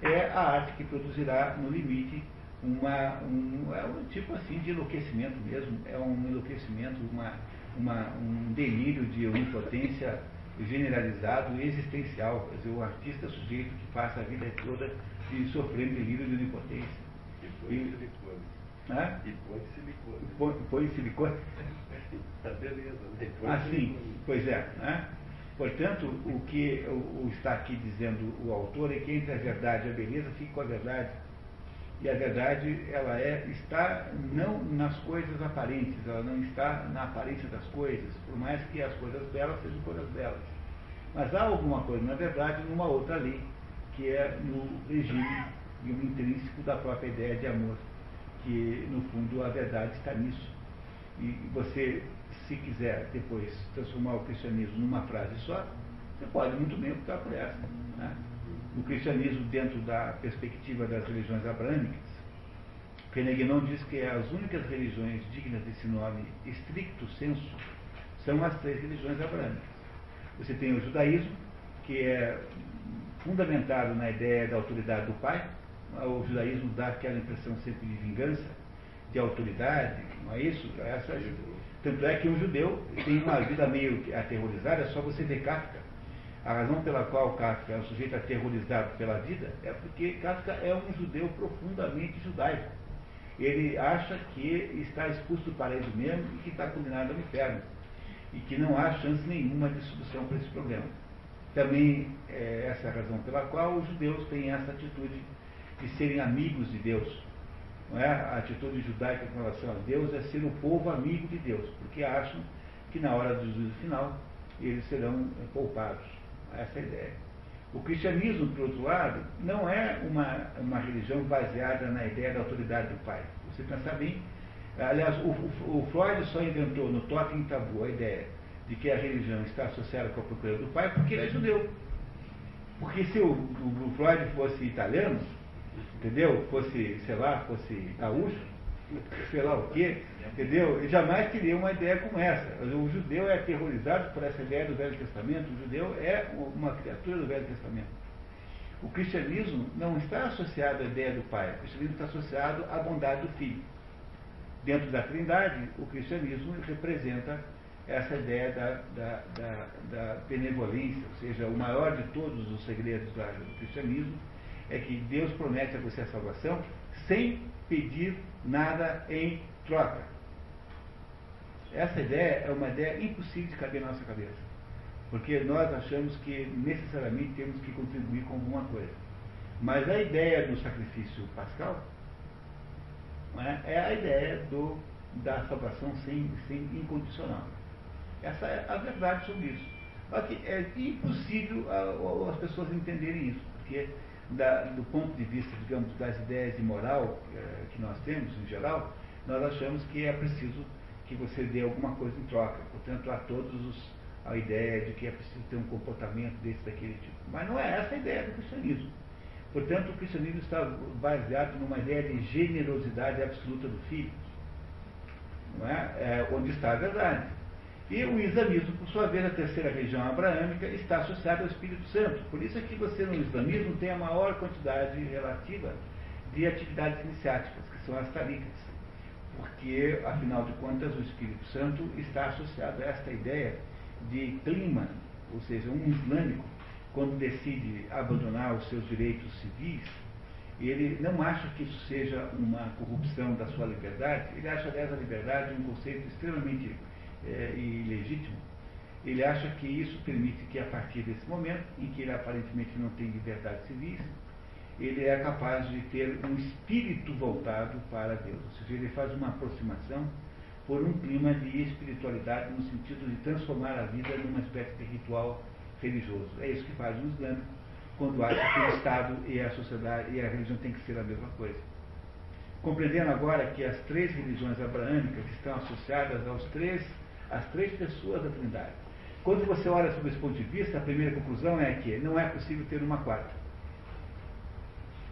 é a arte que produzirá, no limite, uma, um, é um tipo assim de enlouquecimento mesmo, é um enlouquecimento, uma, uma, um delírio de onipotência generalizado e existencial. Quer dizer, o artista é sujeito que passa a vida toda de sofrendo delírio de onipotência. E põe e, silicone. Hã? E põe silicone. Põe, põe silicone? Tá beleza, né? Ah, sim, pois é. Né? Portanto, o que o, o está aqui dizendo o autor é que entre a verdade e a beleza fique com a verdade. E a verdade, ela é, está não nas coisas aparentes, ela não está na aparência das coisas, por mais que as coisas belas sejam coisas belas. Mas há alguma coisa, na verdade, numa outra lei, que é no regime e um intrínseco da própria ideia de amor, que no fundo a verdade está nisso. E você, se quiser depois transformar o cristianismo numa frase só, você pode muito bem optar por essa. Né? o cristianismo dentro da perspectiva das religiões abrâmicas, Penegnon diz que as únicas religiões dignas desse nome estricto senso são as três religiões abrâmicas. Você tem o judaísmo, que é fundamentado na ideia da autoridade do pai. O judaísmo dá aquela impressão sempre de vingança, de autoridade, não é isso? Essa, tanto é que um judeu tem uma vida meio aterrorizada, é só você ver Kafka a razão pela qual Kafka é um sujeito aterrorizado pela vida é porque Kafka é um judeu profundamente judaico. Ele acha que está expulso do paraíso mesmo e que está condenado ao inferno. E que não há chance nenhuma de solução para esse problema. Também é essa a razão pela qual os judeus têm essa atitude de serem amigos de Deus. É? A atitude judaica com relação a Deus é ser um povo amigo de Deus, porque acham que na hora do juízo final eles serão poupados essa ideia. O cristianismo, por outro lado, não é uma, uma religião baseada na ideia da autoridade do pai. Você pensar bem, aliás, o, o, o Freud só inventou no Totem Tabu a ideia de que a religião está associada com a procura do pai porque ele é judeu. Porque se o, o Freud fosse italiano, entendeu? Fosse, sei lá, fosse gaúcho, sei lá o quê, entendeu? E jamais teria uma ideia como essa. O judeu é aterrorizado por essa ideia do Velho Testamento, o judeu é uma criatura do Velho Testamento. O cristianismo não está associado à ideia do Pai, o cristianismo está associado à bondade do Filho. Dentro da Trindade, o cristianismo representa essa ideia da, da, da, da benevolência, ou seja, o maior de todos os segredos do cristianismo é que Deus promete a você a salvação sem pedir nada em troca. Essa ideia é uma ideia impossível de caber na nossa cabeça. Porque nós achamos que necessariamente temos que contribuir com alguma coisa. Mas a ideia do sacrifício pascal é? é, a ideia do, da salvação sem, sem incondicional. Essa é a verdade sobre isso. É impossível as pessoas entenderem isso, porque da, do ponto de vista, digamos, das ideias de moral é, que nós temos em geral, nós achamos que é preciso que você dê alguma coisa em troca. Portanto, há todos os, a ideia de que é preciso ter um comportamento desse, daquele tipo. Mas não é essa a ideia do cristianismo. Portanto, o cristianismo está baseado numa ideia de generosidade absoluta do filho, não é? é onde está a verdade. E o islamismo, por sua vez, a terceira religião abraâmica, está associada ao Espírito Santo. Por isso é que você no islamismo tem a maior quantidade relativa de atividades iniciáticas, que são as tarikas. Porque, afinal de contas, o Espírito Santo está associado a esta ideia de clima, ou seja, um islâmico, quando decide abandonar os seus direitos civis, ele não acha que isso seja uma corrupção da sua liberdade, ele acha dessa liberdade um conceito extremamente é, ilegítimo. Ele acha que isso permite que, a partir desse momento, em que ele aparentemente não tem liberdade civis, ele é capaz de ter um espírito voltado para Deus. Ou seja, ele faz uma aproximação por um clima de espiritualidade no sentido de transformar a vida numa espécie de ritual religioso. É isso que faz o islâmico quando acha que o Estado e a sociedade e a religião têm que ser a mesma coisa. Compreendendo agora que as três religiões abraâmicas estão associadas aos três, às três pessoas da Trindade. Quando você olha sob esse ponto de vista, a primeira conclusão é que não é possível ter uma quarta.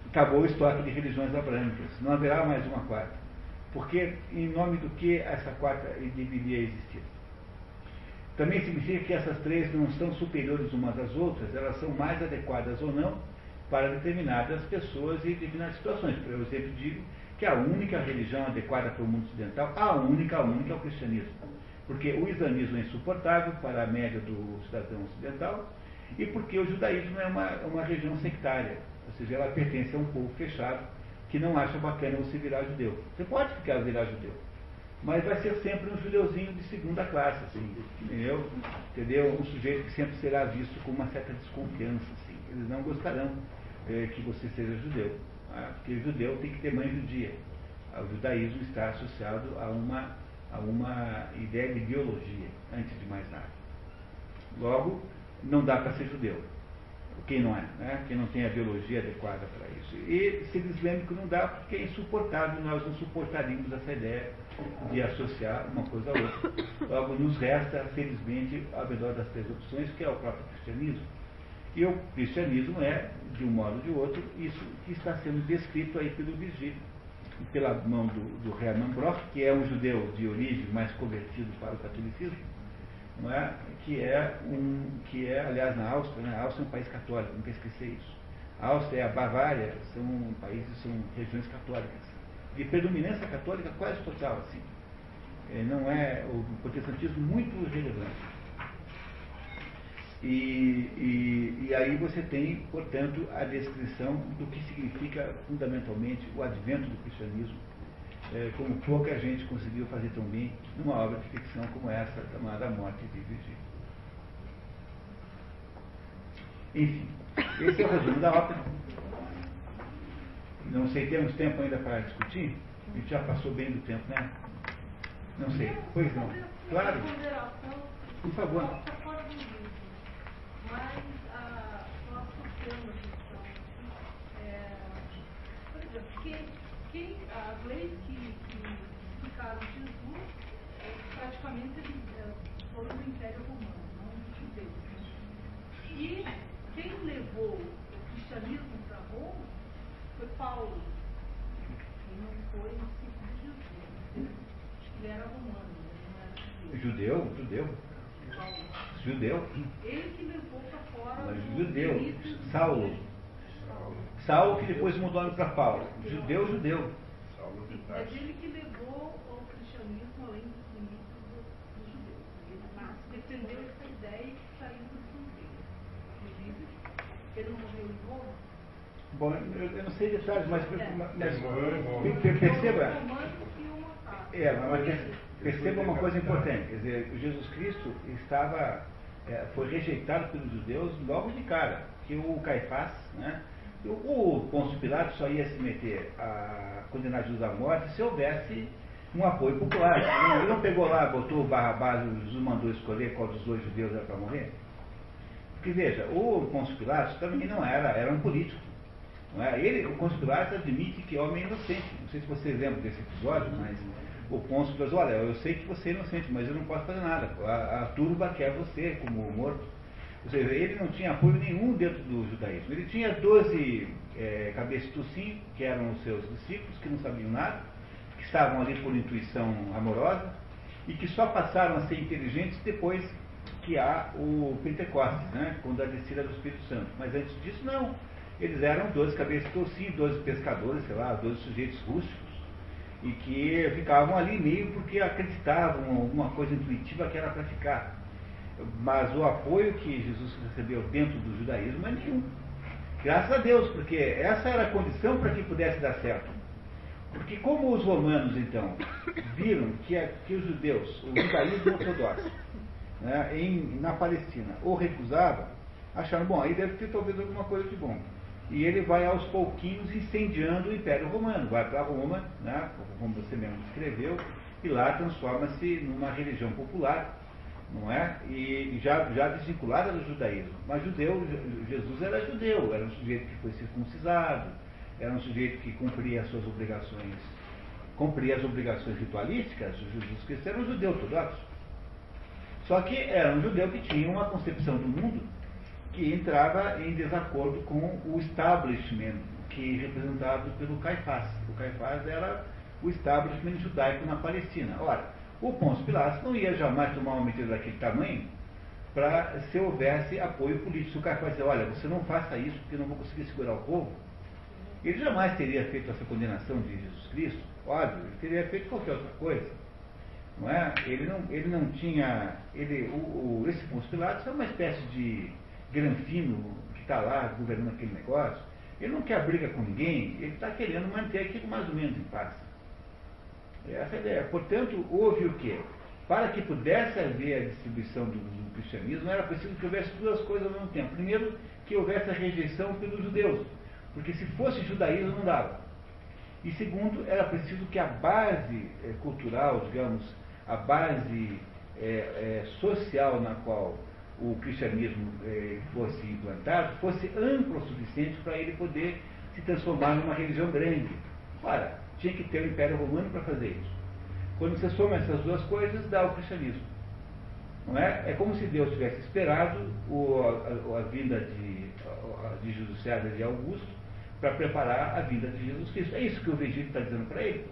Acabou o estoque de religiões abraâmicas. Não haverá mais uma quarta. Porque, em nome do que essa quarta deveria existir? Também significa que essas três não são superiores umas às outras, elas são mais adequadas ou não para determinadas pessoas e determinadas situações. Eu sempre digo que a única religião adequada para o mundo ocidental, a única, a única é o cristianismo. Porque o islamismo é insuportável para a média do cidadão ocidental e porque o judaísmo é uma, uma religião sectária, ou seja, ela pertence a um povo fechado que não acha bacana você virar judeu. Você pode ficar virar judeu, mas vai ser sempre um judeuzinho de segunda classe, assim, entendeu? entendeu? Um sujeito que sempre será visto com uma certa desconfiança, assim. Eles não gostarão é, que você seja judeu, tá? porque judeu tem que ter mãe judia. O judaísmo está associado a uma, a uma ideia de biologia, antes de mais nada. Logo, não dá para ser judeu. Quem não é, né? quem não tem a biologia adequada para isso. E ser islâmico não dá porque é insuportável, nós não suportaríamos essa ideia de associar uma coisa a outra. Logo, nos resta, felizmente, a melhor das três opções, que é o próprio cristianismo. E o cristianismo é, de um modo ou de outro, isso que está sendo descrito aí pelo Virgílio, pela mão do, do Hermann Broch, que é um judeu de origem, mais convertido para o catolicismo, não é? que é um, que é, aliás, na Áustria, né? a Áustria é um país católico, nunca esquecer isso. A Áustria e a Bavária são países, são regiões católicas de predominância católica quase total, assim. É, não é o protestantismo muito relevante. E, e, e, aí você tem, portanto, a descrição do que significa fundamentalmente o advento do cristianismo, é, como pouca gente conseguiu fazer tão bem numa obra de ficção como essa, chamada A Morte de Virgílio. Enfim, esse é o resumo da ópera. Não sei, temos tempo ainda para discutir? A gente já passou bem do tempo, né? Não sei. Pois não. Claro. Por favor. Mas a nossa tema questão, é, por exemplo, quem, quem, as leis que, que explicaram Jesus, é, praticamente é, foram do Império Romano, não do judeus. E quem levou o cristianismo para Roma foi Paulo. E não foi o segundo judeu. Ele era romano, ele não era judeu. Judeu? Judeu. Paulo. Judeu? Ele que levou judeu. Saulo. Saulo que depois mudou o nome para Paulo. Judeu, judeu. Mas Tarso. ele que levou o cristianismo além dos limites do, do judeu. Ele defendeu essa ideia que saiu das fronteiras. Inclusive, ele morreu em Roma. Bom, eu, eu não sei detalhes, mas, mas Roma. per- perceba. É, mas per- perceba uma coisa importante. Quer dizer, Jesus Cristo estava, é, foi rejeitado pelos judeus logo de cara. Que o Caifás, né? O, Pôncio Pilatos só ia se meter a condenar Jesus à morte se houvesse um apoio popular. Ele não pegou lá, botou o Barrabás, Jesus mandou escolher qual dos dois judeus era para morrer. Porque veja, o Pôncio Pilatos também não era, era um político. Não é? Ele, o Pôncio Pilatos admite que é homem inocente. Não sei se vocês lembram desse episódio, mas o Pôncio diz, olha, eu sei que você é inocente, mas eu não posso fazer nada. A, a turba quer você como morto. Ou seja, ele não tinha apoio nenhum dentro do judaísmo. Ele tinha 12 é, cabeças sim, que eram os seus discípulos, que não sabiam nada, que estavam ali por intuição amorosa, e que só passaram a ser inteligentes depois que há o Pentecostes, né, quando a descida do Espírito Santo. Mas antes disso, não. Eles eram 12 cabeças sim, 12 pescadores, sei lá, 12 sujeitos rústicos, e que ficavam ali meio porque acreditavam alguma coisa intuitiva que era para ficar. Mas o apoio que Jesus recebeu dentro do judaísmo é nenhum. Graças a Deus, porque essa era a condição para que pudesse dar certo. Porque como os romanos, então, viram que, que os judeus, o judaísmo ortodoxo, né, em, na Palestina, o recusavam, acharam, bom, aí deve ter talvez alguma coisa de bom. E ele vai aos pouquinhos incendiando o Império Romano. Vai para Roma, né, como você mesmo escreveu, e lá transforma-se numa religião popular, não é? E já, já desvinculada do judaísmo. Mas judeu, Jesus era judeu, era um sujeito que foi circuncisado, era um sujeito que cumpria as suas obrigações, cumpria as obrigações ritualísticas, Jesus Cristo era um judeu ortodoxo. Só que era um judeu que tinha uma concepção do mundo que entrava em desacordo com o establishment que representado pelo Caifás. O Caifás era o establishment judaico na Palestina. Ora, o Pôncio Pilatos não ia jamais tomar uma medida daquele tamanho para se houvesse apoio político. Se o Caifás dizer, olha, você não faça isso porque não vou conseguir segurar o povo, ele jamais teria feito essa condenação de Jesus Cristo, óbvio, ele teria feito qualquer outra coisa. Não é? ele, não, ele não tinha. Ele, o, o, esse Pôncio Pilatos é uma espécie de granfino que está lá governando aquele negócio, ele não quer briga com ninguém, ele está querendo manter aquilo mais ou menos em paz. Essa é a ideia. Portanto, houve o quê? Para que pudesse haver a distribuição do, do cristianismo, era preciso que houvesse duas coisas ao mesmo tempo. Primeiro, que houvesse a rejeição pelos judeus, porque se fosse judaísmo não dava. E segundo, era preciso que a base é, cultural, digamos, a base é, é, social na qual o cristianismo eh, fosse implantado, fosse amplo o suficiente para ele poder se transformar numa religião grande. Ora, tinha que ter o Império Romano para fazer isso. Quando você soma essas duas coisas, dá o cristianismo. Não é? é como se Deus tivesse esperado o, a, a, vinda de, de Jesus César e Augusto para preparar a vinda de Jesus Cristo. É isso que o Egito está dizendo para ele.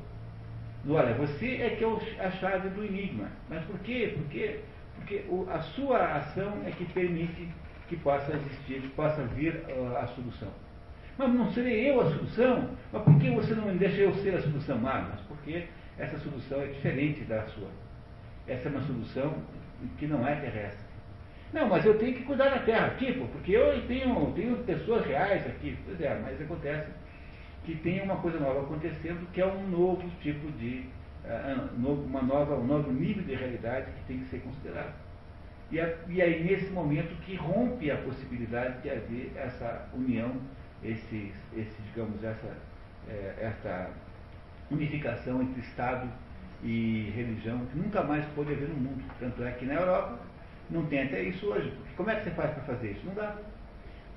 Olha, você é que é a chave do enigma. Mas por quê? Porque porque o, a sua ação é que permite que possa existir, que possa vir uh, a solução. Mas não serei eu a solução? Mas por que você não deixa eu ser a solução? Ah, mas porque essa solução é diferente da sua. Essa é uma solução que não é terrestre. Não, mas eu tenho que cuidar da terra pô, porque eu tenho, tenho pessoas reais aqui. Pois é, mas acontece que tem uma coisa nova acontecendo, que é um novo tipo de uma nova, um novo nível de realidade que tem que ser considerado. E, a, e aí, nesse momento, que rompe a possibilidade de haver essa união, esse, esse digamos, essa, é, essa unificação entre Estado e religião, que nunca mais pôde haver no mundo. Tanto é que na Europa não tem até isso hoje. Porque como é que você faz para fazer isso? Não dá.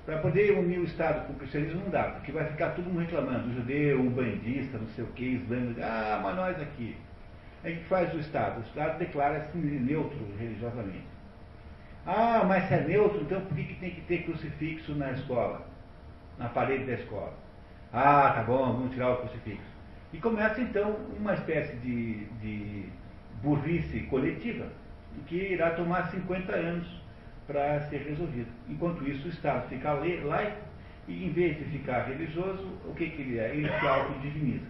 Para poder unir o Estado com o cristianismo não dá, porque vai ficar todo mundo reclamando, o judeu, o bandista, não sei o que, islâmico, ah, mas nós aqui. O que faz o Estado? O Estado declara-se neutro religiosamente. Ah, mas se é neutro, então por que, que tem que ter crucifixo na escola? Na parede da escola? Ah, tá bom, vamos tirar o crucifixo. E começa então uma espécie de, de burrice coletiva, que irá tomar 50 anos para ser resolvido. Enquanto isso, o Estado fica laico e, em vez de ficar religioso, o que, que ele é? Ele se autodiviniza.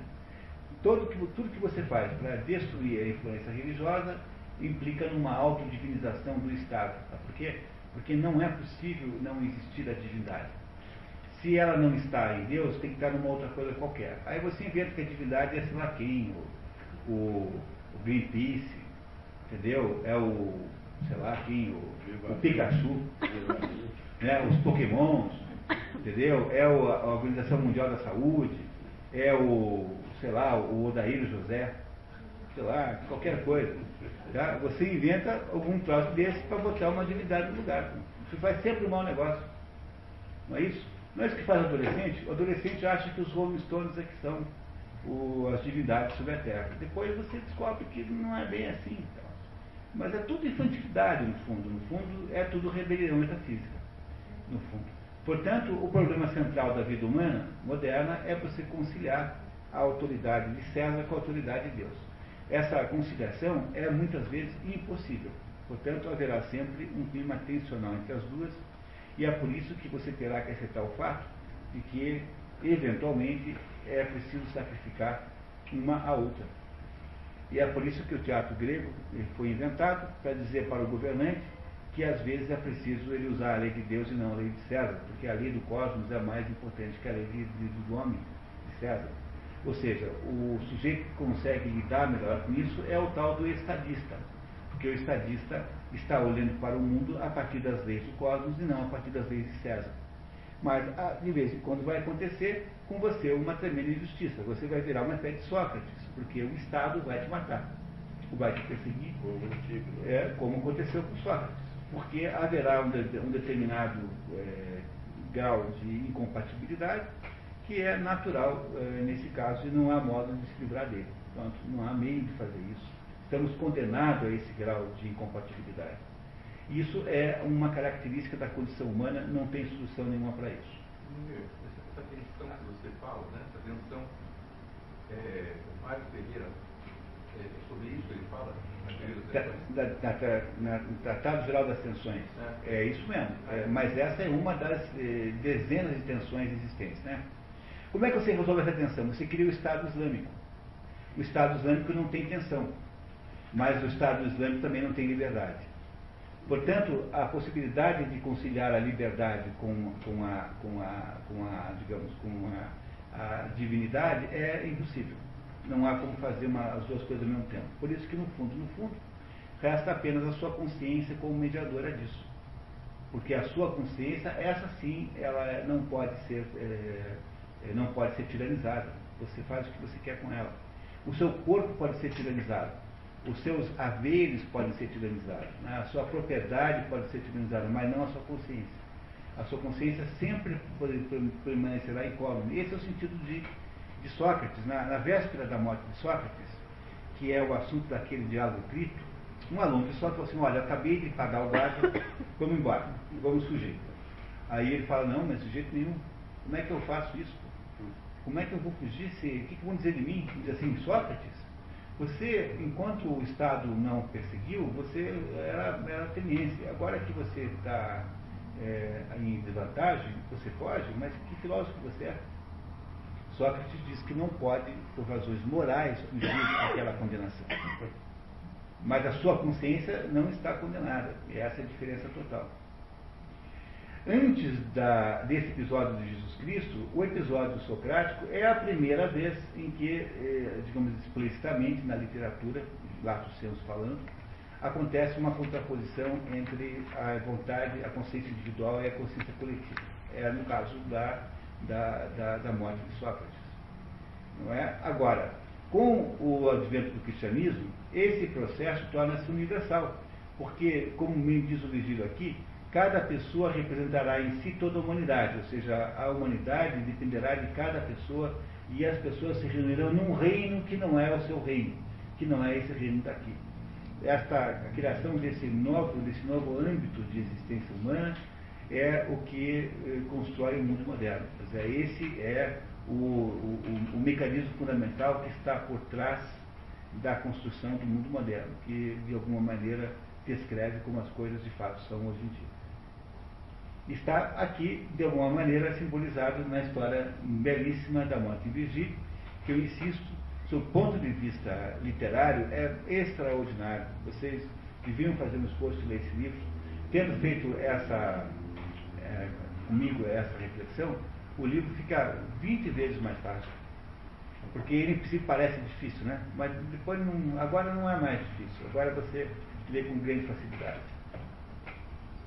Todo tudo que você faz para destruir a influência religiosa implica numa autodivinização do Estado. Tá? Por quê? Porque não é possível não existir a divindade. Se ela não está em Deus, tem que estar numa outra coisa qualquer. Aí você inventa que a divindade é sei lá quem, o, o, o Greenpeace, entendeu? É o sei lá quem, o, o Pikachu, né, os Pokémons, entendeu? É o, a Organização Mundial da Saúde, é o, sei lá, o Odair José, sei lá, qualquer coisa. Tá? Você inventa algum troço desse para botar uma divindade no lugar. Isso faz sempre um mau negócio. Não é isso? Não é isso que faz o adolescente? O adolescente acha que os Rolling Stones é que são o, as divindades sobre a Terra. Depois você descobre que não é bem assim. Então. Mas é tudo infantilidade, no fundo. No fundo, é tudo rebelião metafísica. No fundo. Portanto, o problema central da vida humana moderna é você conciliar a autoridade de César com a autoridade de Deus. Essa conciliação é muitas vezes impossível. Portanto, haverá sempre um clima tensional entre as duas, e é por isso que você terá que aceitar o fato de que, eventualmente, é preciso sacrificar uma a outra. E é por isso que o teatro grego foi inventado para dizer para o governante que às vezes é preciso ele usar a lei de Deus e não a lei de César, porque a lei do cosmos é mais importante que a lei do homem, de César. Ou seja, o sujeito que consegue lidar melhor com isso é o tal do estadista, porque o estadista está olhando para o mundo a partir das leis do cosmos e não a partir das leis de César. Mas, ah, de vez em quando, vai acontecer com você uma tremenda injustiça. Você vai virar uma espécie de Sócrates, porque o Estado vai te matar, vai te perseguir, é, como aconteceu com Sócrates. Porque haverá um, de, um determinado é, grau de incompatibilidade que é natural é, nesse caso e não há modo de se livrar dele. Portanto, não há meio de fazer isso. Estamos condenados a esse grau de incompatibilidade. Isso é uma característica da condição humana, não tem solução nenhuma para isso. Essa tensão que você fala, né? essa tensão, é, o Mário Ferreira, é, sobre isso ele fala, no Tratado Geral das Tensões. É, é isso mesmo. É, mas essa é uma das eh, dezenas de tensões existentes. Né? Como é que você resolve essa tensão? Você cria o Estado Islâmico. O Estado Islâmico não tem tensão, mas o Estado Islâmico também não tem liberdade. Portanto, a possibilidade de conciliar a liberdade com, com, a, com, a, com a, digamos, com a, a, divindade é impossível. Não há como fazer uma, as duas coisas ao mesmo tempo. Por isso que, no fundo, no fundo, resta apenas a sua consciência como mediadora disso. Porque a sua consciência, essa sim, ela não pode ser, é, não pode ser tiranizada. Você faz o que você quer com ela. O seu corpo pode ser tiranizado os seus haveres podem ser tiranizados, né? a sua propriedade pode ser tiranizada, mas não a sua consciência. A sua consciência sempre permanecerá incólume. Esse é o sentido de, de Sócrates. Na, na, véspera da morte de Sócrates, que é o assunto daquele diálogo crito, um aluno de Sócrates falou assim, olha, acabei de pagar o guarda, vamos embora, vamos fugir. Aí ele fala, não, mas de jeito nenhum, como é que eu faço isso? Como é que eu vou fugir? Se, o que, que vão dizer de mim? Diz assim, Sócrates, você, enquanto o Estado não perseguiu, você era, era tendência. Agora que você está é, em desvantagem, você foge, mas que filósofo você é? Sócrates diz que não pode, por razões morais, fugir daquela condenação. Mas a sua consciência não está condenada. E essa é a diferença total. Antes da, desse episódio de Jesus Cristo, o episódio socrático é a primeira vez em que, eh, digamos explicitamente na literatura, Lato Senso falando, acontece uma contraposição entre a vontade, a consciência individual e a consciência coletiva. É no caso da, da, da, da morte de Sócrates. Não é? Agora, com o advento do cristianismo, esse processo torna-se universal, porque, como me diz o Virgílio aqui, cada pessoa representará em si toda a humanidade, ou seja, a humanidade dependerá de cada pessoa e as pessoas se reunirão num reino que não é o seu reino, que não é esse reino daqui. Esta a criação desse novo, desse novo âmbito de existência humana é o que eh, constrói o mundo moderno. Dizer, esse é o, o, o, o mecanismo fundamental que está por trás da construção do mundo moderno, que de alguma maneira descreve como as coisas de fato são hoje em dia está aqui, de alguma maneira, simbolizado na história belíssima da morte de que eu insisto, do ponto de vista literário, é extraordinário. Vocês deviam fazer um esforço de ler esse livro. Tendo feito essa, é, comigo essa reflexão, o livro fica 20 vezes mais fácil. Porque ele princípio parece difícil, né? Mas depois não, agora não é mais difícil. Agora você lê com grande facilidade.